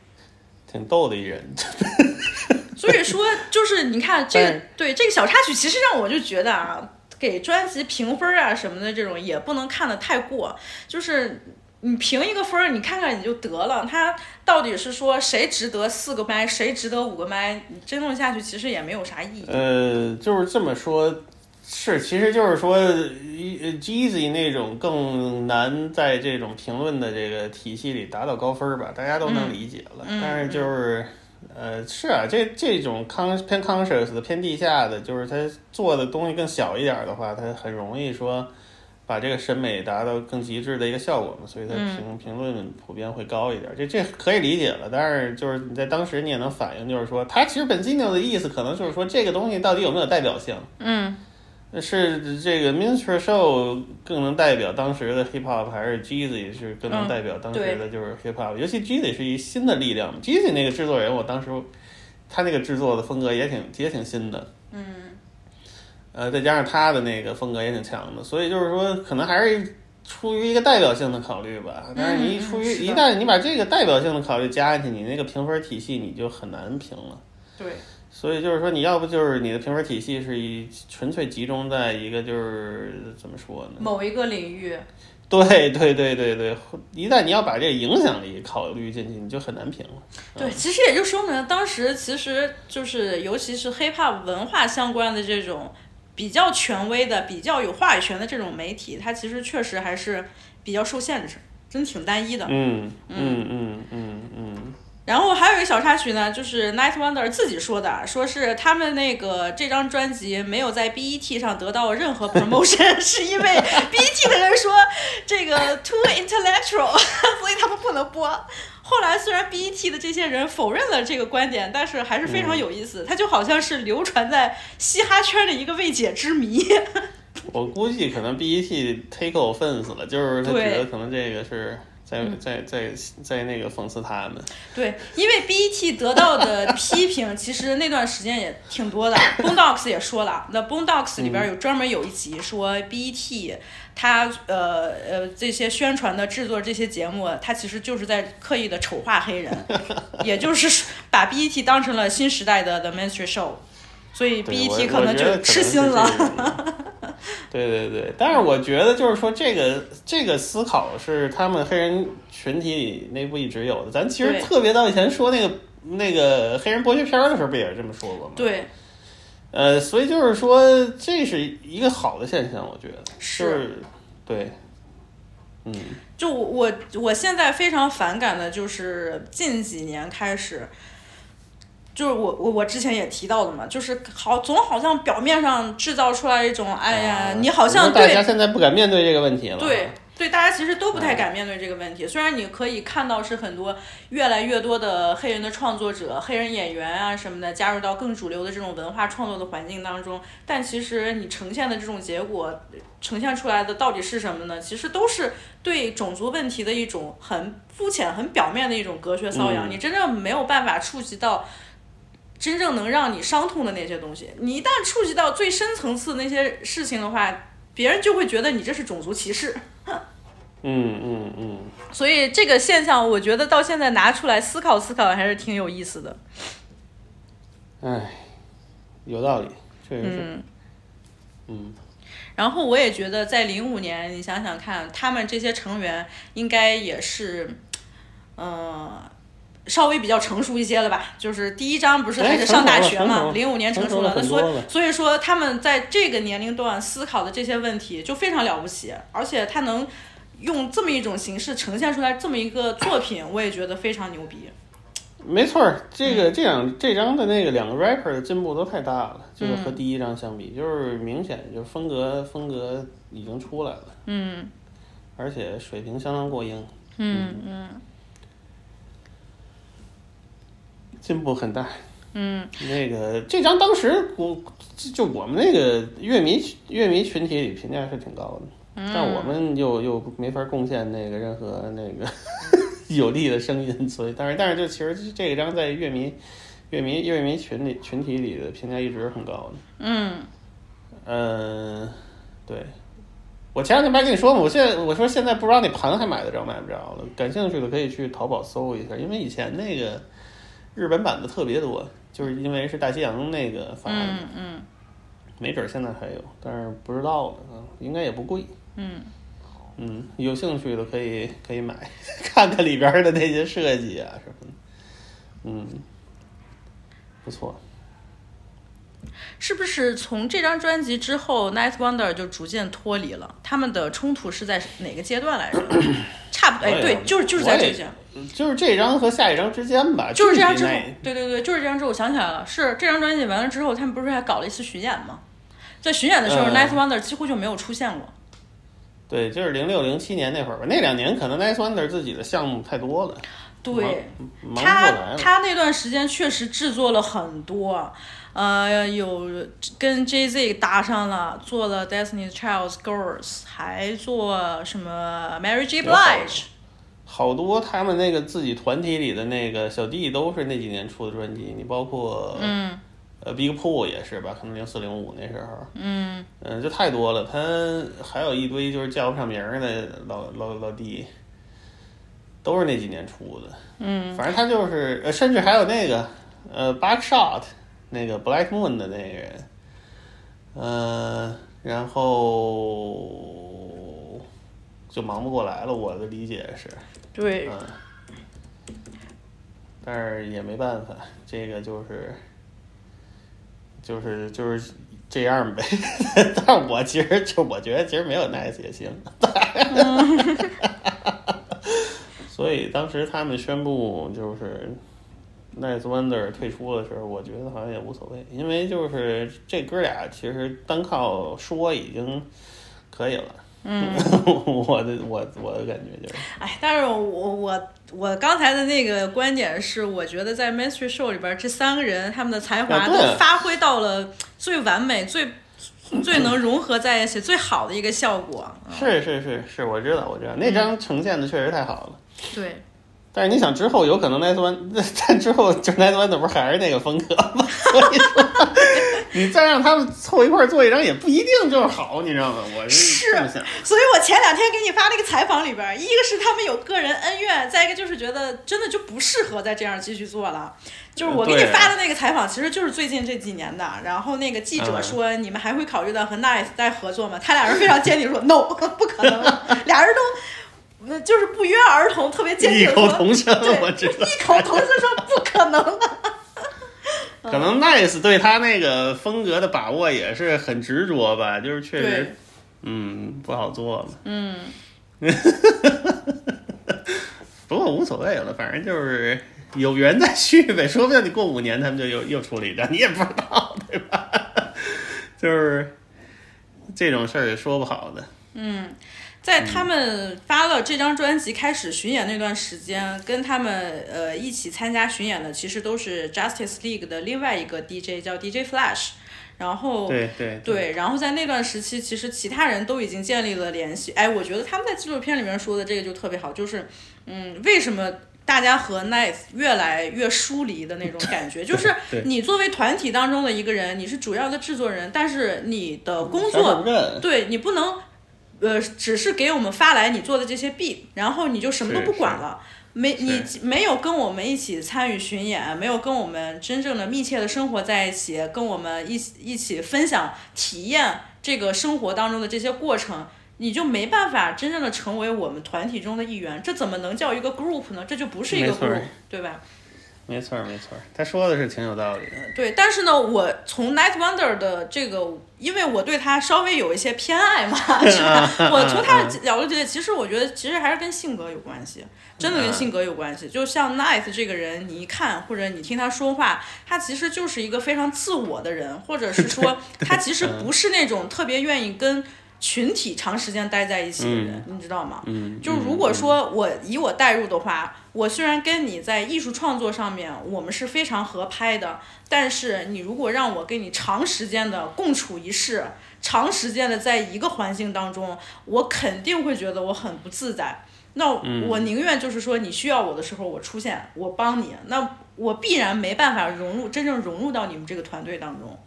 挺逗的一人。所以说，就是你看这个对这个小插曲，其实让我就觉得啊，给专辑评分啊什么的这种也不能看得太过，就是你评一个分儿，你看看你就得了。他到底是说谁值得四个麦，谁值得五个麦，你争论下去其实也没有啥意义。呃，就是这么说，是，其实就是说，一呃 Jeezy 那种更难在这种评论的这个体系里达到高分儿吧，大家都能理解了。嗯但是就是，呃，是啊，这这种 con 偏 conscious 的、偏地下的，就是他做的东西更小一点儿的话，他很容易说。把这个审美达到更极致的一个效果嘛，所以它嗯评、评论普遍会高一点，这这可以理解了。但是就是你在当时你也能反映，就是说他其实本 Zino 的意思可能就是说这个东西到底有没有代表性？嗯是这个 minstrel show 更能代表当时的 hip hop，还是 Jeezy 是更能嗯代表当时的就是 hip hop？、尤其 Jeezy 是一新的力量，Jeezy 那个制作人，我当时他那个制作的风格也挺也挺新的，嗯呃，再加上他的那个风格也挺强的，所以就是说可能还是出于一个代表性的考虑吧。但是你出于、一旦你把这个代表性的考虑加进去，你那个评分体系你就很难评了。对，所以就是说，你要不就是你的评分体系是以纯粹集中在一个就是怎么说呢？某一个领域，对对对对对，一旦你要把这个影响力考虑进去，你就很难评了。对，其实也就说明当时其实就是尤其是 hip hop 文化相关的这种比较权威的、比较有话语权的这种媒体，它其实确实还是比较受限制，真挺单一的。嗯嗯嗯嗯嗯，然后还有一个小插曲呢，就是 Night Wonder 自己说的，说是他们那个这张专辑没有在 BET 上得到任何 promotion，是因为 BET 的人说这个 too intellectual，所以他们不能播。后来虽然 BET 的这些人否认了这个观点，但是还是非常有意思，它就好像是流传在嘻哈圈的一个未解之谜。我估计可能 BET take offense 了，就是他觉得可能这个是在在在在那个讽刺他们。对，因为 BET 得到的批评，其实那段时间也挺多的。Boondocks 也说了，那 Boondocks 里边有专门有一集说 BET，它呃呃这些宣传的制作这些节目，它其实就是在刻意的丑化黑人，也就是把 BET 当成了新时代的 The Mainstream Show，所以对 BET 可能就吃心了。对对对，但是我觉得就是说，这个这个思考是他们黑人群体里内部一直有的。咱其实特别到以前说那个那个黑人剥削片儿的时候，不也是这么说过吗？对，呃，所以就是说，这是一个好的现象，我觉得是就是对，嗯就我我我现在非常反感的就是近几年开始，就是我我我之前也提到的嘛，就是好总好像表面上制造出来一种，哎呀，啊你好像我觉得大对家现在不敢面对这个问题了。对对，大家其实都不太敢面对这个问题。虽然你可以看到是很多越来越多的黑人的创作者、黑人演员啊什么的加入到更主流的这种文化创作的环境当中，但其实你呈现的这种结果，呈现出来的到底是什么呢？其实都是对种族问题的一种很肤浅、很表面的一种隔靴搔痒。嗯你真正没有办法触及到。真正能让你伤痛的那些东西，你一旦触及到最深层次那些事情的话，别人就会觉得你这是种族歧视。嗯嗯嗯，所以这个现象，我觉得到现在拿出来思考思考，还是挺有意思的。哎，有道理，确实是。嗯，嗯然后我也觉得，在零五年，你想想看，他们这些成员应该也是，呃，稍微比较成熟一些了吧？就是第一章不是还是上大学嘛，零五年成熟了那所所以说他们在这个年龄段思考的这些问题就非常了不起，而且他能用这么一种形式呈现出来这么一个作品，我也觉得非常牛逼。没错儿，这嗯个这两这张的那个两个 rapper 的进步都太大了，就是和嗯第一张相比，就是明显就是风格风格已经出来了，嗯而且水平相当过硬，嗯嗯进步很大。嗯，那个这张当时我就就我们那个乐迷乐迷群体里评价是挺高的，嗯但我们又又没法贡献那个任何那个 有利的声音，所以但是但是就其实这一张在乐迷乐迷乐迷群里群体里的评价一直是很高的。嗯嗯，对，我前两天不还跟你说吗，我现在我说现在不知道那盘还买得着买不着了，感兴趣的可以去淘宝搜一下，因为以前那个日本版的特别多，就是因为是大西洋那个发的，嗯嗯没准儿现在还有，但是不知道了啊，应该也不贵。嗯，嗯，有兴趣的可以可以买，看看里边儿的那些设计啊什么的。嗯，不错。是不是从这张专辑之后，Night Wonder 就逐渐脱离了？他们的冲突是在哪个阶段来着？差不多，哎，对，就是就是在这些，就是这张和下一张之间吧，就是这张之后对对对，就是这张之后，我想起来了，是这张专辑完了之后，他们不是还搞了一次巡演吗？在巡演的时候、嗯，Nice Wonder 几乎就没有出现过。对，就是零六零七年那会儿吧，那两年可能 Nice Wonder 自己的项目太多了，对，他。他那段时间确实制作了很多，呃，有跟 Jay Z 搭上了，做了 Destiny's Child's Girls，还做什么 Mary J Blige。好多他们那个自己团体里的那个小弟都是那几年出的专辑，你包括嗯呃 Big Pool 也是吧，可能零四零五那时候，嗯，嗯，就太多了。他还有一堆就是叫不上名儿的老老老弟，都是那几年出的。嗯，反正他就是，呃，甚至还有那个呃 Buckshot 那个 Black Moon 的那个人，呃，然后就忙不过来了。我的理解是，对，嗯，但是也没办法，这个就是就是就是这样呗。但我其实就我觉得其实没有 nice 也行。所以当时他们宣布就是 Nice Wonder 退出的时候，我觉得好像也无所谓，因为就是这哥俩其实单靠说已经可以了。嗯，我的我我的感觉就是，哎，但是我我我刚才的那个观点是，我觉得在 Mystery Show 里边，这三个人他们的才华都发挥到了最完美、最最能融合在一起、最好的一个效果。是是是是，我知道我知道，那张呈现的确实太好了。对，但是你想之后有可能 Nice One，但之后就 Nice One 不是还是那个风格吗？所以说，你再让他们凑一块儿做一张也不一定就是好，你知道吗？我是这么想。所以我前两天给你发那个采访里边，一个是他们有个人恩怨，再一个就是觉得真的就不适合再这样继续做了。就是我给你发的那个采访，其实就是最近这几年的。然后那个记者嗯说：“你们还会考虑到和 Nice 再合作吗？”他俩人非常坚定说：“No，不可能。”俩人都，呃就是不约而同，特别坚定异口同声，我知道。异口同声说不可能啊。可能 Nice 对他那个风格的把握也是很执着吧，就是确实，嗯，不好做了。嗯，不过无所谓了，反正就是有缘再续呗，说不定你过五年他们就又又出了一张，你也不知道，对吧？就是这种事儿也说不好的。嗯，在他们发了这张专辑开始巡演那段时间，跟他们呃一起参加巡演的，其实都是 Justice League 的另外一个 DJ 叫 DJ Flash，然后对对对，然后在那段时期，其实其他人都已经建立了联系。哎，我觉得他们在纪录片里面说的这个就特别好，就是嗯，为什么？大家和 Nice 越来越疏离的那种感觉，就是你作为团体当中的一个人，你是主要的制作人，但是你的工作对你不能，呃，只是给我们发来你做的这些币然后你就什么都不管了。没，你没有跟我们一起参与巡演，没有跟我们真正的密切的生活在一起，跟我们一起一起分享体验这个生活当中的这些过程，你就没办法真正的成为我们团体中的一员。这怎么能叫一个 group 呢？这就不是一个 group，对吧？没错儿没错儿，他说的是挺有道理的。对，但是呢，我从 Night Wonder 的这个，因为我对他稍微有一些偏爱嘛，是吧？我从他的角度解，其实我觉得其实还是跟性格有关系，真的跟性格有关系。就像 Night 这个人，你一看或者你听他说话，他其实就是一个非常自我的人，或者是说 他其实不是那种特别愿意跟。群体长时间待在一起的人，你知道吗？嗯，就如果说我以我代入的话，我虽然跟你在艺术创作上面我们是非常合拍的，但是你如果让我跟你长时间的共处一室，长时间的在一个环境当中，我肯定会觉得我很不自在。那我宁愿就是说你需要我的时候我出现，我帮你，那我必然没办法融入真正融入到你们这个团队当中。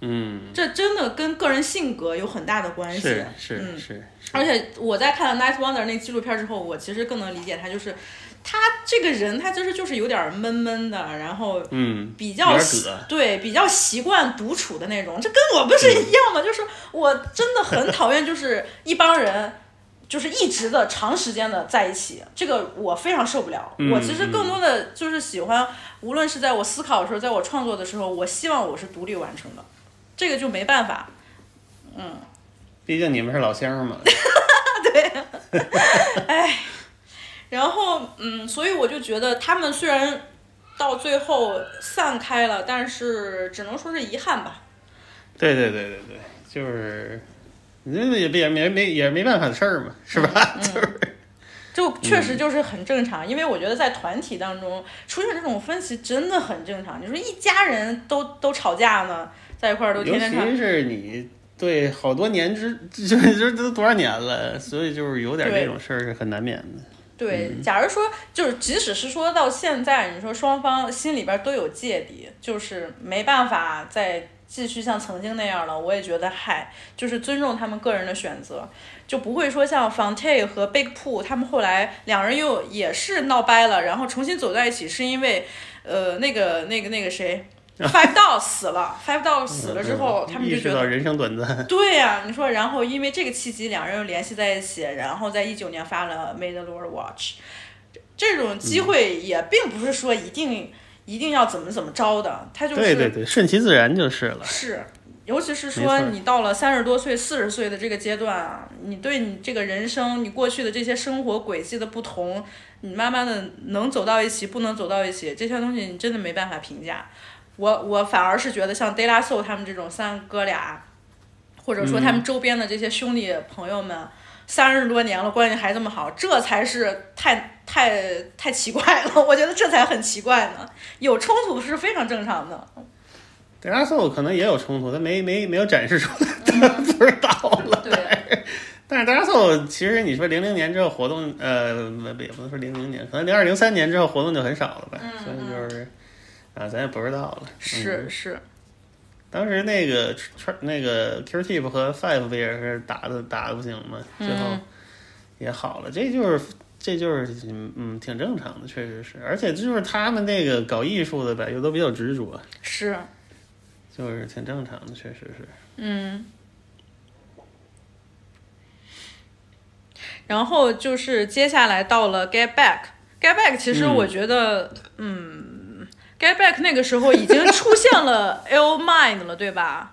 嗯，这真的跟个人性格有很大的关系。是是嗯是，而且我在看了《Night Wonder》那纪录片之后，我其实更能理解他，就是他这个人，他就是就是有点闷闷的，然后嗯，比较对比较习惯独处的那种，这跟我不是一样吗？就是我真的很讨厌，就是一帮人。就是一直的长时间的在一起，这个我非常受不了。嗯我其实更多的就是喜欢，无论是在我思考的时候，在我创作的时候，我希望我是独立完成的，这个就没办法。嗯毕竟你们是老乡嘛。对，哎然后，嗯，所以我就觉得他们虽然到最后散开了，但是只能说是遗憾吧。对对对对对，就是，那也也没没也没办法的事儿嘛，是吧？就是，就确实就是很正常，因为我觉得在团体当中出现这种分歧真的很正常。你说一家人都都吵架呢，在一块儿都尤天天吵，其是你对好多年之，就是这都多少年了，所以就是有点对。这种事儿是很难免的。对，假如说就是，即使是说到现在，你说双方心里边都有芥蒂，就是没办法再继续像曾经那样了，我也觉得嗨，就是尊重他们个人的选择，就不会说像 Fonte 和 Big Pooh 他们后来两人又也是闹掰了，然后重新走在一起，是因为呃那个那个那个谁 Five Dog 死了，Five Dog 死了之后，嗯他们就觉得人生短暂。对呀、你说，然后因为这个契机，两人又联系在一起，然后在一九年发了《May the Lord Watch》，这种机会也并不是说一定、一定要怎么怎么着的，他就是对对对，顺其自然就是了。是，尤其是说你到了三十多岁、四十岁的这个阶段啊，你对你这个人生、你过去的这些生活轨迹的不同，你慢慢的能走到一起，不能走到一起，这些东西你真的没办法评价。我我反而是觉得像 De La Soul 他们这种三哥俩，或者说他们周边的这些兄弟朋友们，三十多年了关系还这么好，这才是太太太奇怪了。我觉得这才很奇怪呢，有冲突是非常正常的。德拉索可能也有冲突，他没没没有展示出来，他 不知道了。对。但是德拉索其实你说零零年之后活动，呃，不也不能说零零年，可能零二零三年之后活动就很少了呗，所以就是啊，咱也不知道了。嗯是是，当时那个川那个 Q Tip 和 Five 不也是打的打的不行吗？最后嗯也好了，这就是这就是嗯嗯挺正常的，确实是，而且就是他们那个搞艺术的吧，又都比较执着，是，就是挺正常的，确实是。嗯。然后就是接下来到了 Get Back，Get Back 其实嗯我觉得，嗯 e t Back 那个时候已经出现了 Ill Mind 了，对吧？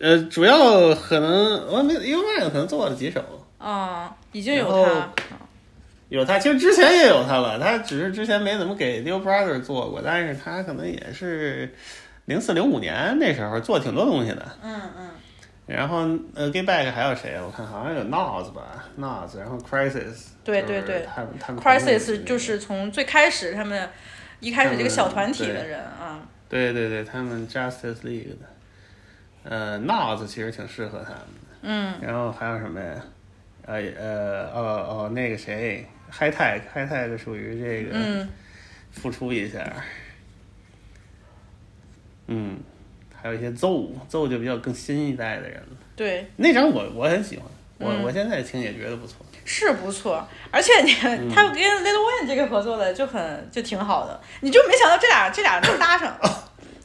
呃，主要可能我没有，因为可能做了几首，啊、已经有他，有他，其实之前也有他了，他只是之前没怎么给 New Brother 做过，但是他可能也是零四零五年那时候做挺多东西的。嗯嗯，然后呃，Get Back 还有谁啊？我看好像有 Nas 吧，Nas，然后 Crisis，对对对他们，Crisis 就是从最开始他们一开始这个小团体的人啊，对对对，他们 Justice League 的，呃，Nas 其实挺适合他们的。嗯，然后还有什么呀？呃呃哦哦，那个谁，High Tech，High Tech 属于这个嗯付出一下。嗯，还有一些奏奏就比较更新一代的人了。对，那张我我很喜欢，我、嗯我现在听也觉得不错。是不错，而且你嗯。他跟 Little Wayne 这个合作的就很就挺好的，你就没想到这俩这俩能搭上，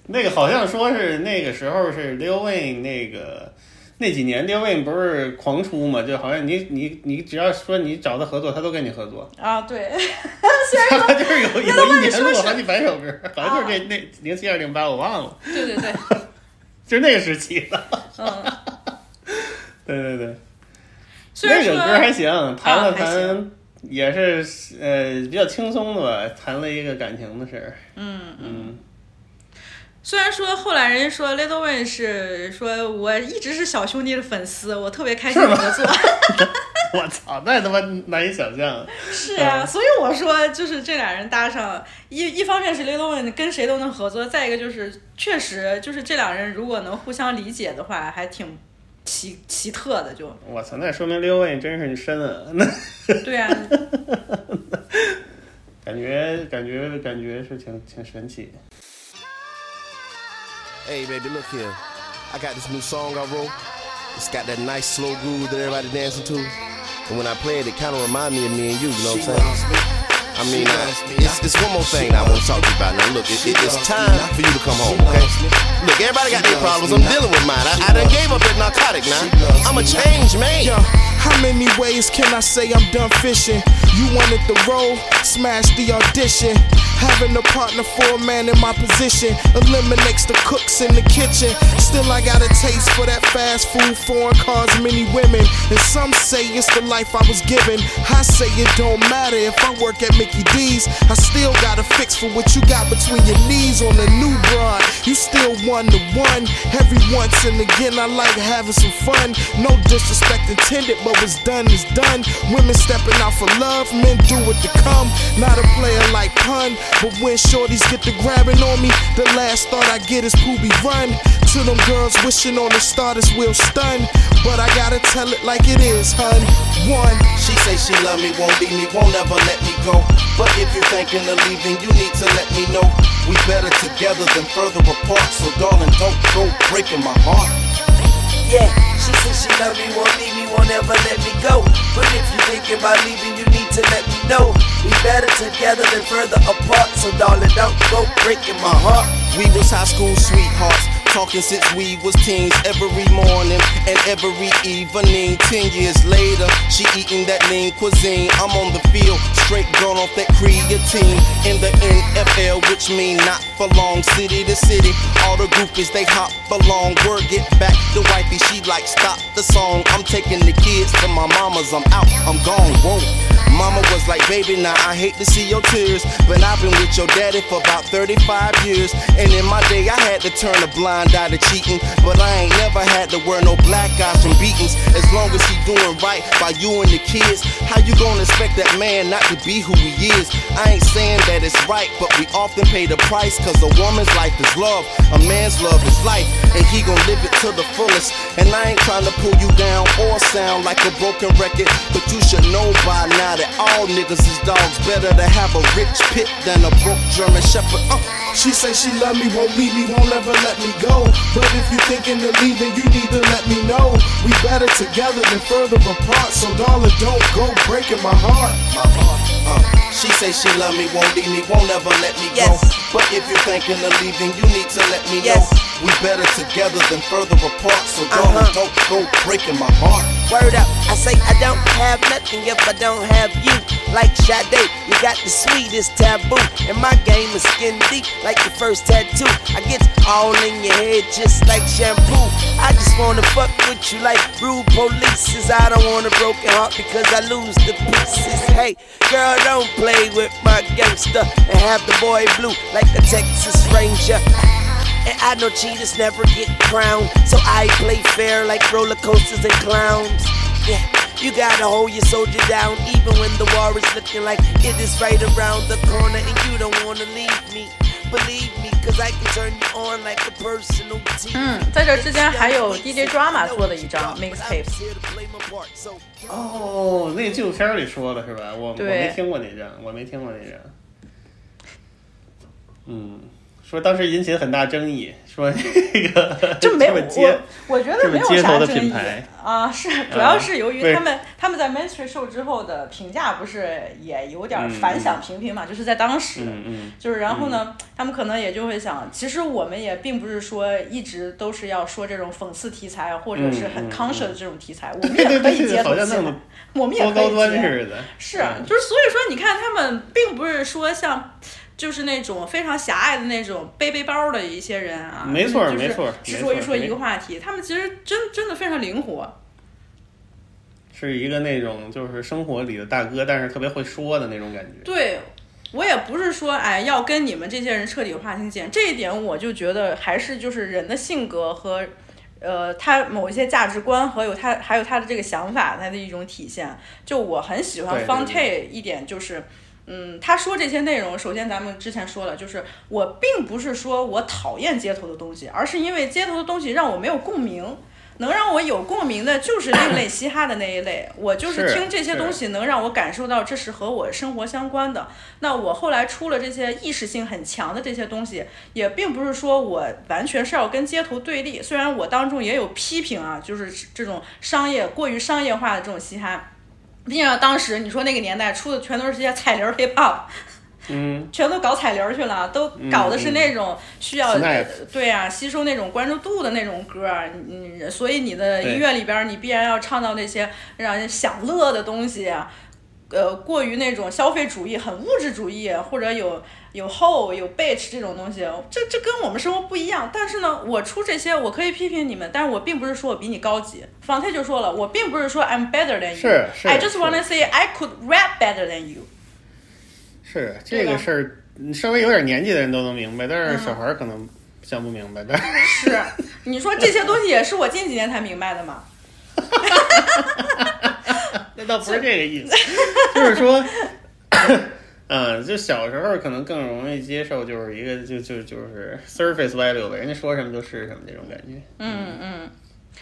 那个好像说是那个时候是 Lil Wayne 那个那几年 Lil Wayne 不是狂出嘛，就好像你你你只要说你找他合作，他都跟你合作。啊，对，他 就是有有一年录了好几百首歌，好像就是这那零七二零八我忘了，对对对，就是那个时期的。嗯，对对对，那首歌还行，弹了啊还行弹也是呃比较轻松的吧，谈了一个感情的事儿。嗯嗯，虽然说后来人家说 Little Wayne 是说我一直是小兄弟的粉丝，我特别开心合作，我操，那他妈难以想象。是啊，所以我说就是这俩人搭上，一一方面是 Little Wayne 跟谁都能合作，再一个就是确实就是这两人如果能互相理解的话，还挺奇奇特的就，我操，那说明刘伟真是深啊，那对啊，感觉感觉感觉是挺挺神奇的。Hey, baby, look here. I got this new song I wrote. It's got that nice slow groove that everybody dancing to. And when I play it, it kind of remind me of me and you, you know what I'm saying? I mean, uh, it's, it's one more thing I want to talk to you about. Now, look, it, it, it's time for you to come home, okay? Look, everybody got their problems. I'm dealing with mine. I, I done gave up that narcotic now. I'm a changed man. How many ways can I say I'm done fishing? You wanted the role, smash the audition. Having a partner for a man in my position eliminates the cooks in the kitchen. Still, I got a taste for that fast food, foreign cars, many women. And some say it's the life I was given. I say it don't matter if I work at Mickey D's. I still got a fix for what you got between your knees on a new broad. You still one to one. Every once and again, I like having some fun. No disrespect intended, but what's done is done. Women stepping out for love, men do it to come. Not a player like pun, but when shorties get to grabbing on me, the last thought I get is poopy run. To them girls wishing on the star, starters will stun, but I gotta tell it like it is, hun. One. She say she love me, won't leave me, won't ever let me go. But if you're thinking of leaving, you need to let me know. We better together than further apart. So darling, don't go breaking my heart. Yeah, she said she love me, won't leave me, won't ever let me go. But if you thinking about leaving, you need to let me know. We better together than further apart. So darling, don't go breaking my heart. We was high school sweethearts, talking since we was teens every morning and every evening. Ten years later, she eating that lean cuisine. I'm on the field, straight gone off that creatine in the NFL, which mean not for long, city to city. All the groupies they hop along. Word get back to wifey, she like stop the song. I'm taking the kids to my mama's. I'm out, I'm gone. Whoa. Mama was like, baby, now I hate to see your tears, but I've been with your daddy for about 35 years. And in my day, I had to turn a blind eye to cheating, but I ain't never had to wear no black eyes from beatings. As long as he doing right by you and the kids, how you gonna expect that man not to be who he is? I ain't saying that it's right, but we often pay the price, cause a woman's life is love, a man's love is life, and he gon' live it to the fullest. And I ain't trying to pull you down or sound like a broken record, but you should know by now that all niggas is dogs. Better to have a rich pit than a broke German shepherd. Uh. She say she love me, won't leave me, won't ever let me go. But if you're thinking of leaving, you need to let me know. We better together than further apart. So darling, don't go breaking my heart. My heart. Uh. She say she love me, won't leave me, won't ever let me Yes. go. But if you're thinking of leaving, you need to let me Yes. know. We better together than further apart. So darling, Uh-huh. don't go breaking my heart. Word up, I say I don't have nothing if I don't have you. Like Sade, you got the sweetest taboo. And my game is skin deep, like your first tattoo. I get all in your head just like shampoo. I just wanna fuck with you like rude police. I don't want a broken heart because I lose the pieces. Hey, girl, don't play with my gangster and have the boy blue like a Texas Ranger. And I know cheaters never get crowned. So I play fair like roller coasters and clowns. Yeah, you gotta hold your soldier down even when the war is looking like it is right around the corner and you don't wanna leave me. Believe me, cause I can turn you on like a personal team. 嗯，在这之前还有 DJ Drama 做的一张 mixtape，哦，那纪录片里说的是吧？我我对没听过那张，我没听过那张。嗯， 说当时引起了很大争议，说那个 就没我我觉得没有啥争议啊，是主要是由于他们他们在 Mainstream Show 之后的评价不是也有点反响平平嘛，就是在当时，嗯嗯。就是然后呢，他们可能也就会想，其实我们也并不是说一直都是要说这种讽刺题材或者是很 conscious 的这种题材，我们也可以对对，接受起来好像弄得，我们也可以多高端接。是，嗯。就是所以说，你看他们并不是说像，就是那种非常狭隘的那种背背包的一些人啊，没错就是没错只说一说一个话题，他们其实真真的非常灵活。是一个那种就是生活里的大哥，但是特别会说的那种感觉。对我也不是说哎要跟你们这些人彻底划清界限，这一点我就觉得还是就是人的性格和。呃，他某一些价值观和有他还有他的这个想法，他的一种体现。就我很喜欢对对 Fonte 一点就是，嗯，他说这些内容，首先咱们之前说了，就是我并不是说我讨厌街头的东西，而是因为街头的东西让我没有共鸣。能让我有共鸣的，就是另类嘻哈的那一类。我就是是听这些东西，能让我感受到这是和我生活相关的。那我后来出了这些意识性很强的这些东西，也并不是说我完全是要跟街头对立。虽然我当中也有批评啊，就是这种商业过于商业化的这种嘻哈。毕竟当时你说那个年代出的全都是些彩铃儿 hip hop，嗯，全都搞彩铃儿去了，都搞的是那种需要、对啊吸收那种关注度的那种歌儿，嗯，所以你的音乐里边儿你必然要唱到那些让人享乐的东西啊，呃，过于那种消费主义、很物质主义，或者有有 hoe 有 bitch 这种东西，这这跟我们生活不一样。但是呢，我出这些我可以批评你们，但是我并不是说我比你高级。方太就说了，我并不是说 I'm better than you，是是 I just wanna say I could rap better than you。是这个事儿，你稍微有点年纪的人都能明白，但嗯是小孩儿可能想不明白。但是是，你说这些东西也是我近几年才明白的嘛？那倒不是这个意思，就是说，嗯，就小时候可能更容易接受，就是一个就就就是 surface value 呗，人家说什么就是什么这种感觉。嗯嗯。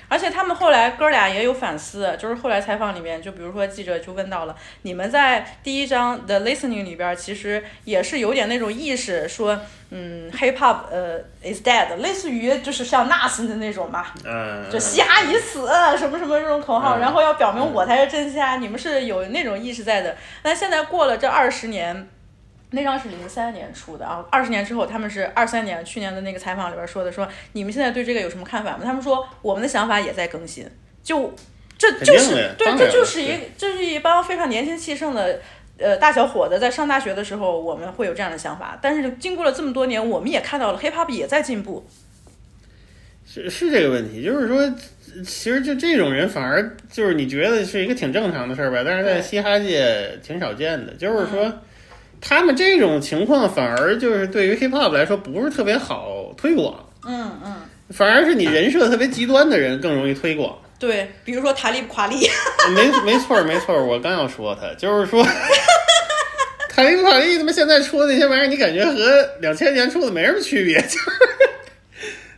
而且他们后来哥俩也有反思，就是后来采访里面，就比如说记者就问到了，你们在第一章的 listening 里边，其实也是有点那种意识，说，嗯，hip hop 呃 is dead，类似于就是像 Nas 的那种嘛，嗯，就嘻哈已死，什么什么这种口号，嗯然后要表明我才是真嘻哈，你们是有那种意识在的。但现在过了这二十年，那张是零三年出的啊，二十年之后他们是二三年，去年的那个采访里边说的，说你们现在对这个有什么看法吗？他们说我们的想法也在更新，就这就是对，这就是一这是一帮非常年轻气盛的。呃，大小伙子在上大学的时候，我们会有这样的想法，但是经过了这么多年，我们也看到了 hip hop 也在进步。是是这个问题，就是说，其实就这种人反而就是你觉得是一个挺正常的事儿吧，但是在嘻哈界挺少见的，就是说。他们这种情况反而就是对于 hip hop 来说不是特别好推广，嗯嗯，反而是你人设特别极端的人更容易推广。对，比如说塔利布夸利，没没错儿没错儿，我刚要说他，就是说，塔利布塔利他妈现在出的那些玩意儿，你感觉和两千年出的没什么区别，就是，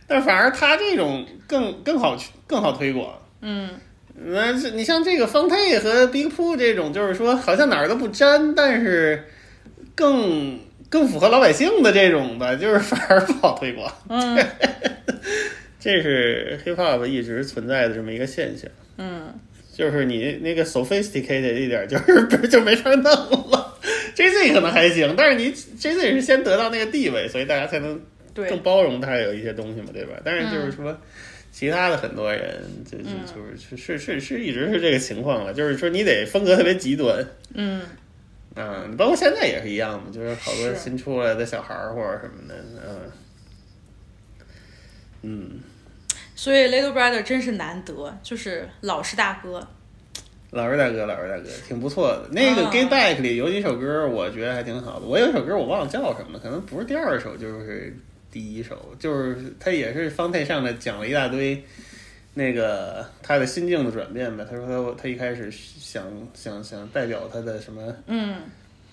但反而他这种更更好更好推广。嗯，那是你像这个方太和 Big Pooh 这种，就是说好像哪儿都不沾，但是更更符合老百姓的这种吧，就是反而不好推广。嗯 这是 hip hop 一直存在的这么一个现象。嗯，就是你那个 sophisticated 一点，就是 就没法弄了。J Z 可能还行，但是你 J Z 是先得到那个地位，所以大家才能更包容他有一些东西嘛，对吧？但是就是嗯说，其他的很多人就就就是是是是一直是这个情况了，就是说你得风格特别极端。嗯，嗯，包括现在也是一样嘛，就是好多新出来的小孩儿或者什么的，嗯嗯，所以 Little Brother 真是难得，就是老实大哥。老实大哥，老实大哥，挺不错的。那个啊《Get Back》里有几首歌，我觉得还挺好的。我有一首歌我忘了叫什么了，可能不是第二首，就是第一首，就是他也是方太上的讲了一大堆那个他的心境的转变吧。他说他他一开始想想想代表他的什么，嗯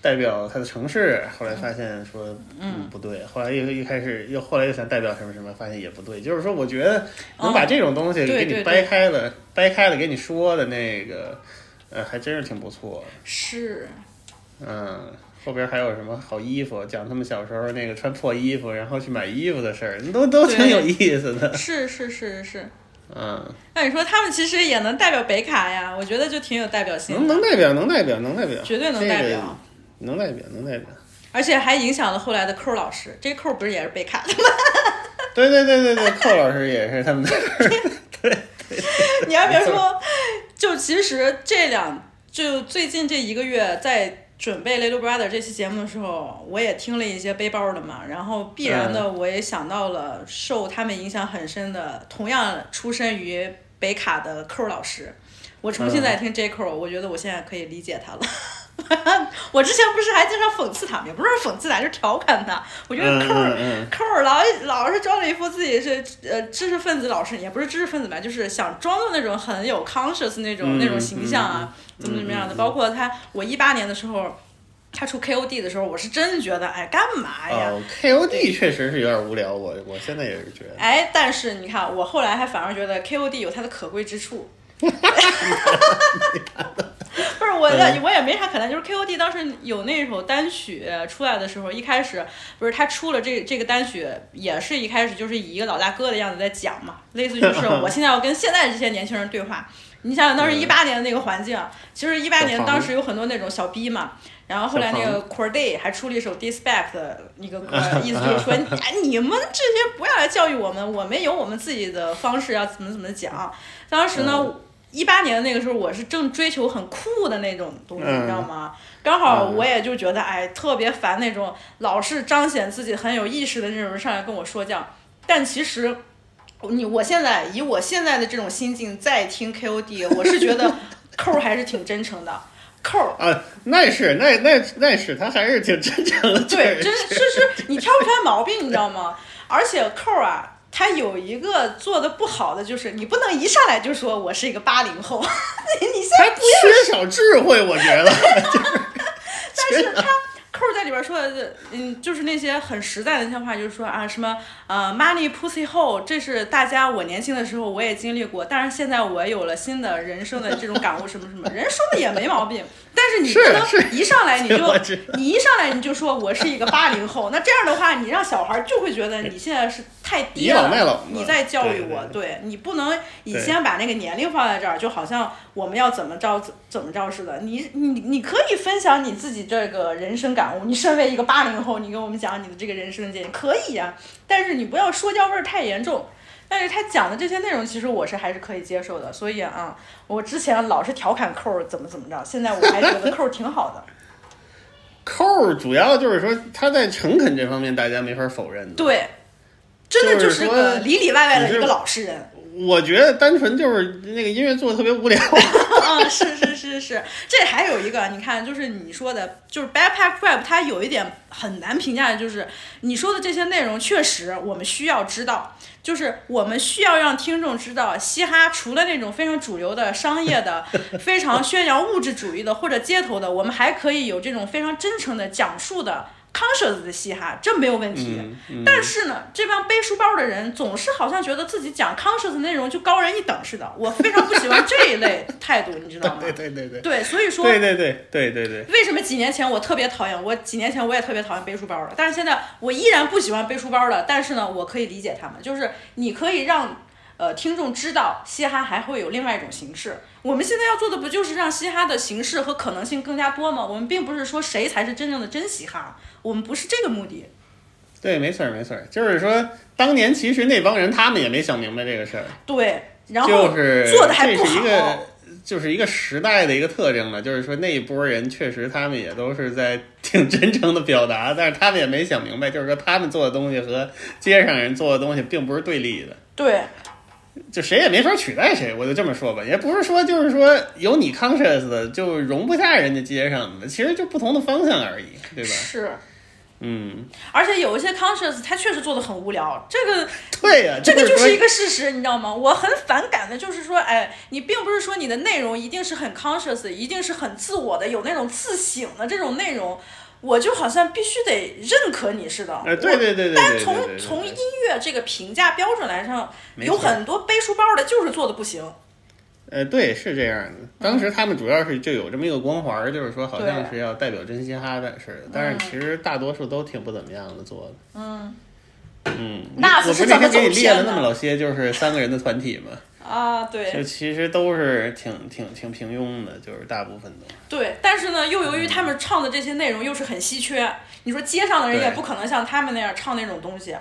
代表他的城市，后来发现说嗯不对，后来又一开始又后来又想代表什么什么，发现也不对。就是说，我觉得能把这种东西给你掰开了，掰开了给你说的那个，呃，还真是挺不错。是，嗯，后边还有什么好衣服，讲他们小时候那个穿破衣服，然后去买衣服的事儿，都都挺有意思的。是是是是。嗯，那你说他们其实也能代表北卡呀？我觉得就挺有代表性的，能能代表，能代表，能代表，绝对能代表，能代表，能代表。而且还影响了后来的寇老师。这寇不是也是北卡的吗？对对对对对，寇老师也是他们的。对你还别说，就其实这两就最近这一个月在准备《Little Brother》这期节目的时候，我也听了一些背包的嘛，然后必然的我也想到了受他们影响很深的，同样出身于北卡的寇老师。我重新再听 J. Cole，我觉得我现在可以理解他了。我之前不是还经常讽刺他，也不是讽刺他，就是调侃他。我觉得嗯寇儿嗯嗯寇儿老老是装了一副自己是呃知识分子老师，也不是知识分子吧，就是想装的那种很有 conscious 那种、嗯那种形象啊，怎么怎么样的。包括他，我一八年的时候。他出 KOD 的时候，我是真的觉得，哎，干嘛呀？哦，KOD 确实是有点无聊，我我现在也是觉得。哎，但是你看，我后来还反而觉得 KOD 有它的可贵之处。不是我我也没啥可能，就是 KOD 当时有那首单曲出来的时候，一开始不是他出了这这个单曲，也是一开始就是以一个老大哥的样子在讲嘛，类似于就是 我现在要跟现在这些年轻人对话。你想想当时一八年的那个环境，其实一八年当时有很多那种小逼嘛，然后后来那个 Corday 还出了一首 Dispect 的一个歌，意思就是说，哎，你们这些不要来教育我们，我们有我们自己的方式要怎么怎么讲。当时呢，一八年的那个时候，我是正追求很酷的那种东西，嗯你知道吗？刚好嗯我也就觉得，哎，特别烦那种老是彰显自己很有意识的那种人上来跟我说教，但其实。你我现在以我现在的这种心境再听 KOD，我是觉得扣儿还是挺真诚的，扣儿啊，那是那那那是他还是挺真诚的，对，确真是是你挑不出来毛病，你知道吗？而且扣儿啊，他有一个做的不好的，就是你不能一上来就说我是一个八零后，你你现在不要缺少智慧，我觉得。但是他扣在里边说的，嗯，就是那些很实在的那些话，就是说啊什么呃 money pussy hole，这是大家我年轻的时候我也经历过，但是现在我有了新的人生的这种感悟，什么什么，人说的也没毛病，但是你不能一上来你就 你一上来你就说我是一个八零后，那这样的话，你让小孩就会觉得你 现在是太低了，你在教育我，对你不能你先把那个年龄放在这儿，就好像我们要怎么着怎怎么着似的。你你你可以分享你自己这个人生感悟，你身为一个八零后，你跟我们讲你的这个人生经历，可以呀、但是你不要说教味儿太严重。但是他讲的这些内容，其实我是还是可以接受的。所以啊，我之前老是调侃扣儿怎么怎么着，现在我还觉得扣儿挺好的。扣儿主要就是说他在诚恳这方面，大家没法否认的。对，真的就是个里里外外的一个老实人。我觉得单纯就是那个音乐做的特别无聊。啊，是是是是，这还有一个，你看，就是你说的，就是 Backpack Rap，它有一点很难评价的，就是你说的这些内容，确实我们需要知道，就是我们需要让听众知道，嘻哈除了那种非常主流的商业的、非常宣扬物质主义的或者街头的，我们还可以有这种非常真诚的讲述的。Conscious 的嘻哈，这没有问题。嗯嗯但是呢，这帮背书包的人总是好像觉得自己讲 conscious 的内容就高人一等似的。我非常不喜欢这一类态度，你知道吗？对对对对。对，所以说，对对对对对对。为什么几年前我特别讨厌？我几年前我也特别讨厌背书包的，但是现在我依然不喜欢背书包的。但是呢，我可以理解他们，就是你可以让呃听众知道嘻哈还会有另外一种形式。我们现在要做的不就是让嘻哈的形式和可能性更加多吗？我们并不是说谁才是真正的真嘻哈，我们不是这个目的。对，没错儿没错儿，就是说，当年其实那帮人他们也没想明白这个事儿，对，然后就是做的还不这是一个好。就是一个时代的一个特征了，就是说那一波人确实他们也都是在挺真诚的表达，但是他们也没想明白，就是说他们做的东西和街上人做的东西并不是对立的，对，就谁也没法取代谁，我就这么说吧，也不是说就是说有你 conscious 的就容不下人家街上的，其实就不同的方向而已，对吧？是。嗯，而且有一些 conscious，他确实做的很无聊，这个 对呀、这个就是一个事实，你知道吗？我很反感的就是说，哎，你并不是说你的内容一定是很 conscious，一定是很自我的，有那种自省的这种内容，我就好像必须得认可你似的。呃对对对对对但从对对对对从音乐这个评价标准来上，有很多背书包的就是做的不行。呃，对，是这样的。当时他们主要是就有这么一个光环儿，就是说好像是要代表真嘻哈的似的，但是嗯其实大多数都挺不怎么样的做的。嗯嗯，那我不是怎么天给你列了那么老些，就是三个人的团体嘛，啊，对就其实都是挺挺挺平庸的，就是大部分都。对，但是呢，又由于他们唱的这些内容又是很稀缺，你说街上的人也不可能像他们那样唱那种东西。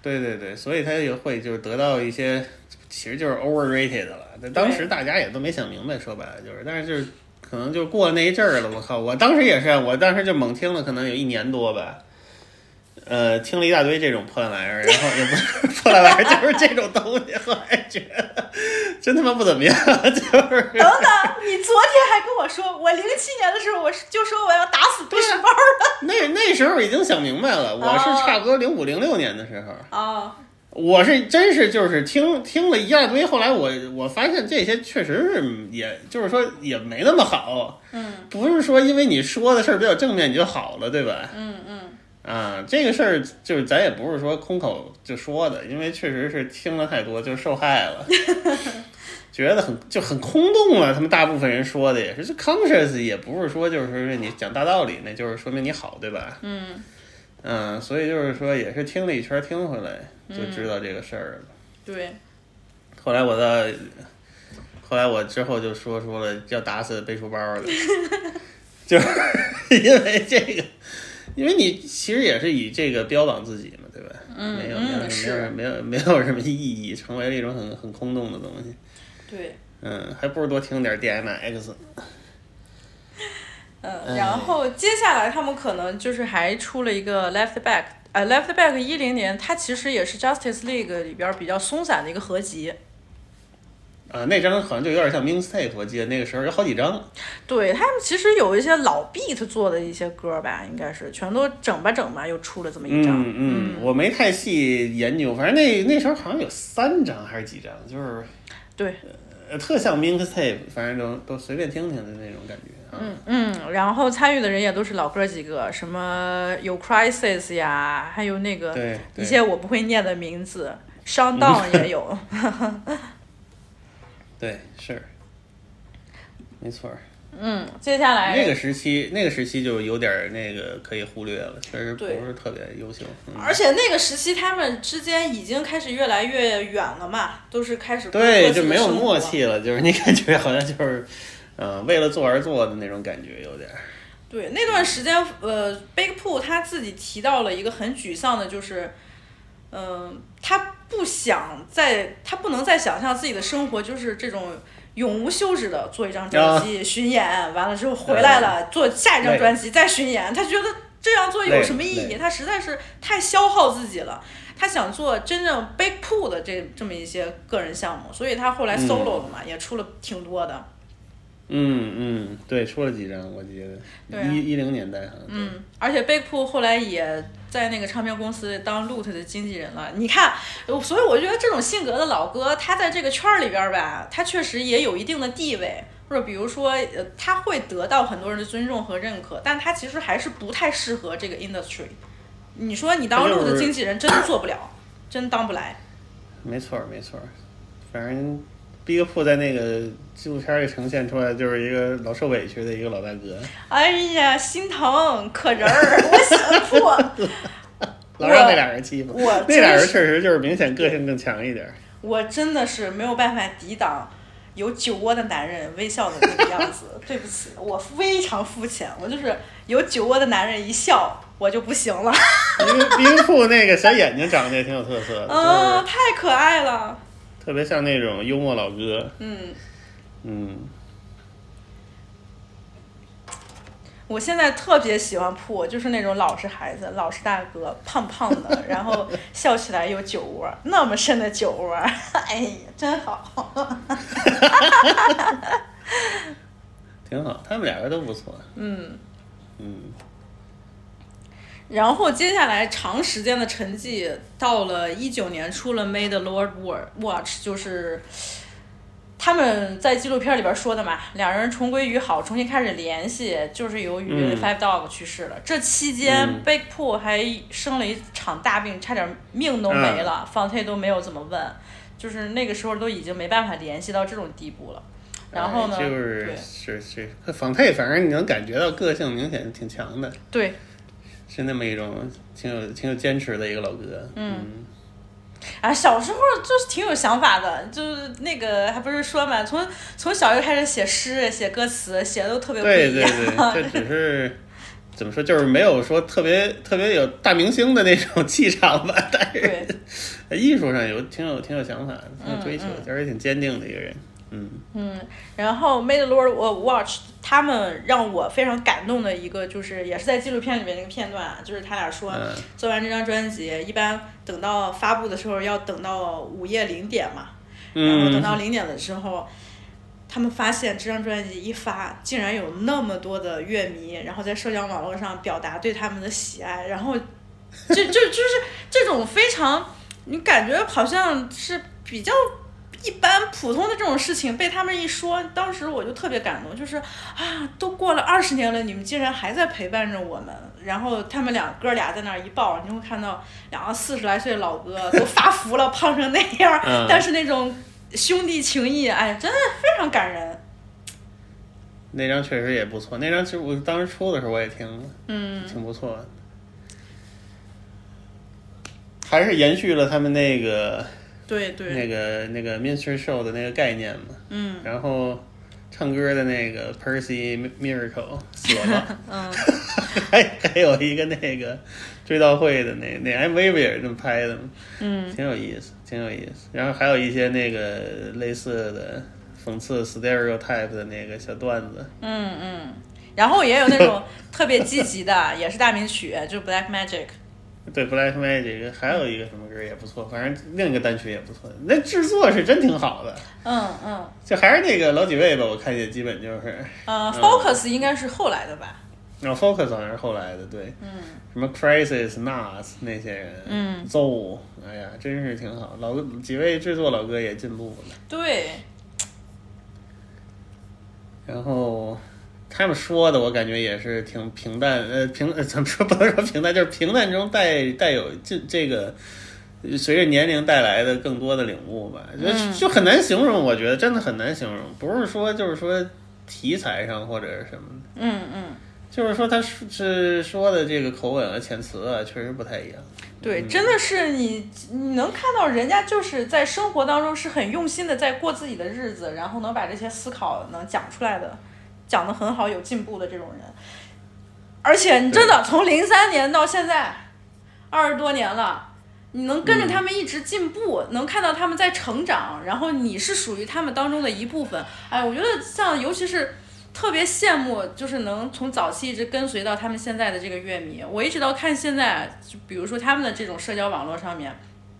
对对对，所以他也会就是得到一些，其实就是 overrated 了。但当时大家也都没想明白，说白了就是，但是就是可能就过了那一阵儿了。我靠，我当时也是，我当时就猛听了，可能有一年多吧。呃，听了一大堆这种破烂玩意儿，然后也不是 破烂玩意儿，就是这种东西，后来觉得真他妈不怎么样，就是等等，你昨天还跟我说，我零七年的时候，我就说我要打死背书包了。那那时候已经想明白了，我是差不多零五零六年的时候，啊，我是真是就是听听了一大堆，后来我我发现这些确实是，也就是说也没那么好。嗯不是说因为你说的事儿比较正面你就好了，对吧？嗯嗯，啊，这个事儿就是咱也不是说空口就说的，因为确实是听了太多就受害了，觉得很就很空洞了。他们大部分人说的也是，就 conscious 也不是说就是说你讲大道理，那就是说明你好，对吧？嗯嗯，所以就是说也是听了一圈儿听回来就嗯知道这个事儿了。对，后来我的，后来我之后就说出了要打死背书包的，就是因为这个，因为你其实也是以这个标榜自己嘛，对吧？嗯没有没有嗯是没有没有没有什么意义，成为了一种很很空洞的东西。对，嗯，还不如多听点 DMX。嗯，哎然后接下来他们可能就是还出了一个 Left Back，呃，Left Back 一零年，它其实也是 Justice League 里边比较松散的一个合集。啊，那张好像就有点像 Mixtape，我记得那个时候有好几张。对他们其实有一些老 beat 做的一些歌吧，应该是全都整吧整吧又出了这么一张。嗯嗯，我没太细研究，反正那那时候好像有三张还是几张，就是对，呃，特像 Mixtape，反正都都随便听听的那种感觉啊。嗯嗯，然后参与的人也都是老哥几个，什么有 Crisis 呀，还有那个一些我不会念的名字 n Down 也有。对，是，没错儿。嗯，接下来那个时期，那个时期就有点儿那个可以忽略了，确实不是特别优秀。嗯、而且那个时期他们之间已经开始越来越远了嘛，都是开始对，就没有默契了，就是你感觉好像就是，呃，为了做而做的那种感觉，有点儿。对，那段时间，呃，Big Pooh 他自己提到了一个很沮丧的，就是，嗯、他不想再，他不能再想象自己的生活就是这种永无休止的做一张专辑、巡演，完了之后回来了、做下一张专辑再巡演，他觉得这样做有什么意义？他实在是太消耗自己了。他想做真正 Big Pooh 的这这么一些个人项目，所以他后来嗯 solo 了嘛，也出了挺多的。嗯嗯，对，出了几张，我记得一一零年代。嗯，而且 Big Pooh 后来也在那个唱片公司当 Loot 的经纪人了。你看，呃所以我觉得这种性格的老哥，他在这个圈儿里边儿吧，他确实也有一定的地位，或者比如说，呃，他会得到很多人的尊重和认可，但他其实还是不太适合这个 industry。你说你当 Loot 经纪人，真做不了，真当不来。没错儿没错儿，反正 Big Pooh 在那个纪录片里呈现出来就是一个老受委屈的一个老大哥，哎呀，心疼，可人儿，我喜欢破。老让那俩人欺负。我那俩人确实就是明显个性更强一点儿。我真的是没有办法抵挡有酒窝的男人微笑的那个样子。对不起，我非常肤浅，我就是有酒窝的男人一笑我就不行了。因为 Big Pooh 那个小眼睛长得也挺有特色的，嗯，就是太可爱了。特别像那种幽默老哥。嗯，嗯，我现在特别喜欢铺，就是那种老实孩子、老实大哥，胖胖的，然后笑起来有酒窝，那么深的酒窝，哎呀，真好。挺好，他们两个都不错。嗯。嗯，然后接下来长时间的沉寂，到了一九年出了《May the Lord Wa- Watch》，就是他们在纪录片里边说的嘛，两人重归于好，重新开始联系，就是由于嗯。Five Dog 去世了。这期间、嗯。Big Pooh 还生了一场大病，差点命都没了，放 t 都没有怎么问，就是那个时候都已经没办法联系到这种地步了。然后呢，哎就是对。是是仿配，反正你能感觉到个性明显挺强的，对，是那么一种挺有挺有坚持的一个老哥。嗯啊，小时候就是挺有想法的，就是那个还不是说嘛，从从小就开始写诗、写歌词，写的都特别不对一样。对对，这只是怎么说，就是没有说特别特别有大明星的那种气场吧，但是在艺术上有挺有挺有想法，挺有追求而且挺坚定的一个人。嗯。嗯，然后《May the Lord Watch》他们让我非常感动的一个，就是也是在纪录片里面那个片段啊，就是他俩说、嗯。做完这张专辑，一般等到发布的时候要等到午夜零点嘛，然后等到嗯，零点的时候，他们发现这张专辑一发，竟然有那么多的乐迷，然后在社交网络上表达对他们的喜爱，然后就就就是这种非常你感觉好像是比较一般普通的这种事情，被他们一说，当时我就特别感动，就是啊，都过了二十年了，你们竟然还在陪伴着我们。然后他们俩哥俩在那儿一抱，你会看到两个四十来岁的老哥都发福了，胖成那样，嗯 但是那种兄弟情谊，哎，真的非常感人。那张确实也不错，那张其实我当时出的时候我也听了，嗯，挺不错的。还是延续了他们那个对对，那个那个 minstrel show 的那个概念嘛。嗯然后唱歌的那个 Percy Miracle 死了，嗯 还还有一个那个追悼会的那那 MV 不也是这么拍的吗？嗯挺有意思，挺有意思。然后还有一些那个类似的讽刺 stereotype 的那个小段子。嗯嗯，然后也有那种特别积极的，也是大名曲，就是 Black Magic。对，Black Magic 还有一个什么歌也不错，反正另一个单曲也不错。那制作是真挺好的，嗯嗯，就还是那个老几位吧，我看见基本就是，呃嗯，Focus 应该是后来的吧？然后 Focus 好像是后来的，对，嗯什么 Crisis、Nas 那些人，嗯奏，哎呀，真是挺好。老几位制作老哥也进步了，对，然后他们说的我感觉也是挺平淡，呃，平呃怎么说不能说平淡，就是平淡中带带有这这个。随着年龄带来的更多的领悟吧，就嗯就很难形容，我觉得真的很难形容，不是说就是说题材上或者是什么的，嗯嗯，就是说他是是说的这个口吻啊、遣词啊，确实不太一样。对，真的是你你能看到人家就是在生活当中是很用心的在过自己的日子，然后能把这些思考能讲出来的，讲得很好，有进步的这种人。而且你真的从零三年到现在，二十多年了。你能跟着他们一直进步，能看到他们在成长，然后你是属于他们当中的一部分。哎，我觉得像尤其是特别羡慕，就是能从早期一直跟随到他们现在的这个乐迷。我一直到看现在，就比如说他们的这种社交网络上面，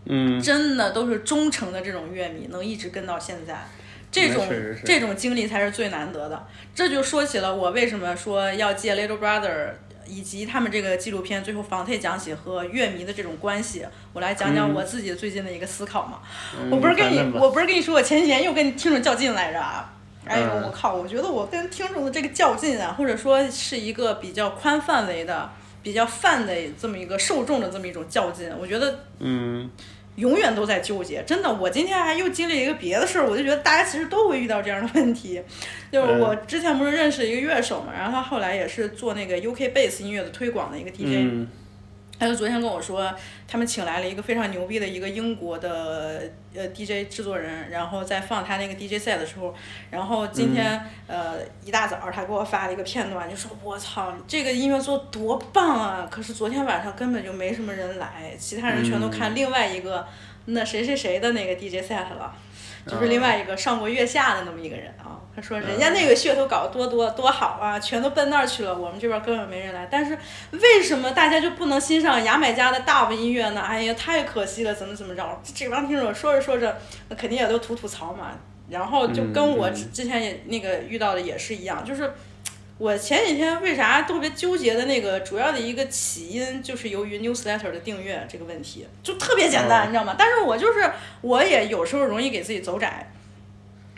嗯，真的都是忠诚的这种乐迷，能一直跟到现在。这种这种经历才是最难得的。这就说起了我为什么说要借 Little Brother 以及他们这个纪录片最后仿退讲起和乐迷的这种关系，我来讲讲嗯我自己最近的一个思考嘛。嗯我不是跟你我不是跟你说我前几天又跟听众较劲来着啊。哎呦，嗯我靠！我觉得我跟听众的这个较劲啊，或者说是一个比较宽范围的、比较泛的这么一个受众的这么一种较劲，我觉得嗯永远都在纠结。真的，我今天还又经历一个别的事儿，我就觉得大家其实都会遇到这样的问题。就是我之前不是认识一个乐手嘛，然后他后来也是做那个 UK bass 音乐的推广的一个 DJ，、嗯他就昨天跟我说，他们请来了一个非常牛逼的一个英国的呃 DJ 制作人，然后在放他那个 DJ set 的时候，然后今天、呃一大早他给我发了一个片段，就说我操，这个音乐做多棒啊！可是昨天晚上根本就没什么人来，其他人全都看另外一个、那谁谁谁的那个 DJ set 了。就是另外一个上过月下的那么一个人啊，他说人家那个噱头搞得多多多好啊，全都奔那儿去了，我们这边根本没人来。但是为什么大家就不能欣赏牙买加的 dub 音乐呢？哎呀，太可惜了，怎么怎么着？这帮听众说着说着，那肯定也都吐吐槽嘛。然后就跟我之之前也那个遇到的也是一样，就是我前几天为啥特别纠结的那个主要的一个起因，就是由于 newsletter 的订阅这个问题，就特别简单，哦你知道吗？但是我就是我也有时候容易给自己走窄。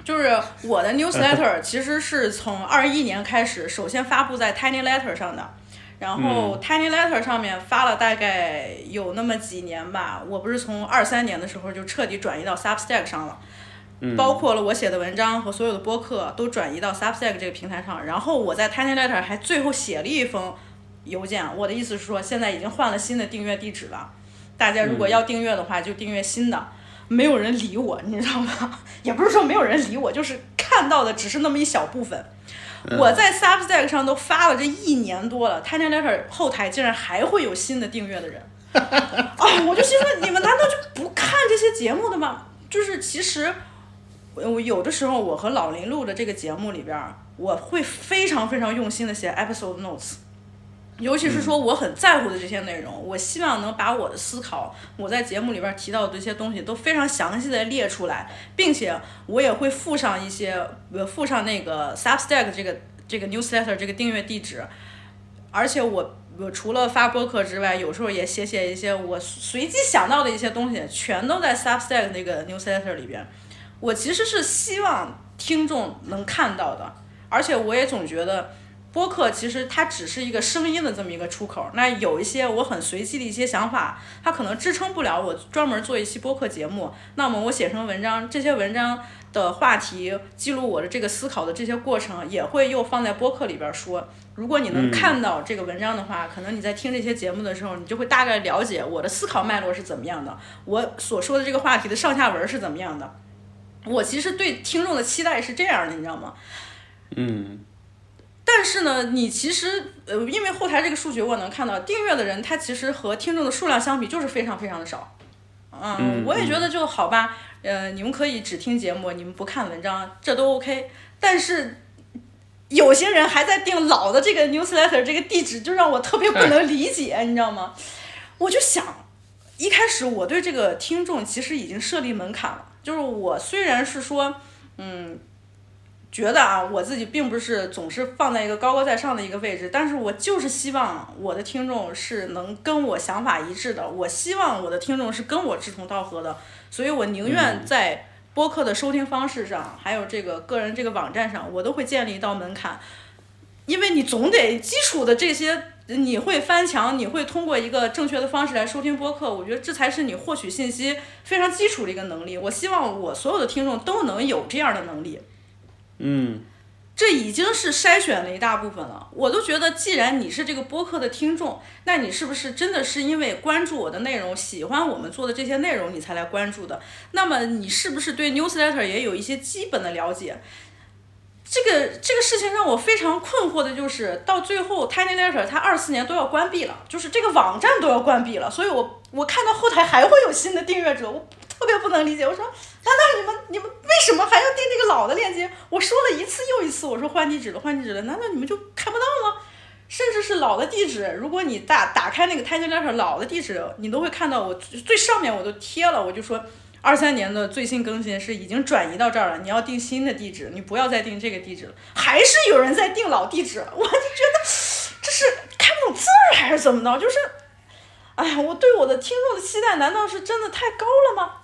就是我的 newsletter 其实是从二一年开始，首先发布在 Tiny Letter 上的，然后 Tiny Letter 上面发了大概有那么几年吧。我不是从二三年的时候就彻底转移到 Substack 上了，嗯包括了我写的文章和所有的播客都转移到 Substack 这个平台上。然后我在 Tiny Letter 还最后写了一封邮件，我的意思是说，现在已经换了新的订阅地址了，大家如果要订阅的话，就订阅新的。没有人理我，你知道吗？也不是说没有人理我，就是看到的只是那么一小部分。我在 Substack 上都发了这一年多了，Tiny Letter 后台竟然还会有新的订阅的人，啊！我就心说，你们难道就不看这些节目的吗？就是其实，我有的时候我和老林录的这个节目里边儿，我会非常非常用心的写 episode notes。尤其是说我很在乎的这些内容，我希望能把我的思考，我在节目里边提到的这些东西都非常详细的列出来，并且我也会附上一些，呃，附上那个 Substack 这个这个 newsletter 这个订阅地址，而且我我除了发播客之外，有时候也写写一些我随机想到的一些东西，全都在 Substack 那个 newsletter 里边。我其实是希望听众能看到的，而且我也总觉得播客其实它只是一个声音的这么一个出口。那有一些我很随机的一些想法，它可能支撑不了我专门做一期播客节目。那么我写成文章，这些文章的话题记录我的这个思考的这些过程，也会又放在播客里边说。如果你能嗯看到这个文章的话，可能你在听这些节目的时候，你就会大概了解我的思考脉络是怎么样的，我所说的这个话题的上下文是怎么样的。我其实对听众的期待是这样的，你知道吗？嗯但是呢，你其实呃，因为后台这个数据我能看到，订阅的人他其实和听众的数量相比就是非常非常的少。嗯，嗯我也觉得就好吧，呃，你们可以只听节目，你们不看文章，这都 OK。但是有些人还在订老的这个 newsletter 这个地址，就让我特别不能理解，你知道吗？我就想，一开始我对这个听众其实已经设立门槛了，就是我虽然是说，嗯，觉得啊，我自己并不是总是放在一个高高在上的一个位置，但是我就是希望我的听众是能跟我想法一致的，我希望我的听众是跟我志同道合的，所以我宁愿在播客的收听方式上，还有这个个人这个网站上，我都会建立一道门槛，因为你总得基础的这些。你会翻墙，你会通过一个正确的方式来收听播客，我觉得这才是你获取信息非常基础的一个能力。我希望我所有的听众都能有这样的能力。嗯这已经是筛选了一大部分了。我都觉得，既然你是这个播客的听众，那你是不是真的是因为关注我的内容，喜欢我们做的这些内容，你才来关注的？那么你是不是对 newsletter 也有一些基本的了解？这个这个事情让我非常困惑的就是，到最后 Tiny Letter 它二四年都要关闭了，就是这个网站都要关闭了，所以我我看到后台还会有新的订阅者，我特别不能理解。我说，难道你们你们为什么还要订这个老的链接？我说了一次又一次，我说换地址了，换地址了，难道你们就看不到吗？甚至是老的地址，如果你打打开那个 Tiny Letter 老的地址，你都会看到我最上面我都贴了，我就说。二三年的最新更新是已经转移到这儿了，你要定新的地址，你不要再定这个地址了。还是有人在定老地址，我就觉得这是看不懂字儿还是怎么的？就是，哎呀，我对我的听众的期待难道是真的太高了吗？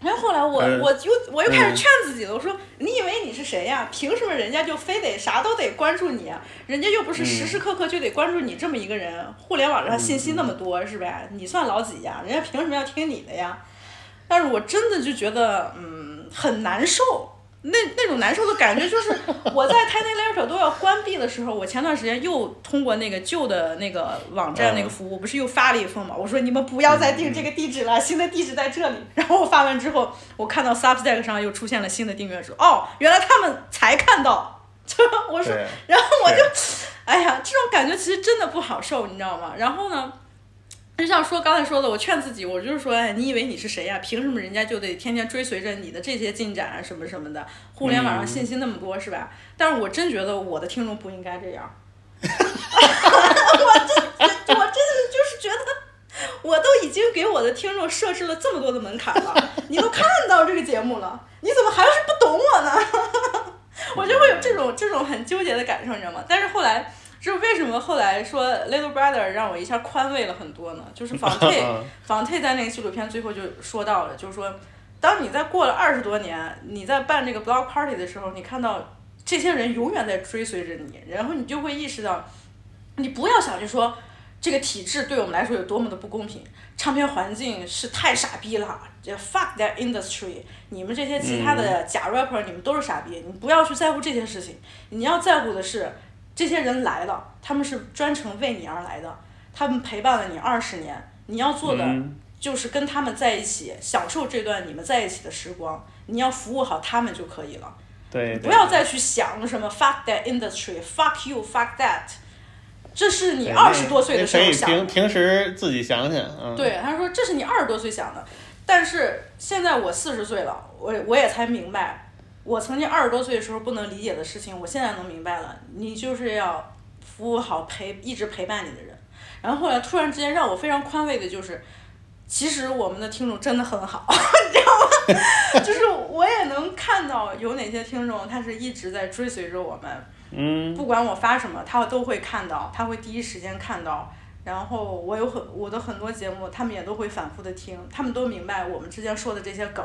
然后后来我、嗯我又我又开始劝自己了，我说你以为你是谁呀？凭什么人家就非得啥都得关注你啊？人家又不是时时刻刻就得关注你这么一个人。互联网上信息那么多，是呗？你算老几呀？人家凭什么要听你的呀？但是我真的就觉得，嗯，很难受。那那种难受的感觉，就是 我在 Tiny Letter 都要关闭的时候，我前段时间又通过那个旧的那个网站那个服务，不是又发了一封嘛？我说你们不要再定这个地址了，新的地址在这里。然后我发完之后，我看到 Substack 上又出现了新的订阅者，哦，原来他们才看到。就我说，然后我就对，哎呀，这种感觉其实真的不好受，你知道吗？然后呢？就像说刚才说的，我劝自己，我就是说，哎，你以为你是谁呀、凭什么人家就得天天追随着你的这些进展啊，什么什么的？互联网上信息那么多，是吧？但是我真觉得我的听众不应该这样。我真，我真的就是觉得，我都已经给我的听众设置了这么多的门槛了，你都看到这个节目了，你怎么还是不懂我呢？我就会有这种这种很纠结的感受，你知道吗？但是后来。就是为什么后来说 Little Brother 让我一下宽慰了很多呢？就是房 退 房退在那个纪录片最后就说到了，就是说，当你在过了二十多年，你在办这个 block party 的时候，你看到这些人永远在追随着你，然后你就会意识到，你不要想去说这个体制对我们来说有多么的不公平，唱片环境是太傻逼了，这 fuck that industry，你们这些其他的假 rapper，你们都是傻逼，你不要去在乎这些事情，你要在乎的是。这些人来了，他们是专程为你而来的，他们陪伴了你二十年，你要做的嗯。就是跟他们在一起，享受这段你们在一起的时光，你要服务好他们就可以了，对，不要再去想什么 fuck that industry，fuck you，fuck that，这是你对二十多岁的时候想的。平。平时自己想想，嗯，对，他说这是你二十多岁想的，但是现在我四十岁了，我我也才明白，我曾经二十多岁的时候不能理解的事情，我现在能明白了。你就是要服务好陪一直陪伴你的人。然后后来突然之间让我非常宽慰的就是，其实我们的听众真的很好，你知道吗？就是我也能看到有哪些听众他是一直在追随着我们，嗯，不管我发什么，他都会看到，他会第一时间看到，然后我有很我的很多节目，他们也都会反复的听，他们都明白我们之间说的这些梗，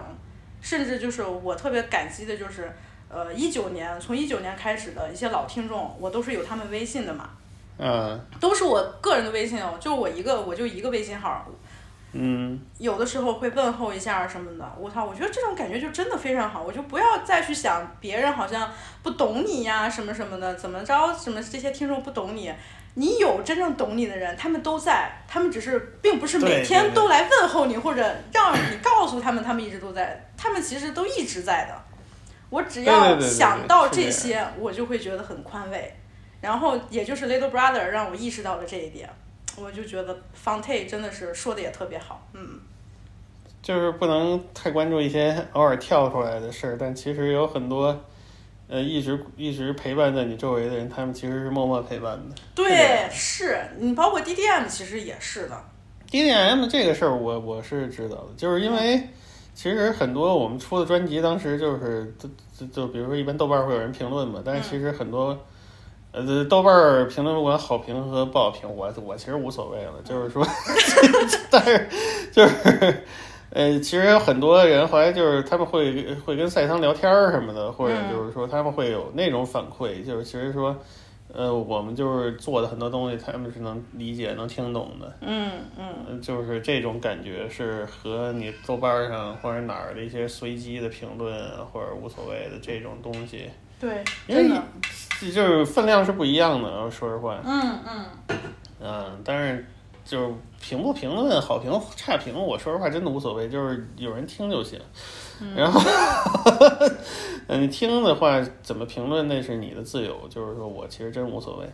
甚至就是我特别感激的就是，呃，一九年从一九年开始的一些老听众，我都是有他们微信的嘛，嗯。都是我个人的微信哦，就我一个我就一个微信号，嗯，有的时候会问候一下什么的，我操，我觉得这种感觉就真的非常好，我就不要再去想别人好像不懂你呀什么什么的，怎么着，什么这些听众不懂你，你有真正懂你的人，他们都在，他们只是并不是每天都来问候你，或者让你告诉他们他们一直都在，他们其实都一直在的。我只要想到这些，我就会觉得很宽慰。然后也就是 Little Brother 让我意识到了这一点，我就觉得 Fonte 真的是说的也特别好，嗯。就是不能太关注一些偶尔跳出来的事儿，但其实有很多，呃，一直一直陪伴在你周围的人，他们其实是默默陪伴的。对，是你包括 DDM 其实也是的，DDM 这个事儿，我我是知道的，就是因为其实很多我们出的专辑，当时就是就就就比如说一般豆瓣儿会有人评论嘛，但是其实很多。呃，豆瓣儿评论不管好评和不好评，我我其实无所谓了，就是说，但是就是，呃，其实有很多人后来就是他们会会跟赛桑聊天儿什么的，或者就是说他们会有那种反馈，就是其实说，呃，我们就是做的很多东西，他们是能理解、能听懂的。嗯嗯，嗯，就是这种感觉是和你豆瓣儿上或者哪儿的一些随机的评论啊，或者无所谓的这种东西，对，因为真的，就是分量是不一样的。说实话，嗯嗯，嗯，但是就是评不评论、好评差评，我说实话真的无所谓，就是有人听就行。然后，嗯，你听的话怎么评论那是你的自由，就是说我其实真无所谓。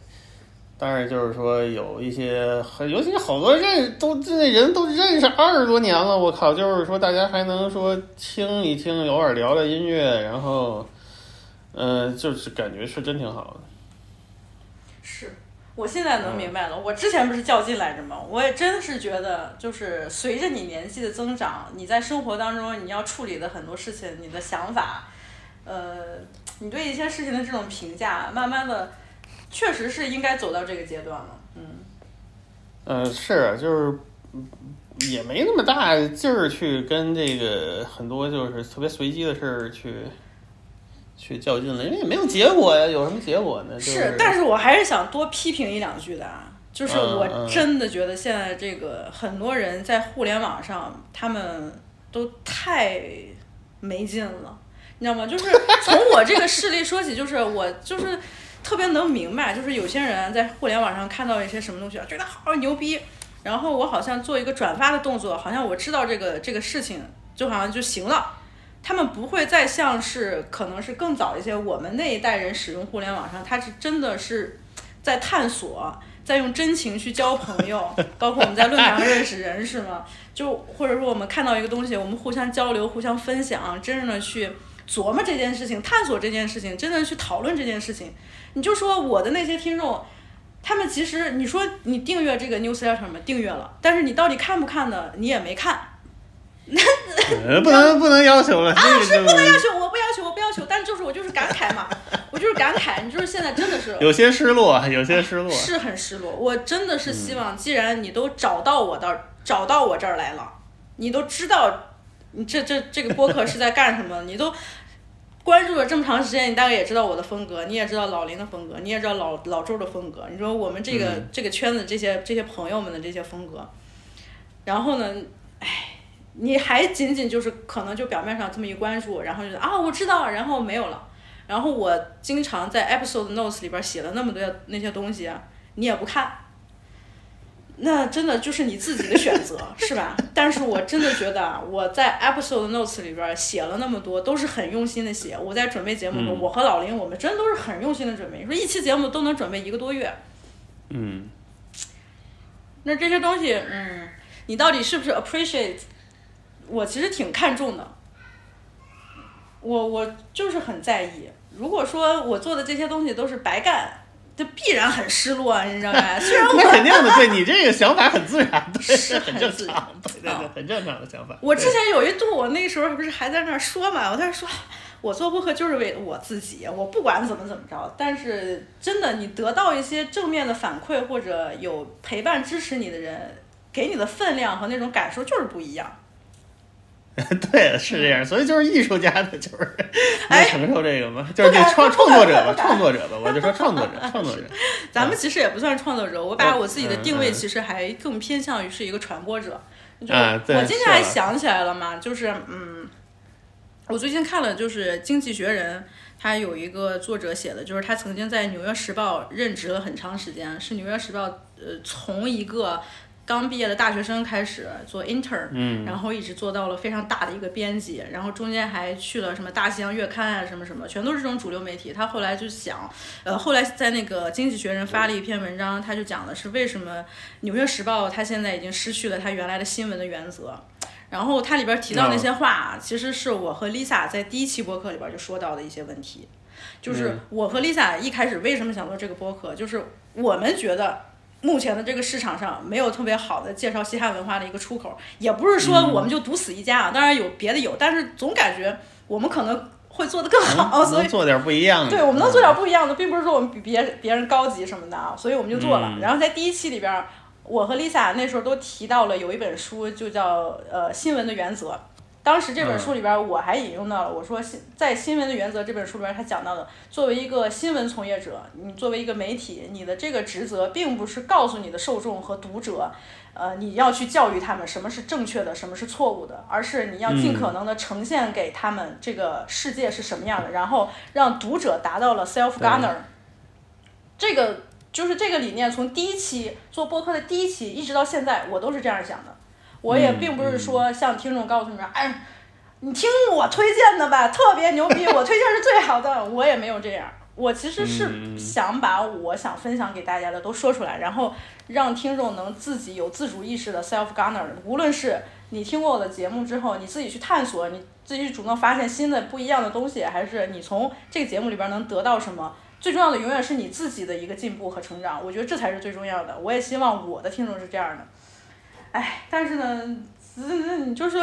但是就是说有一些，很尤其好多认都这人都认识二十多年了，我靠！就是说大家还能说听一听，偶尔聊聊音乐，然后，呃，就是感觉是真挺好的。是。我现在能明白了，我之前不是较劲来着吗？我也真是觉得，就是随着你年纪的增长，你在生活当中你要处理的很多事情，你的想法，呃，你对一些事情的这种评价，慢慢的，确实是应该走到这个阶段了。嗯，呃，是啊，就是嗯也没那么大劲儿去跟这个很多就是特别随机的事儿去去较劲了，因为也没有结果呀，有什么结果呢？就是但是我还是想多批评一两句的啊。就是我真的觉得现在这个很多人在互联网上，他们都太没劲了，你知道吗？就是 从我这个事例说起，就是我就是特别能明白，就是有些人在互联网上看到一些什么东西啊，觉得好牛逼，然后我好像做一个转发的动作，好像我知道这个这个事情，就好像就行了。他们不会再像是可能是更早一些我们那一代人使用互联网上，他是真的是在探索，在用真情去交朋友，包括我们在论坛上认识人是吗？就或者说我们看到一个东西，我们互相交流、互相分享，真正的去琢磨这件事情、探索这件事情、真正地去讨论这件事情。你就说我的那些听众。他们其实，你说你订阅这个 newsletter 吗？订阅了，但是你到底看不看呢？你也没看，呃不能不能要求了，啊，是不能要求，我不要求，我不要求，但就是我就是感慨嘛，我就是感慨，你就是现在真的是有些失落，有些失落。是很失落，我真的是希望，既然你都找到我到找到我这儿来了，你都知道你这这这个播客是在干什么，你都关注了这么长时间，你大概也知道我的风格，你也知道老林的风格，你也知道老老周的风格，你说我们这个、嗯这个圈子这些这些朋友们的这些风格，然后呢，唉。你还仅仅就是可能就表面上这么一关注，然后就是啊我知道，然后没有了。然后我经常在 episode notes 里边写了那么多那些东西啊，你也不看，那真的就是你自己的选择，是吧？但是我真的觉得啊，我在 episode notes 里边写了那么多，都是很用心的写。我在准备节目中，嗯我和老林，我们真都是很用心的准备。你说一期节目都能准备一个多月，嗯，那这些东西，嗯，你到底是不是 appreciate？我其实挺看重的，我我就是很在意。如果说我做的这些东西都是白干，这必然很失落，你知道吗？虽然我那肯定的，对你这个想法很自然，对，是很正常，对对对，很正常的想法。我之前有一度，我那时候不是还在那儿说嘛，我在说，我做播客就是为了我自己，我不管怎么怎么着。但是真的，你得到一些正面的反馈，或者有陪伴支持你的人，给你的分量和那种感受就是不一样。对，是这样，所以就是艺术家的，就是能哎承受这个吗？就是这创创作者吧，创作者吧，我就说创作者，创作者。咱们其实也不算创作者，我把嗯我自己的定位嗯其实还更偏向于是一个传播者。就我今天还想起来了嘛，就是嗯，我最近看了就是《经济学人》，他有一个作者写的，就是他曾经在《纽约时报》任职了很长时间，是《纽约时报》呃从一个刚毕业的大学生开始做 intern，嗯然后一直做到了非常大的一个编辑，然后中间还去了什么《大西洋月刊》啊，什么什么，全都是这种主流媒体。他后来就想，呃，后来在那个《经济学人》发了一篇文章，他就讲的是为什么《纽约时报》它现在已经失去了它原来的新闻的原则。然后它里边提到那些话啊，其实是我和 Lisa 在第一期播客里边就说到的一些问题。就是嗯我和 Lisa 一开始为什么想做这个播客，就是我们觉得目前的这个市场上没有特别好的介绍西汉文化的一个出口，也不是说嗯我们就独死一家啊，当然有别的有，但是总感觉我们可能会做得更好，所以能做点不一样的。对，我们能做点不一样的，并不是说我们比别别人高级什么的啊，所以我们就做了。嗯然后在第一期里边儿，我和 Lisa 那时候都提到了有一本书，就叫呃新闻的原则。当时这本书里边儿，我还引用到了，我说新在《新闻的原则》这本书里边儿，他讲到的，作为一个新闻从业者，你作为一个媒体，你的这个职责并不是告诉你的受众和读者，呃，你要去教育他们什么是正确的，什么是错误的，而是你要尽可能的呈现给他们这个世界是什么样的，然后让读者达到了 self gunner。这个就是这个理念，从第一期做播客的第一期一直到现在，我都是这样想的。我也嗯并不是说向听众告诉你们，哎，你听我推荐的吧，特别牛逼，我推荐是最好的。我也没有这样，我其实是嗯想把我想分享给大家的都说出来，然后让听众能自己有自主意识的 self gunner。无论是你听过我的节目之后，你自己去探索，你自己去主动发现新的不一样的东西，还是你从这个节目里边能得到什么？最重要的永远是你自己的一个进步和成长，我觉得这才是最重要的。我也希望我的听众是这样的。哎，但是呢，嗯你就说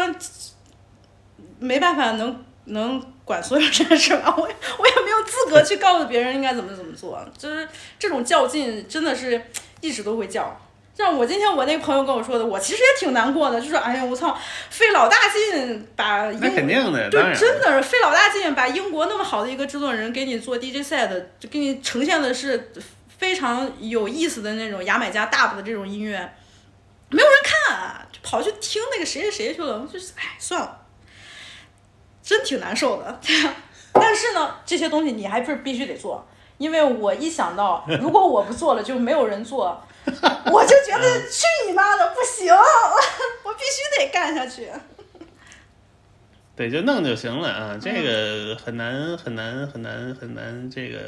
没办法能能管所有这件事吧，我也我也没有资格去告诉别人应该怎么怎么做，就是这种较劲真的是一直都会较。像我今天我那个朋友跟我说的，我其实也挺难过的，就说哎呀我操，费老大劲把英那肯定的，对当，然真的是费老大劲把英国那么好的一个制作人给你做 DJ set，就给你呈现的是非常有意思的那种牙买加大的这种音乐，没有人看、啊，就跑去听那个谁谁谁去了，就是哎算了，真挺难受的。但是呢，这些东西你还是必须得做，因为我一想到 如果我不做了，就没有人做，我就觉得去你妈的不行，我必须得干下去。对，就弄就行了啊。嗯这个很难很难很难很难，这个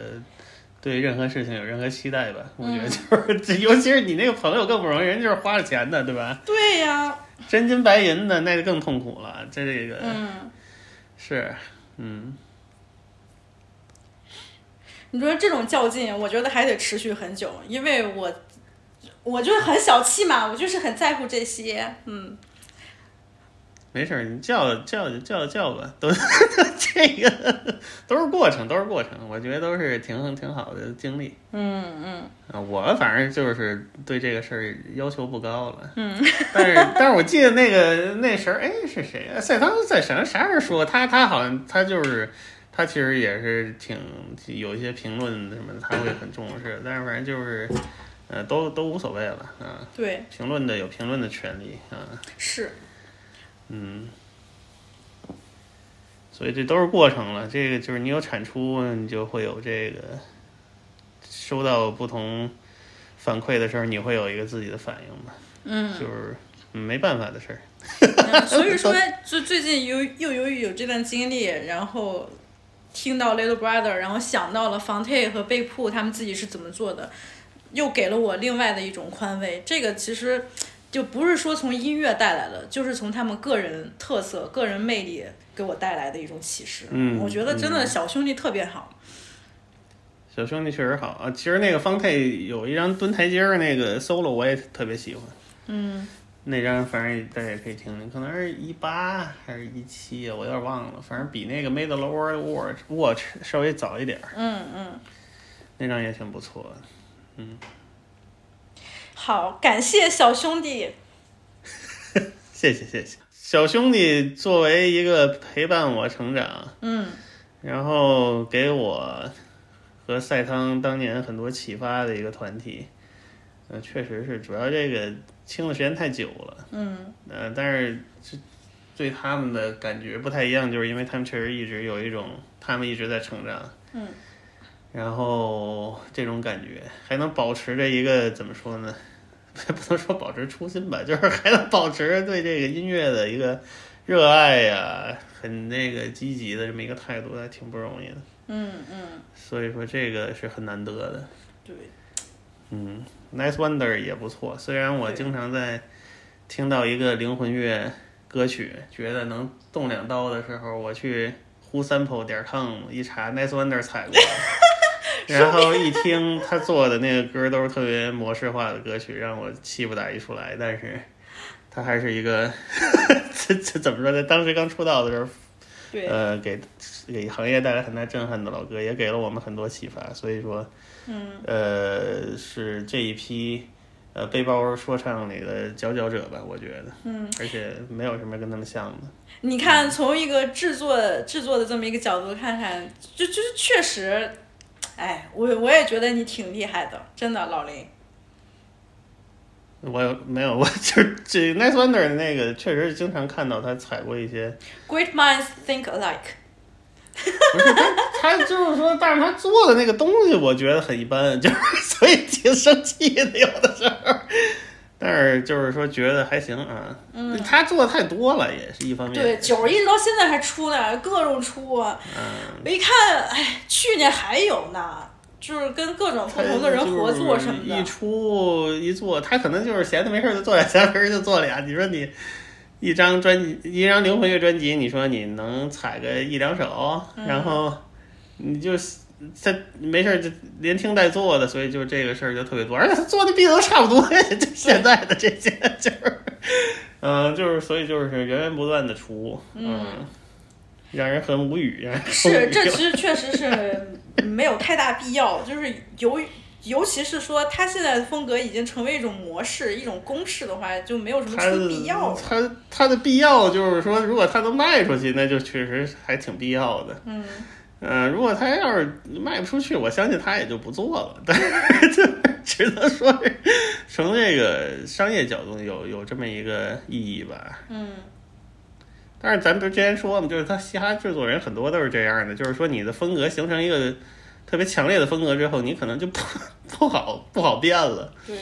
对任何事情有任何期待吧？我觉得嗯就是，尤其是你那个朋友更不容易，人就是花了钱的，对吧？对呀，真金白银的，那就更痛苦了。这这个、嗯。是，嗯，你说这种较劲，我觉得还得持续很久，因为我我就是很小气嘛，我就是很在乎这些，嗯，没事儿，你叫叫叫叫吧，都 这个都是过程，都是过程，我觉得都是挺挺好的经历。嗯嗯啊，我反正就是对这个事儿要求不高了，嗯，但是但是我记得那个那时候，哎，是谁啊？赛汤在什么啥时候说他他好像他就是他其实也是挺有一些评论什么的，他会很重视，但是反正就是呃都都无所谓了啊。对，评论的有评论的权利啊，是，嗯。所以这都是过程了，这个就是你有产出，你就会有这个收到不同反馈的时候，你会有一个自己的反应嘛，嗯，就是没办法的事儿。嗯 所以说，就最近由又由于有这段经历，然后听到 Little Brother，然后想到了房 t 和贝铺他们自己是怎么做的，又给了我另外的一种宽慰。这个其实就不是说从音乐带来的，就是从他们个人特色、个人魅力给我带来的一种启示。嗯我觉得真的嗯小兄弟特别好。小兄弟确实好啊，其实那个方太有一张蹲台阶儿那个 solo 我也特别喜欢。嗯那张反正大家也可以听听，可能是一八还是一七啊，我有点忘了，反正比那个《Made the World Watch Watch》稍微早一点儿，嗯嗯，那张也挺不错的。嗯，好，感谢小兄弟。谢谢谢谢。小兄弟作为一个陪伴我成长，嗯然后给我和赛汤当年很多启发的一个团体，呃，确实是，主要这个听的时间太久了，嗯呃，但是这对他们的感觉不太一样，就是因为他们确实一直有一种，他们一直在成长，嗯，然后这种感觉还能保持着一个怎么说呢？不能说保持初心吧，就是还能保持对这个音乐的一个热爱呀、很那个积极的这么一个态度，还挺不容易的。嗯嗯，所以说这个是很难得的。对，嗯，Nice Wonder 也不错，虽然我经常在听到一个灵魂乐歌曲，觉得能动两刀的时候，我去 whosample 点 com 一查 Nice Wonder 踩过来。然后一听他做的那个歌都是特别模式化的歌曲，让我气不打一处来。但是，他还是一个 这这怎么说呢？当时刚出道的时候，对，呃，给给行业带来很大震撼的老歌，也给了我们很多启发。所以说，嗯呃，是这一批呃背包说唱里的佼佼者吧，我觉得。嗯，而且没有什么跟他们像的。你看，从一个制作制作的这么一个角度看看，就就是确实，哎，我我也觉得你挺厉害的，真的，老林。我有没有？我就是这 Nice Wonder 的那个，确实是经常看到他踩过一些。Great minds think alike。不是他，他就是说，但是他做的那个东西，我觉得很一般，就是 所以挺生气的，有的时候。但是就是说，觉得还行啊。嗯他做的太多了，也是一方面。对，九儿一直到现在还出呢，各种出啊。嗯，我一看，哎，去年还有呢，就是跟各种不同的人合作什么的一。出一做，他可能就是闲的没事儿就做俩，闲没事儿就做俩。你说你一张专辑，一张灵魂乐专辑，你说你能踩个一两首，嗯然后你就他没事儿就连听带做的，所以就这个事儿就特别多，而且他做的 beat 都差不多，就现在的这些就是，嗯、就是所以就是源源不断的出，嗯。让人很无语，让人是，这其实确实是没有太大必要，就是由于。尤其是说他现在的风格已经成为一种模式、一种公式的话，就没有什么必要了。它它的必要就是说，如果他能卖出去，那就确实还挺必要的。嗯，呃，如果他要是卖不出去，我相信他也就不做了。但是这只能说是从这个商业角度有有这么一个意义吧。嗯，但是咱不是之前说嘛，就是他嘻哈制作人很多都是这样的，就是说你的风格形成一个特别强烈的风格之后，你可能就不不好不好变了。对，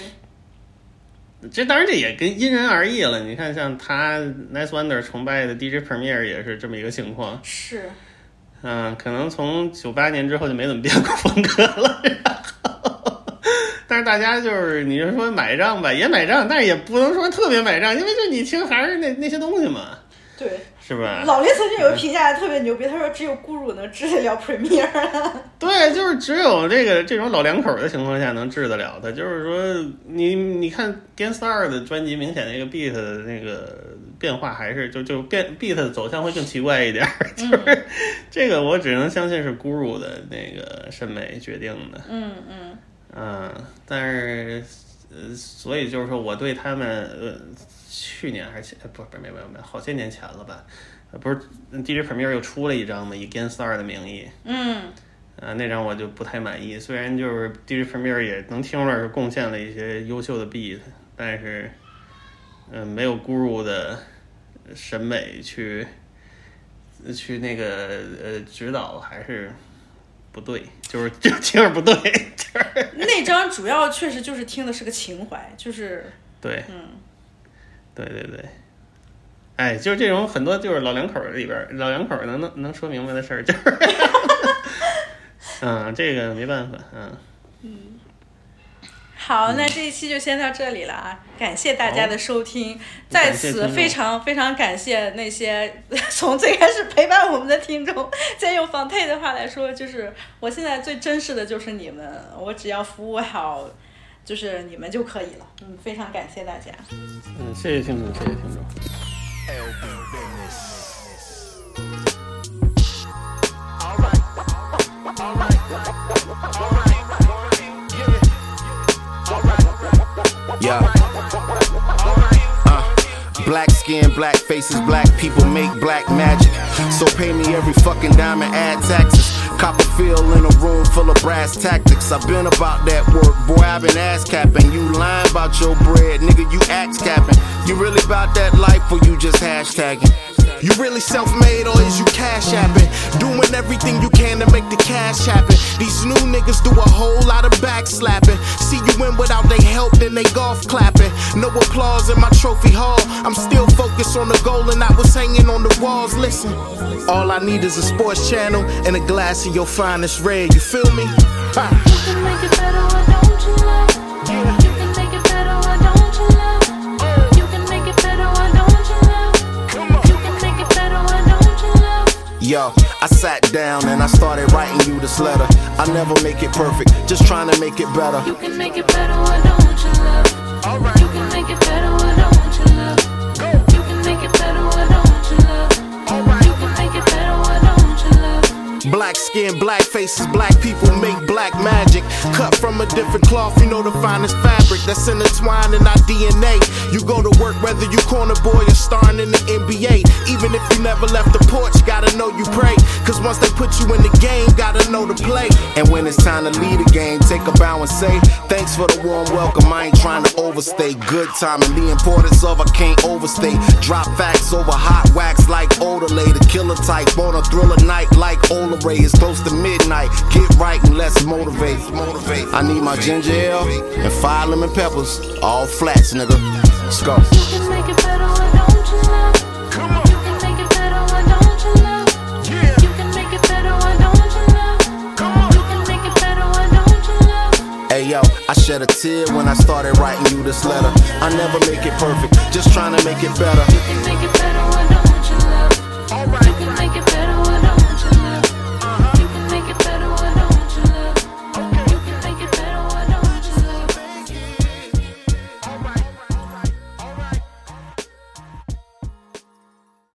这当然这也跟因人而异了。你看，像他 Nice Wonder 崇拜的 DJ Premier 也是这么一个情况。是，嗯，可能从九八年之后就没怎么变过风格了。然后，但是大家就是你就说买账吧，也买账，但是也不能说特别买账，因为就你听还是那那些东西嘛，对。是吧？老林曾经有个评价特别牛逼，他说只有咕噜能治得了 Premiere。对，就是只有这个这种老两口的情况下能治得了他。就是说，你你看 Gangstar 的专辑，明显那个 beat 的那个变化还是就就变 beat 的走向会更奇怪一点儿。就是这个，我只能相信是 Guru 的那个审美决定的。嗯嗯嗯，但是呃，所以就是说，我对他们呃，去年还是前呃不不没有没有没有，好些年前了吧？呃不是 DJ Premier 又出了一张嘛，以 Gangstar 的名义。嗯，啊，那张我就不太满意。虽然就是 DJ Premier 也能听出来是贡献了一些优秀的 beat，但是，嗯、没有 Guru 的审美去去那个呃指导还是不对，就是 就听着不对，就 是那张主要确实就是听的是个情怀，就是对。嗯，对对对。哎，就是这种很多就是老两口里边，老两口能能能说明白的事儿，就是，嗯，这个没办法，嗯。嗯。好，那这一期就先到这里了啊！感谢大家的收听，在此非常非常感谢那些 从最开始陪伴我们的听众。再用仿泰的话来说，就是我现在最珍视的就是你们，我只要服务好。就是你们就可以了。嗯，非常感谢大家。嗯，谢谢听众，谢谢听众。Yeah. Uh, black skin, black faces, black people make black magic. So pay me every fucking dime and add taxes. Copper feel in a room full of brass tactics. I've been about that work, boy. I've been ass capping. You lying about your bread, nigga. You axe capping. You really about that life or you just hashtagging? You really self made or is you cash apping? Doing everything you can to make the cash happen. These new niggas do a whole lot of backslapping. See you win without they help, then they golf clapping. No applause in my trophy hall. I'm still focused on the goal and I was hanging on the walls. Listen, all I need is a sports channel and a glass of your finest red. You feel me? Ha. Yo, I sat down and I started writing you this letter. I never make it perfect, just trying to make it better. You can make it better, why don't you love? You can make it better, Black skin, black faces, black people make black magic. Cut from a different cloth, you know the finest fabric that's intertwined in our DNA. You go to work whether you corner boy or starring in the NBA. Even if you never left the porch, gotta know you pray. Cause once they put you in the game, gotta know to play. And when it's time to lead a game, take a bow and say, Thanks for the warm welcome. I ain't trying to overstay. Good time and the importance of I can't overstate. Drop facts over hot wax like Odalay. The killer type on a thriller night like Ola Ray. It's close to midnight. Get right and let's motivate. motivate. I need my ginger ale and five lemon peppers. All flats, nigga. Let's go. You can make it better, why don't you love? You can make it better, why don't you love? You can make it better, why don't you love? You can make it better, why don't you love? Hey yo, I shed a tear when I started writing you this letter. I never make it perfect, just trying to make it better. You can make it better, why